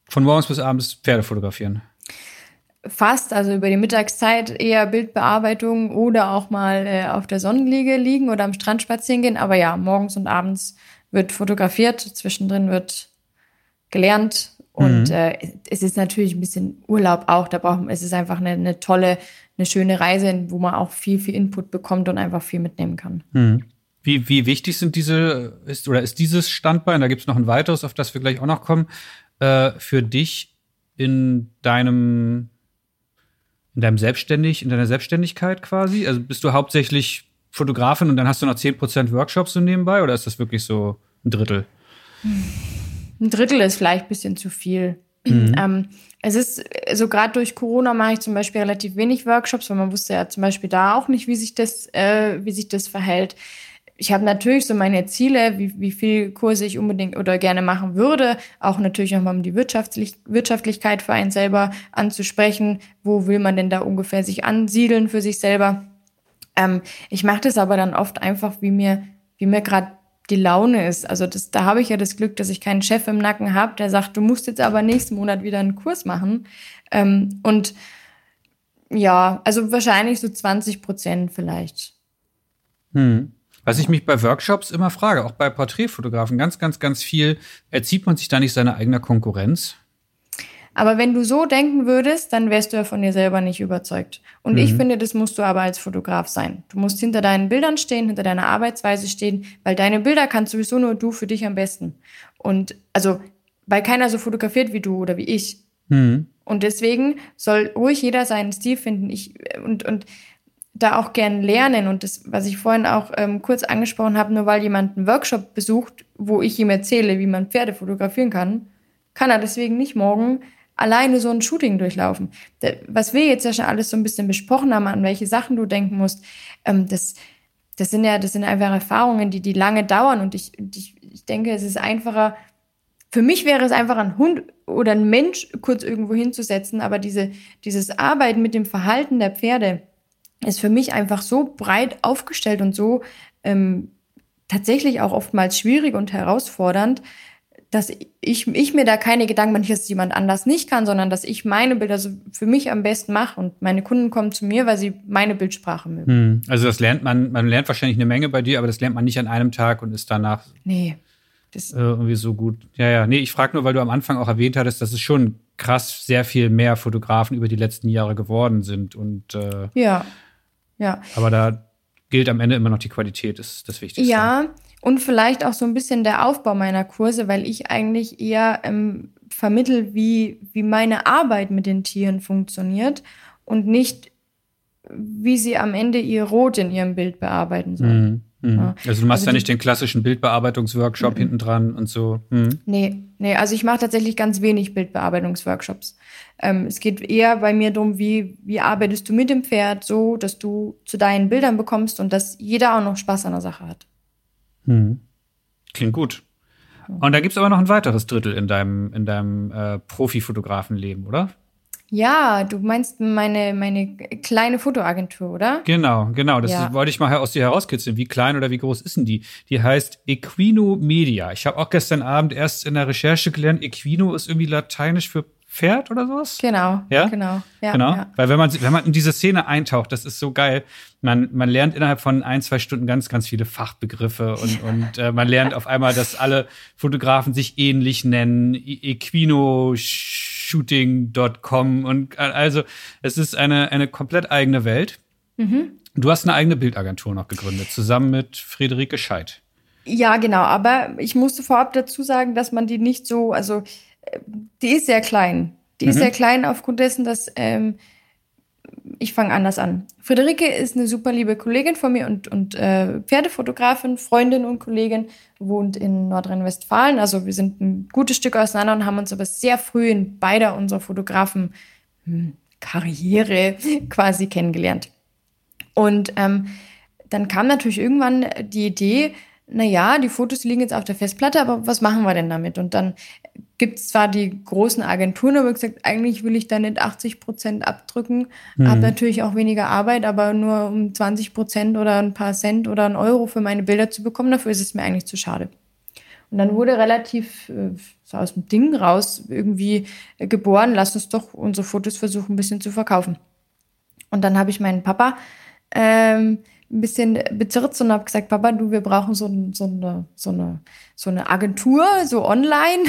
S1: von morgens bis abends Pferde fotografieren.
S2: Fast, also über die Mittagszeit eher Bildbearbeitung oder auch mal äh, auf der Sonnenliege liegen oder am Strand spazieren gehen. Aber ja, morgens und abends wird fotografiert, zwischendrin wird gelernt und mhm. äh, es ist natürlich ein bisschen Urlaub auch. Da braucht es ist einfach eine, eine, tolle, eine schöne Reise, wo man auch viel, viel Input bekommt und einfach viel mitnehmen kann.
S1: Mhm. Wie, wie wichtig sind diese, ist, oder ist dieses Standbein, da gibt es noch ein weiteres, auf das wir gleich auch noch kommen, äh, für dich in deinem, in deinem Selbstständig, in deiner Selbstständigkeit quasi? Also bist du hauptsächlich Fotografin und dann hast du noch 10% Workshops so nebenbei oder ist das wirklich so ein Drittel?
S2: Ein Drittel ist vielleicht ein bisschen zu viel. Mhm. Ähm, es ist, also gerade durch Corona mache ich zum Beispiel relativ wenig Workshops, weil man wusste ja zum Beispiel da auch nicht, wie sich das, äh, wie sich das verhält. Ich habe natürlich so meine Ziele, wie, wie viel Kurse ich unbedingt oder gerne machen würde, auch natürlich nochmal um die Wirtschaftlich Wirtschaftlichkeit für einen selber anzusprechen. Wo will man denn da ungefähr sich ansiedeln für sich selber? Ähm, ich mache das aber dann oft einfach, wie mir, wie mir gerade die Laune ist. Also das, da habe ich ja das Glück, dass ich keinen Chef im Nacken habe, der sagt, du musst jetzt aber nächsten Monat wieder einen Kurs machen. Ähm, und ja, also wahrscheinlich so 20 Prozent vielleicht.
S1: Hm. Was ich mich bei Workshops immer frage, auch bei Porträtfotografen, ganz, ganz, ganz viel, erzieht man sich da nicht seine eigene Konkurrenz?
S2: Aber wenn du so denken würdest, dann wärst du ja von dir selber nicht überzeugt. Und mhm. ich finde, das musst du aber als Fotograf sein. Du musst hinter deinen Bildern stehen, hinter deiner Arbeitsweise stehen, weil deine Bilder kannst sowieso nur du für dich am besten. Und also, weil keiner so fotografiert wie du oder wie ich. Mhm. Und deswegen soll ruhig jeder seinen Stil finden. Ich, und, und da auch gern lernen. Und das, was ich vorhin auch ähm, kurz angesprochen habe, nur weil jemand einen Workshop besucht, wo ich ihm erzähle, wie man Pferde fotografieren kann, kann er deswegen nicht morgen alleine so ein Shooting durchlaufen. Was wir jetzt ja schon alles so ein bisschen besprochen haben, an welche Sachen du denken musst, ähm, das, das sind ja, das sind einfach Erfahrungen, die, die lange dauern. Und ich, ich, ich denke, es ist einfacher, für mich wäre es einfach ein Hund oder ein Mensch kurz irgendwo hinzusetzen, aber diese, dieses Arbeiten mit dem Verhalten der Pferde, ist für mich einfach so breit aufgestellt und so ähm, tatsächlich auch oftmals schwierig und herausfordernd, dass ich, ich mir da keine Gedanken mache, dass jemand anders nicht kann, sondern dass ich meine Bilder so für mich am besten mache und meine Kunden kommen zu mir, weil sie meine Bildsprache mögen. Hm.
S1: Also das lernt man, man lernt wahrscheinlich eine Menge bei dir, aber das lernt man nicht an einem Tag und ist danach
S2: nee,
S1: das äh, irgendwie so gut. Ja, ja, nee, ich frage nur, weil du am Anfang auch erwähnt hattest, dass es schon krass sehr viel mehr Fotografen über die letzten Jahre geworden sind und äh,
S2: ja. Ja.
S1: Aber da gilt am Ende immer noch die Qualität, ist das Wichtigste.
S2: Ja, und vielleicht auch so ein bisschen der Aufbau meiner Kurse, weil ich eigentlich eher ähm, vermittel, wie, wie meine Arbeit mit den Tieren funktioniert und nicht, wie sie am Ende ihr Rot in ihrem Bild bearbeiten sollen.
S1: Mhm. Mhm. Also du machst also ja nicht den klassischen Bildbearbeitungsworkshop mhm. hinten dran und so.
S2: Mhm. Nee, nee, also ich mache tatsächlich ganz wenig Bildbearbeitungsworkshops. Ähm, es geht eher bei mir darum, wie, wie arbeitest du mit dem Pferd so, dass du zu deinen Bildern bekommst und dass jeder auch noch Spaß an der Sache hat.
S1: Mhm. Klingt gut. Und da gibt es aber noch ein weiteres Drittel in deinem, in deinem äh, Profi-Fotografenleben, oder?
S2: Ja, du meinst meine, meine kleine Fotoagentur, oder?
S1: Genau, genau. Das ja. wollte ich mal aus dir herauskitzeln. Wie klein oder wie groß ist denn die? Die heißt Equino Media. Ich habe auch gestern Abend erst in der Recherche gelernt, Equino ist irgendwie lateinisch für Pferd oder sowas?
S2: Genau.
S1: Ja?
S2: Genau. Ja,
S1: genau. Ja. Weil wenn man, wenn man in diese Szene eintaucht, das ist so geil. Man, man lernt innerhalb von ein, zwei Stunden ganz, ganz viele Fachbegriffe und, und äh, man lernt auf einmal, dass alle Fotografen sich ähnlich nennen. Equino shooting.com und also es ist eine, eine komplett eigene Welt. Mhm. Du hast eine eigene Bildagentur noch gegründet, zusammen mit Friederike Scheid.
S2: Ja, genau, aber ich musste vorab dazu sagen, dass man die nicht so, also äh, die ist sehr klein. Die mhm. ist sehr klein aufgrund dessen, dass ähm, ich fange anders an. Friederike ist eine super liebe Kollegin von mir und, und äh, Pferdefotografin, Freundin und Kollegin, wohnt in Nordrhein-Westfalen. Also wir sind ein gutes Stück auseinander und haben uns aber sehr früh in beider unserer Fotografen hm, Karriere (laughs) quasi kennengelernt. Und ähm, dann kam natürlich irgendwann die Idee, naja, die Fotos liegen jetzt auf der Festplatte, aber was machen wir denn damit? Und dann gibt es zwar die großen Agenturen, aber gesagt, eigentlich will ich da nicht 80 Prozent abdrücken, mhm. habe natürlich auch weniger Arbeit, aber nur um 20 Prozent oder ein paar Cent oder ein Euro für meine Bilder zu bekommen, dafür ist es mir eigentlich zu schade. Und dann wurde relativ äh, so aus dem Ding raus irgendwie äh, geboren, lass uns doch unsere Fotos versuchen, ein bisschen zu verkaufen. Und dann habe ich meinen Papa ähm, ein bisschen bezirzt und habe gesagt, Papa, du, wir brauchen so, so, eine, so, eine, so eine Agentur, so online,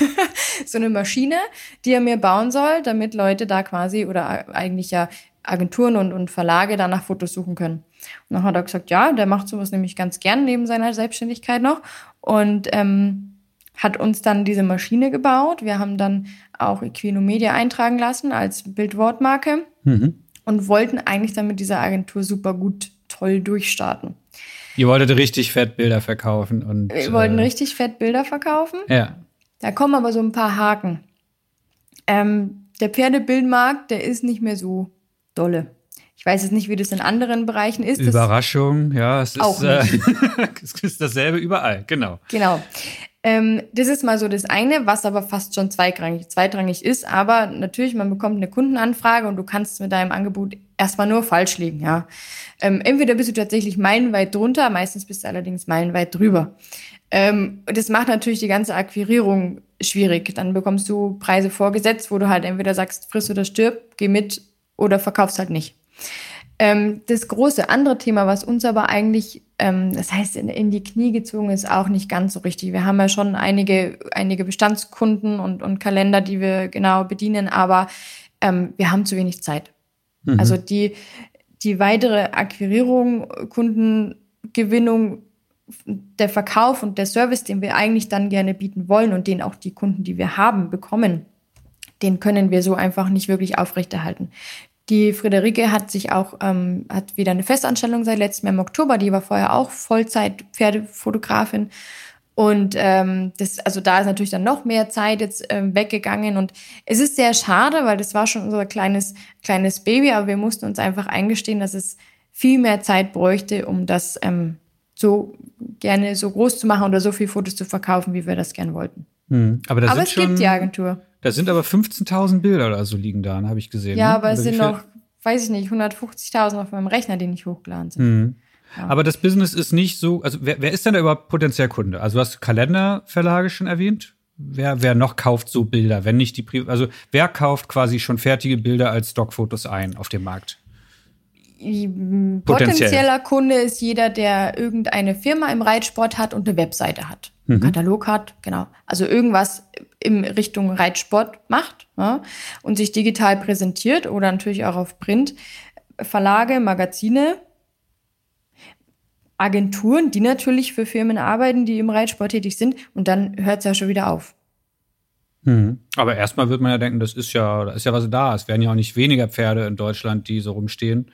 S2: (laughs) so eine Maschine, die er mir bauen soll, damit Leute da quasi oder eigentlich ja Agenturen und, und Verlage da nach Fotos suchen können. Und dann hat er gesagt, ja, der macht sowas nämlich ganz gern neben seiner Selbstständigkeit noch und ähm, hat uns dann diese Maschine gebaut. Wir haben dann auch Equino Media eintragen lassen als Bildwortmarke mhm. und wollten eigentlich dann mit dieser Agentur super gut toll durchstarten.
S1: Ihr wolltet richtig fett Bilder verkaufen und.
S2: Wir wollten äh, richtig fett Bilder verkaufen.
S1: Ja.
S2: Da kommen aber so ein paar Haken. Ähm, der Pferdebildmarkt, der ist nicht mehr so dolle. Ich weiß jetzt nicht, wie das in anderen Bereichen ist.
S1: Überraschung, ja, es
S2: auch
S1: ist, äh, (laughs) es ist dasselbe überall, genau.
S2: Genau. Ähm, das ist mal so das eine, was aber fast schon zweitrangig, zweitrangig ist. Aber natürlich, man bekommt eine Kundenanfrage und du kannst mit deinem Angebot erstmal nur falsch liegen. Ja. Ähm, entweder bist du tatsächlich meilenweit drunter, meistens bist du allerdings meilenweit drüber. Ähm, das macht natürlich die ganze Akquirierung schwierig. Dann bekommst du Preise vorgesetzt, wo du halt entweder sagst, friss oder stirb, geh mit oder verkaufst halt nicht. Ähm, das große andere Thema, was uns aber eigentlich, ähm, das heißt, in, in, die Knie gezogen ist, auch nicht ganz so richtig. Wir haben ja schon einige, einige Bestandskunden und, und Kalender, die wir genau bedienen, aber ähm, wir haben zu wenig Zeit. Mhm. Also die, die weitere Akquirierung, Kundengewinnung, der Verkauf und der Service, den wir eigentlich dann gerne bieten wollen und den auch die Kunden, die wir haben, bekommen, den können wir so einfach nicht wirklich aufrechterhalten. Die Friederike hat sich auch, ähm, hat wieder eine Festanstellung seit letztem Jahr im Oktober. Die war vorher auch Vollzeit-Pferdefotografin. Und ähm, das, also da ist natürlich dann noch mehr Zeit jetzt ähm, weggegangen. Und es ist sehr schade, weil das war schon unser kleines, kleines Baby, aber wir mussten uns einfach eingestehen, dass es viel mehr Zeit bräuchte, um das ähm, so gerne so groß zu machen oder so viele Fotos zu verkaufen, wie wir das gerne wollten.
S1: Hm. Aber,
S2: aber es schon, gibt die Agentur.
S1: Da sind aber 15.000 Bilder oder so liegen da, habe ich gesehen.
S2: Ja,
S1: ne?
S2: aber es sind noch, weiß ich nicht, 150.000 auf meinem Rechner, die nicht hochgeladen sind.
S1: Mhm. Ja. Aber das Business ist nicht so, also wer, wer ist denn da überhaupt potenziell Kunde? Also du hast Kalenderverlage schon erwähnt. Wer, wer noch kauft so Bilder, wenn nicht die Pri also wer kauft quasi schon fertige Bilder als Stockfotos ein auf dem Markt?
S2: Potenzieller Kunde ist jeder, der irgendeine Firma im Reitsport hat und eine Webseite hat, mhm. Katalog hat, genau. Also irgendwas in Richtung Reitsport macht ja, und sich digital präsentiert oder natürlich auch auf Print. Verlage, Magazine, Agenturen, die natürlich für Firmen arbeiten, die im Reitsport tätig sind und dann hört es ja schon wieder auf.
S1: Mhm. Aber erstmal wird man ja denken, das ist ja, da ist ja was da. Es werden ja auch nicht weniger Pferde in Deutschland, die so rumstehen.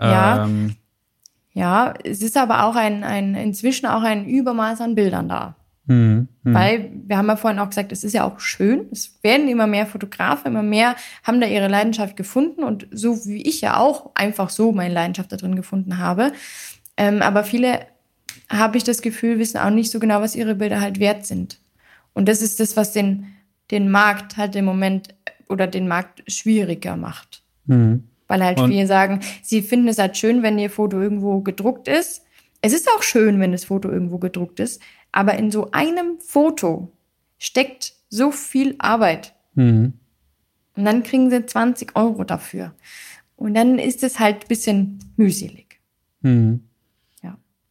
S2: Ja. Ähm, ja, es ist aber auch ein, ein, inzwischen auch ein Übermaß an Bildern da. Mhm, mh. Weil wir haben ja vorhin auch gesagt, es ist ja auch schön. Es werden immer mehr Fotografen, immer mehr haben da ihre Leidenschaft gefunden und so wie ich ja auch einfach so meine Leidenschaft da drin gefunden habe. Ähm, aber viele, habe ich das Gefühl, wissen auch nicht so genau, was ihre Bilder halt wert sind. Und das ist das, was den, den Markt halt im Moment oder den Markt schwieriger macht. Mhm. Weil halt und viele sagen, sie finden es halt schön, wenn ihr Foto irgendwo gedruckt ist. Es ist auch schön, wenn das Foto irgendwo gedruckt ist. Aber in so einem Foto steckt so viel Arbeit. Mhm. Und dann kriegen sie 20 Euro dafür. Und dann ist es halt ein bisschen mühselig. Mhm.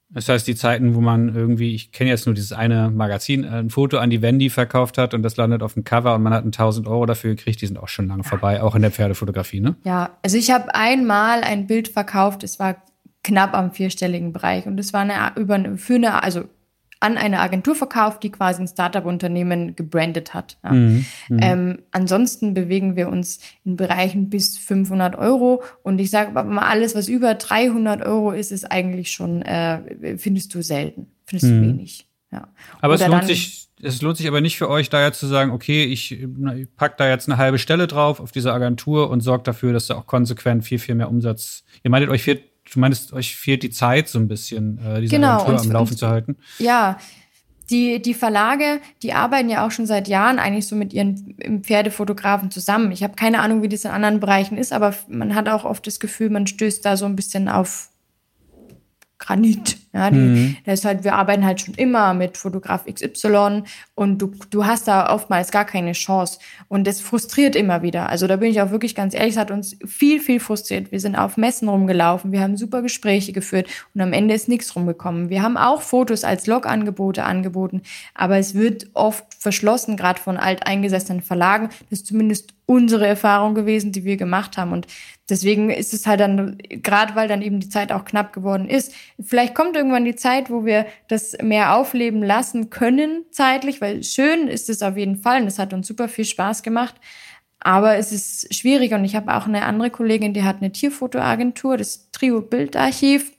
S1: Das heißt, die Zeiten, wo man irgendwie, ich kenne jetzt nur dieses eine Magazin, äh, ein Foto an die Wendy verkauft hat und das landet auf dem Cover und man hat 1000 Euro dafür gekriegt, die sind auch schon lange ja. vorbei, auch in der Pferdefotografie, ne?
S2: Ja, also ich habe einmal ein Bild verkauft, es war knapp am vierstelligen Bereich und es war eine, über, für eine, also an eine Agentur verkauft, die quasi ein Startup-Unternehmen gebrandet hat. Ja. Mhm, mhm, ähm, ansonsten bewegen wir uns in Bereichen bis 500 Euro. Und ich sage mal, alles, was über 300 Euro ist, ist eigentlich schon, äh, findest du selten, findest mhm. du wenig. Ja.
S1: Aber es lohnt sich, es lohnt sich aber nicht für euch, da jetzt zu sagen, okay, ich, ich pack da jetzt eine halbe Stelle drauf auf diese Agentur und sorgt dafür, dass da auch konsequent viel, viel mehr Umsatz. Ihr meintet, euch fehlt du meinst, euch fehlt die Zeit so ein bisschen, äh, diese genau, Agentur am Laufen zu halten.
S2: Ja, die, die Verlage, die arbeiten ja auch schon seit Jahren eigentlich so mit ihren Pferdefotografen zusammen. Ich habe keine Ahnung, wie das in anderen Bereichen ist, aber man hat auch oft das Gefühl, man stößt da so ein bisschen auf Granit. Ja, die, mhm. das ist halt, wir arbeiten halt schon immer mit Fotograf XY und du, du hast da oftmals gar keine Chance. Und das frustriert immer wieder. Also da bin ich auch wirklich ganz ehrlich, es hat uns viel, viel frustriert. Wir sind auf Messen rumgelaufen, wir haben super Gespräche geführt und am Ende ist nichts rumgekommen. Wir haben auch Fotos als Log-Angebote angeboten, aber es wird oft verschlossen, gerade von alteingesessenen Verlagen. Das ist zumindest unsere Erfahrung gewesen, die wir gemacht haben. Und deswegen ist es halt dann, gerade weil dann eben die Zeit auch knapp geworden ist, vielleicht kommt irgendwann die Zeit, wo wir das mehr aufleben lassen können zeitlich, weil schön ist es auf jeden Fall und es hat uns super viel Spaß gemacht. Aber es ist schwierig und ich habe auch eine andere Kollegin, die hat eine Tierfotoagentur, das Trio Bildarchiv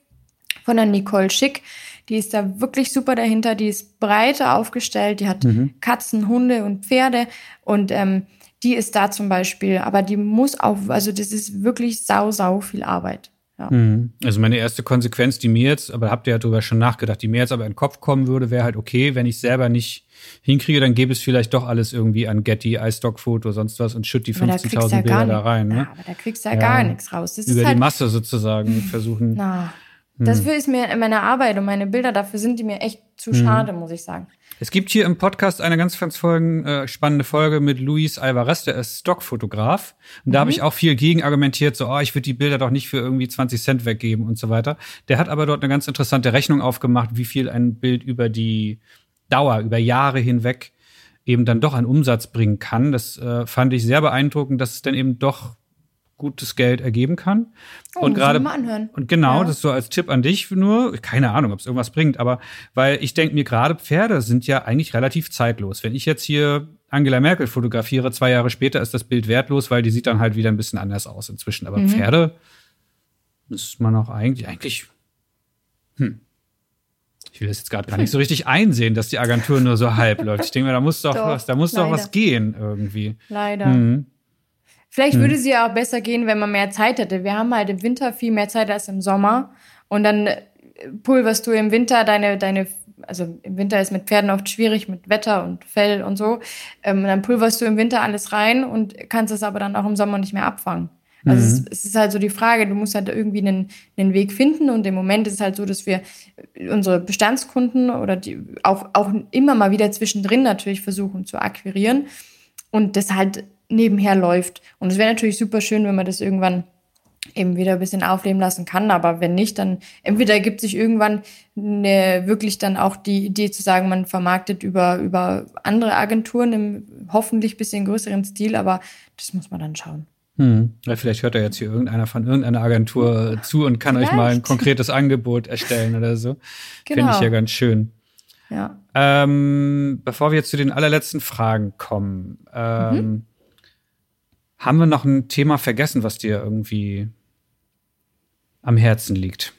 S2: von der Nicole Schick. Die ist da wirklich super dahinter, die ist breiter aufgestellt, die hat mhm. Katzen, Hunde und Pferde und ähm, die ist da zum Beispiel, aber die muss auch, also das ist wirklich sau, sau viel Arbeit. Ja.
S1: Mhm. Also meine erste Konsequenz, die mir jetzt, aber habt ihr ja darüber schon nachgedacht, die mir jetzt aber in den Kopf kommen würde, wäre halt okay, wenn ich selber nicht hinkriege, dann gäbe es vielleicht doch alles irgendwie an Getty, iStock-Foto, sonst was und schütt die 15.000 ja Bilder da rein. Ne?
S2: Ja, aber da kriegst du ja, ja gar nichts raus.
S1: Das über die halt, Masse sozusagen (laughs) versuchen.
S2: Na, dafür hm. ist mir meine Arbeit und meine Bilder, dafür sind die mir echt zu hm. schade, muss ich sagen.
S1: Es gibt hier im Podcast eine ganz, ganz folgen, äh, spannende Folge mit Luis Alvarez, der ist Stockfotograf. Und da mhm. habe ich auch viel gegen argumentiert, so, oh, ich würde die Bilder doch nicht für irgendwie 20 Cent weggeben und so weiter. Der hat aber dort eine ganz interessante Rechnung aufgemacht, wie viel ein Bild über die Dauer, über Jahre hinweg eben dann doch an Umsatz bringen kann. Das äh, fand ich sehr beeindruckend, dass es dann eben doch gutes Geld ergeben kann.
S2: Oh, und gerade und
S1: genau, ja. das ist so als Tipp an dich nur, keine Ahnung, ob es irgendwas bringt, aber weil ich denke mir gerade Pferde sind ja eigentlich relativ zeitlos. Wenn ich jetzt hier Angela Merkel fotografiere, zwei Jahre später ist das Bild wertlos, weil die sieht dann halt wieder ein bisschen anders aus inzwischen. Aber mhm. Pferde ist man auch eigentlich eigentlich hm. Ich will das jetzt gerade gar nicht so richtig einsehen, dass die Agentur nur so halb läuft. Ich denke mir, da muss doch, (laughs) doch was, da muss leider. doch was gehen irgendwie.
S2: Leider. Mhm. Vielleicht hm. würde sie ja auch besser gehen, wenn man mehr Zeit hätte. Wir haben halt im Winter viel mehr Zeit als im Sommer. Und dann äh, pulverst du im Winter deine, deine, also im Winter ist mit Pferden oft schwierig, mit Wetter und Fell und so. Ähm, dann pulverst du im Winter alles rein und kannst es aber dann auch im Sommer nicht mehr abfangen. Also mhm. es, es, ist halt so die Frage, du musst halt irgendwie einen, einen Weg finden und im Moment ist es halt so, dass wir unsere Bestandskunden oder die auch, auch immer mal wieder zwischendrin natürlich versuchen zu akquirieren und das halt nebenher läuft. Und es wäre natürlich super schön, wenn man das irgendwann eben wieder ein bisschen aufleben lassen kann. Aber wenn nicht, dann entweder ergibt sich irgendwann eine, wirklich dann auch die Idee zu sagen, man vermarktet über, über andere Agenturen im hoffentlich bisschen größeren Stil, aber das muss man dann schauen.
S1: Hm. Ja, vielleicht hört da jetzt hier irgendeiner von irgendeiner Agentur zu und kann vielleicht. euch mal ein konkretes Angebot erstellen oder so. Genau. Finde ich ja ganz schön.
S2: Ja.
S1: Ähm, bevor wir jetzt zu den allerletzten Fragen kommen, ähm, mhm. Haben wir noch ein Thema vergessen, was dir irgendwie am Herzen liegt?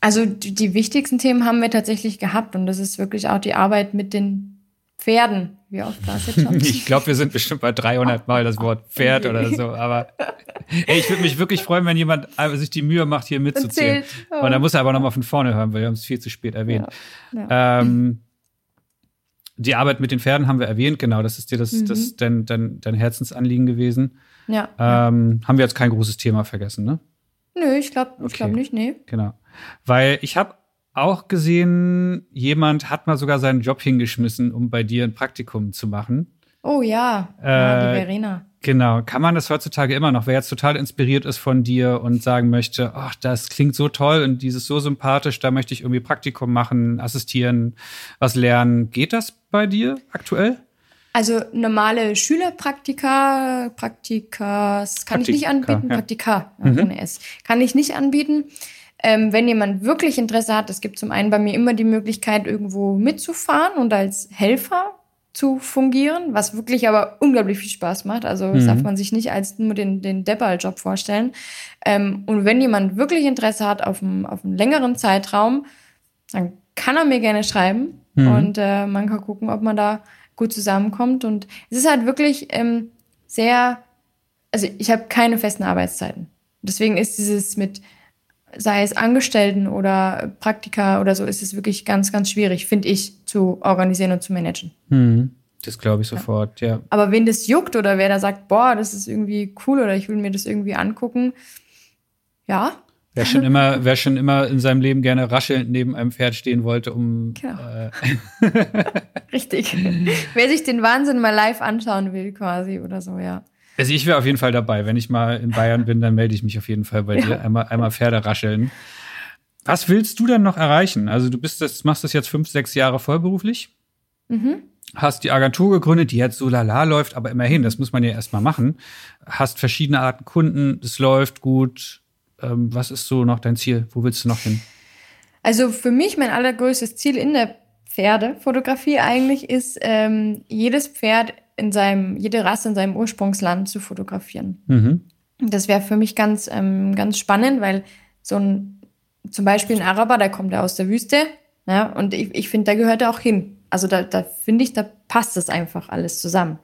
S2: Also die, die wichtigsten Themen haben wir tatsächlich gehabt und das ist wirklich auch die Arbeit mit den Pferden. Wie oft war es jetzt schon? (laughs)
S1: ich glaube, wir sind bestimmt bei 300 Mal das Wort Pferd oder so. Aber ey, ich würde mich wirklich freuen, wenn jemand sich die Mühe macht, hier mitzuzählen. Oh. Und da muss er aber nochmal von vorne hören, weil wir haben es viel zu spät erwähnt. Ja. Ja. Ähm, die Arbeit mit den Pferden haben wir erwähnt, genau. Das ist dir das, mhm. das dein, dein, dein Herzensanliegen gewesen.
S2: Ja.
S1: Ähm, haben wir jetzt kein großes Thema vergessen, ne?
S2: Nö, ich glaube okay. glaub nicht, nee.
S1: Genau. Weil ich habe auch gesehen, jemand hat mal sogar seinen Job hingeschmissen, um bei dir ein Praktikum zu machen.
S2: Oh ja,
S1: äh, ja
S2: die Verena.
S1: Genau, kann man das heutzutage immer noch? Wer jetzt total inspiriert ist von dir und sagen möchte, ach, das klingt so toll und dieses so sympathisch, da möchte ich irgendwie Praktikum machen, assistieren, was lernen. Geht das bei dir aktuell?
S2: Also normale Schülerpraktika, Praktikas kann Praktika, ich nicht anbieten. Ja. Praktika, mhm. ohne S. Kann ich nicht anbieten. Ähm, wenn jemand wirklich Interesse hat, es gibt zum einen bei mir immer die Möglichkeit, irgendwo mitzufahren und als Helfer zu fungieren, was wirklich aber unglaublich viel Spaß macht. Also mhm. darf man sich nicht als nur den, den Depper-Job vorstellen. Ähm, und wenn jemand wirklich Interesse hat auf einen, auf einen längeren Zeitraum, dann kann er mir gerne schreiben mhm. und äh, man kann gucken, ob man da gut zusammenkommt. Und es ist halt wirklich ähm, sehr, also ich habe keine festen Arbeitszeiten. Deswegen ist dieses mit, sei es Angestellten oder Praktika oder so, ist es wirklich ganz, ganz schwierig, finde ich, zu organisieren und zu managen.
S1: Hm, das glaube ich sofort, ja. ja.
S2: Aber wenn das juckt oder wer da sagt, boah, das ist irgendwie cool oder ich will mir das irgendwie angucken, ja.
S1: Wer schon immer, (laughs) wer schon immer in seinem Leben gerne raschelnd neben einem Pferd stehen wollte, um. Genau.
S2: Äh (laughs) Richtig. wer sich den Wahnsinn mal live anschauen will, quasi oder so, ja.
S1: Also ich wäre auf jeden Fall dabei. Wenn ich mal in Bayern bin, dann melde ich mich auf jeden Fall bei ja. dir. Einmal, einmal Pferde rascheln. Was willst du denn noch erreichen? Also du bist das, machst das jetzt fünf, sechs Jahre vollberuflich. Mhm. Hast die Agentur gegründet, die jetzt so lala läuft, aber immerhin, das muss man ja erstmal machen. Hast verschiedene Arten Kunden, das läuft gut. Ähm, was ist so noch dein Ziel? Wo willst du noch hin?
S2: Also für mich mein allergrößtes Ziel in der Pferdefotografie eigentlich ist, ähm, jedes Pferd in seinem, jede Rasse in seinem Ursprungsland zu fotografieren. Mhm. Das wäre für mich ganz, ähm, ganz spannend, weil so ein, zum Beispiel ein Araber, der kommt ja aus der Wüste, ja, und ich, ich finde, da gehört er auch hin. Also da, da finde ich, da passt das einfach alles zusammen.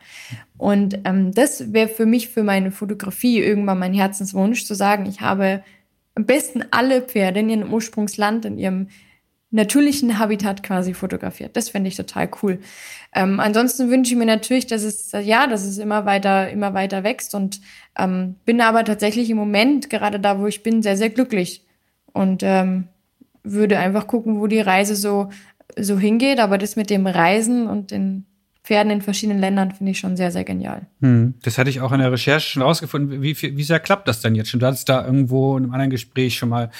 S2: Und ähm, das wäre für mich, für meine Fotografie irgendwann mein Herzenswunsch, zu sagen, ich habe am besten alle Pferde in ihrem Ursprungsland, in ihrem natürlichen Habitat quasi fotografiert. Das fände ich total cool. Ähm, ansonsten wünsche ich mir natürlich, dass es, ja, dass es immer weiter, immer weiter wächst und ähm, bin aber tatsächlich im Moment, gerade da, wo ich bin, sehr, sehr glücklich und ähm, würde einfach gucken, wo die Reise so, so hingeht. Aber das mit dem Reisen und den Pferden in verschiedenen Ländern finde ich schon sehr, sehr genial.
S1: Hm. Das hatte ich auch in der Recherche schon rausgefunden. Wie, wie sehr klappt das denn jetzt schon? Du hattest da irgendwo in einem anderen Gespräch schon mal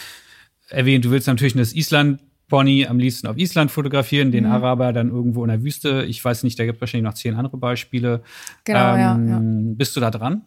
S1: erwähnt, du willst natürlich das Island Pony am liebsten auf Island fotografieren, den mhm. Araber dann irgendwo in der Wüste. Ich weiß nicht, da gibt es wahrscheinlich noch zehn andere Beispiele.
S2: Genau, ähm, ja, ja.
S1: Bist du da dran?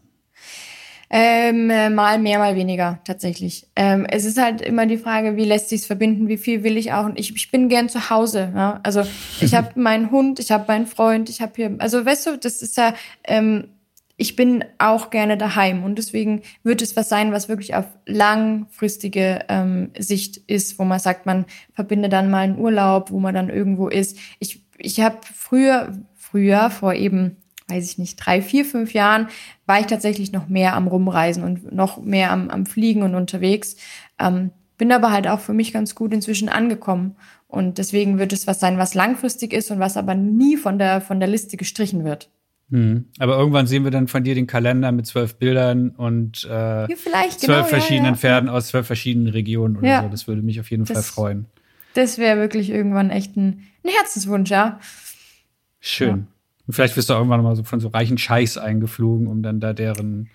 S2: Ähm, äh, mal mehr, mal weniger, tatsächlich. Ähm, es ist halt immer die Frage, wie lässt sich's verbinden, wie viel will ich auch. Und ich, ich bin gern zu Hause. Ja? Also ich (laughs) habe meinen Hund, ich habe meinen Freund, ich habe hier, also weißt du, das ist ja, ähm, ich bin auch gerne daheim und deswegen wird es was sein, was wirklich auf langfristige ähm, Sicht ist, wo man sagt, man verbindet dann mal einen Urlaub, wo man dann irgendwo ist. Ich, ich habe früher, früher vor eben weiß ich nicht, drei, vier, fünf Jahren war ich tatsächlich noch mehr am Rumreisen und noch mehr am, am Fliegen und unterwegs. Ähm, bin aber halt auch für mich ganz gut inzwischen angekommen. Und deswegen wird es was sein, was langfristig ist und was aber nie von der, von der Liste gestrichen wird.
S1: Mhm. Aber irgendwann sehen wir dann von dir den Kalender mit zwölf Bildern und äh, ja, zwölf genau, verschiedenen ja, ja. Pferden aus zwölf verschiedenen Regionen oder so. Das würde mich auf jeden das, Fall freuen.
S2: Das wäre wirklich irgendwann echt ein, ein Herzenswunsch, ja.
S1: Schön. Und vielleicht wirst du irgendwann mal so von so reichen Scheiß eingeflogen, um dann da deren.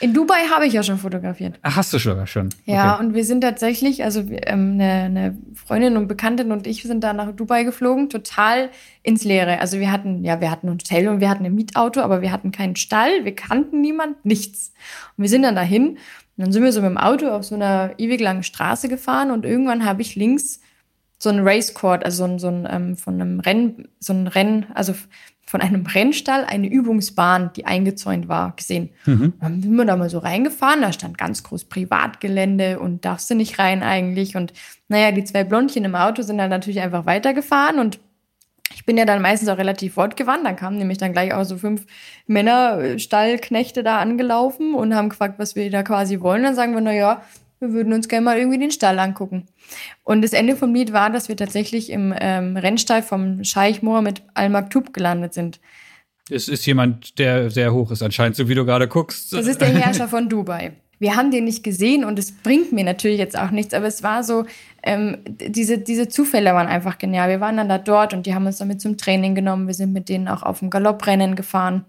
S2: In Dubai habe ich ja schon fotografiert.
S1: Ach, hast du sogar schon?
S2: Ja, okay. und wir sind tatsächlich, also ähm, eine, eine Freundin und Bekanntin und ich sind da nach Dubai geflogen, total ins Leere. Also wir hatten, ja, wir hatten ein Hotel und wir hatten ein Mietauto, aber wir hatten keinen Stall, wir kannten niemand, nichts. Und wir sind dann dahin und dann sind wir so mit dem Auto auf so einer ewig langen Straße gefahren und irgendwann habe ich links so ein Racecourt, also so ein, so ein ähm, von einem Rennen, so ein Rennen, also von einem Rennstall eine Übungsbahn, die eingezäunt war, gesehen. Mhm. Dann sind wir da mal so reingefahren, da stand ganz groß Privatgelände und darfst du nicht rein eigentlich. Und naja, die zwei Blondchen im Auto sind dann natürlich einfach weitergefahren und ich bin ja dann meistens auch relativ fortgewandt. Dann kamen nämlich dann gleich auch so fünf Männer, Stallknechte da angelaufen und haben gefragt, was wir da quasi wollen. Dann sagen wir, na ja, wir würden uns gerne mal irgendwie den Stall angucken. Und das Ende vom Lied war, dass wir tatsächlich im ähm, Rennstall vom Scheich Mohammed Al Maktoub gelandet sind.
S1: Es ist jemand, der sehr hoch ist anscheinend, so wie du gerade guckst.
S2: Das ist der Herrscher von Dubai. Wir haben den nicht gesehen und es bringt mir natürlich jetzt auch nichts, aber es war so, ähm, diese, diese Zufälle waren einfach genial. Wir waren dann da dort und die haben uns damit zum Training genommen. Wir sind mit denen auch auf dem Galopprennen gefahren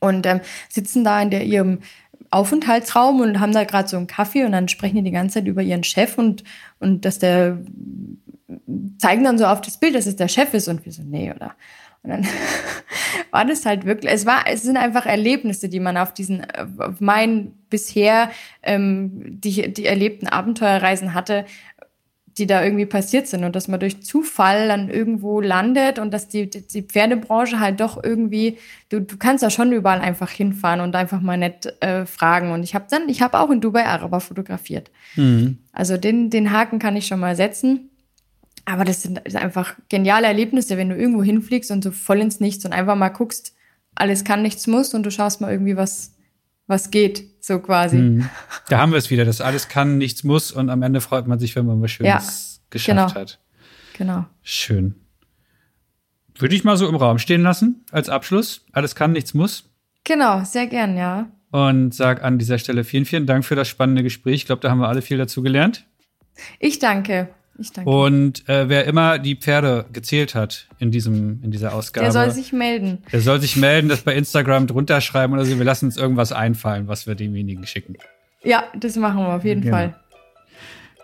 S2: und ähm, sitzen da in der, ihrem Aufenthaltsraum und haben da gerade so einen Kaffee und dann sprechen die die ganze Zeit über ihren Chef und, und dass der zeigen dann so auf das Bild, dass es der Chef ist und wir so, nee, oder? Und dann (laughs) war das halt wirklich, es war, es sind einfach Erlebnisse, die man auf diesen, auf meinen bisher ähm, die, die erlebten Abenteuerreisen hatte, die da irgendwie passiert sind und dass man durch Zufall dann irgendwo landet und dass die, die Pferdebranche halt doch irgendwie, du, du kannst da schon überall einfach hinfahren und einfach mal nett äh, fragen. Und ich habe dann, ich habe auch in Dubai Araber fotografiert. Mhm. Also den, den Haken kann ich schon mal setzen. Aber das sind einfach geniale Erlebnisse, wenn du irgendwo hinfliegst und so voll ins Nichts und einfach mal guckst, alles kann, nichts muss und du schaust mal irgendwie, was, was geht, so quasi. Mhm.
S1: Da haben wir es wieder, das alles kann, nichts muss und am Ende freut man sich, wenn man was Schönes ja, geschafft
S2: genau.
S1: hat.
S2: Genau.
S1: Schön. Würde ich mal so im Raum stehen lassen als Abschluss. Alles kann, nichts muss.
S2: Genau, sehr gern, ja.
S1: Und sag an dieser Stelle vielen, vielen Dank für das spannende Gespräch. Ich glaube, da haben wir alle viel dazu gelernt.
S2: Ich danke. Ich danke.
S1: Und äh, wer immer die Pferde gezählt hat in, diesem, in dieser Ausgabe.
S2: Der soll sich melden.
S1: Der soll sich melden, das bei Instagram drunter schreiben oder so. Wir lassen uns irgendwas einfallen, was wir demjenigen schicken.
S2: Ja, das machen wir auf jeden genau. Fall.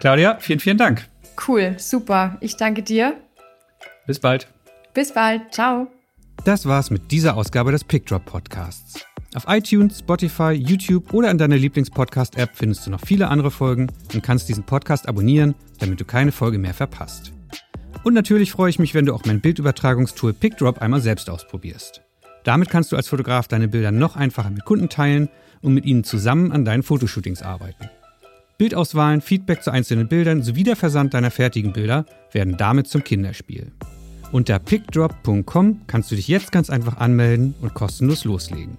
S1: Claudia, vielen, vielen Dank.
S2: Cool, super. Ich danke dir.
S1: Bis bald.
S2: Bis bald. Ciao.
S1: Das war's mit dieser Ausgabe des Pickdrop Podcasts. Auf iTunes, Spotify, YouTube oder in deiner Lieblingspodcast-App findest du noch viele andere Folgen und kannst diesen Podcast abonnieren, damit du keine Folge mehr verpasst. Und natürlich freue ich mich, wenn du auch mein Bildübertragungstool PickDrop einmal selbst ausprobierst. Damit kannst du als Fotograf deine Bilder noch einfacher mit Kunden teilen und mit ihnen zusammen an deinen Fotoshootings arbeiten. Bildauswahlen, Feedback zu einzelnen Bildern sowie der Versand deiner fertigen Bilder werden damit zum Kinderspiel. Unter pickdrop.com kannst du dich jetzt ganz einfach anmelden und kostenlos loslegen.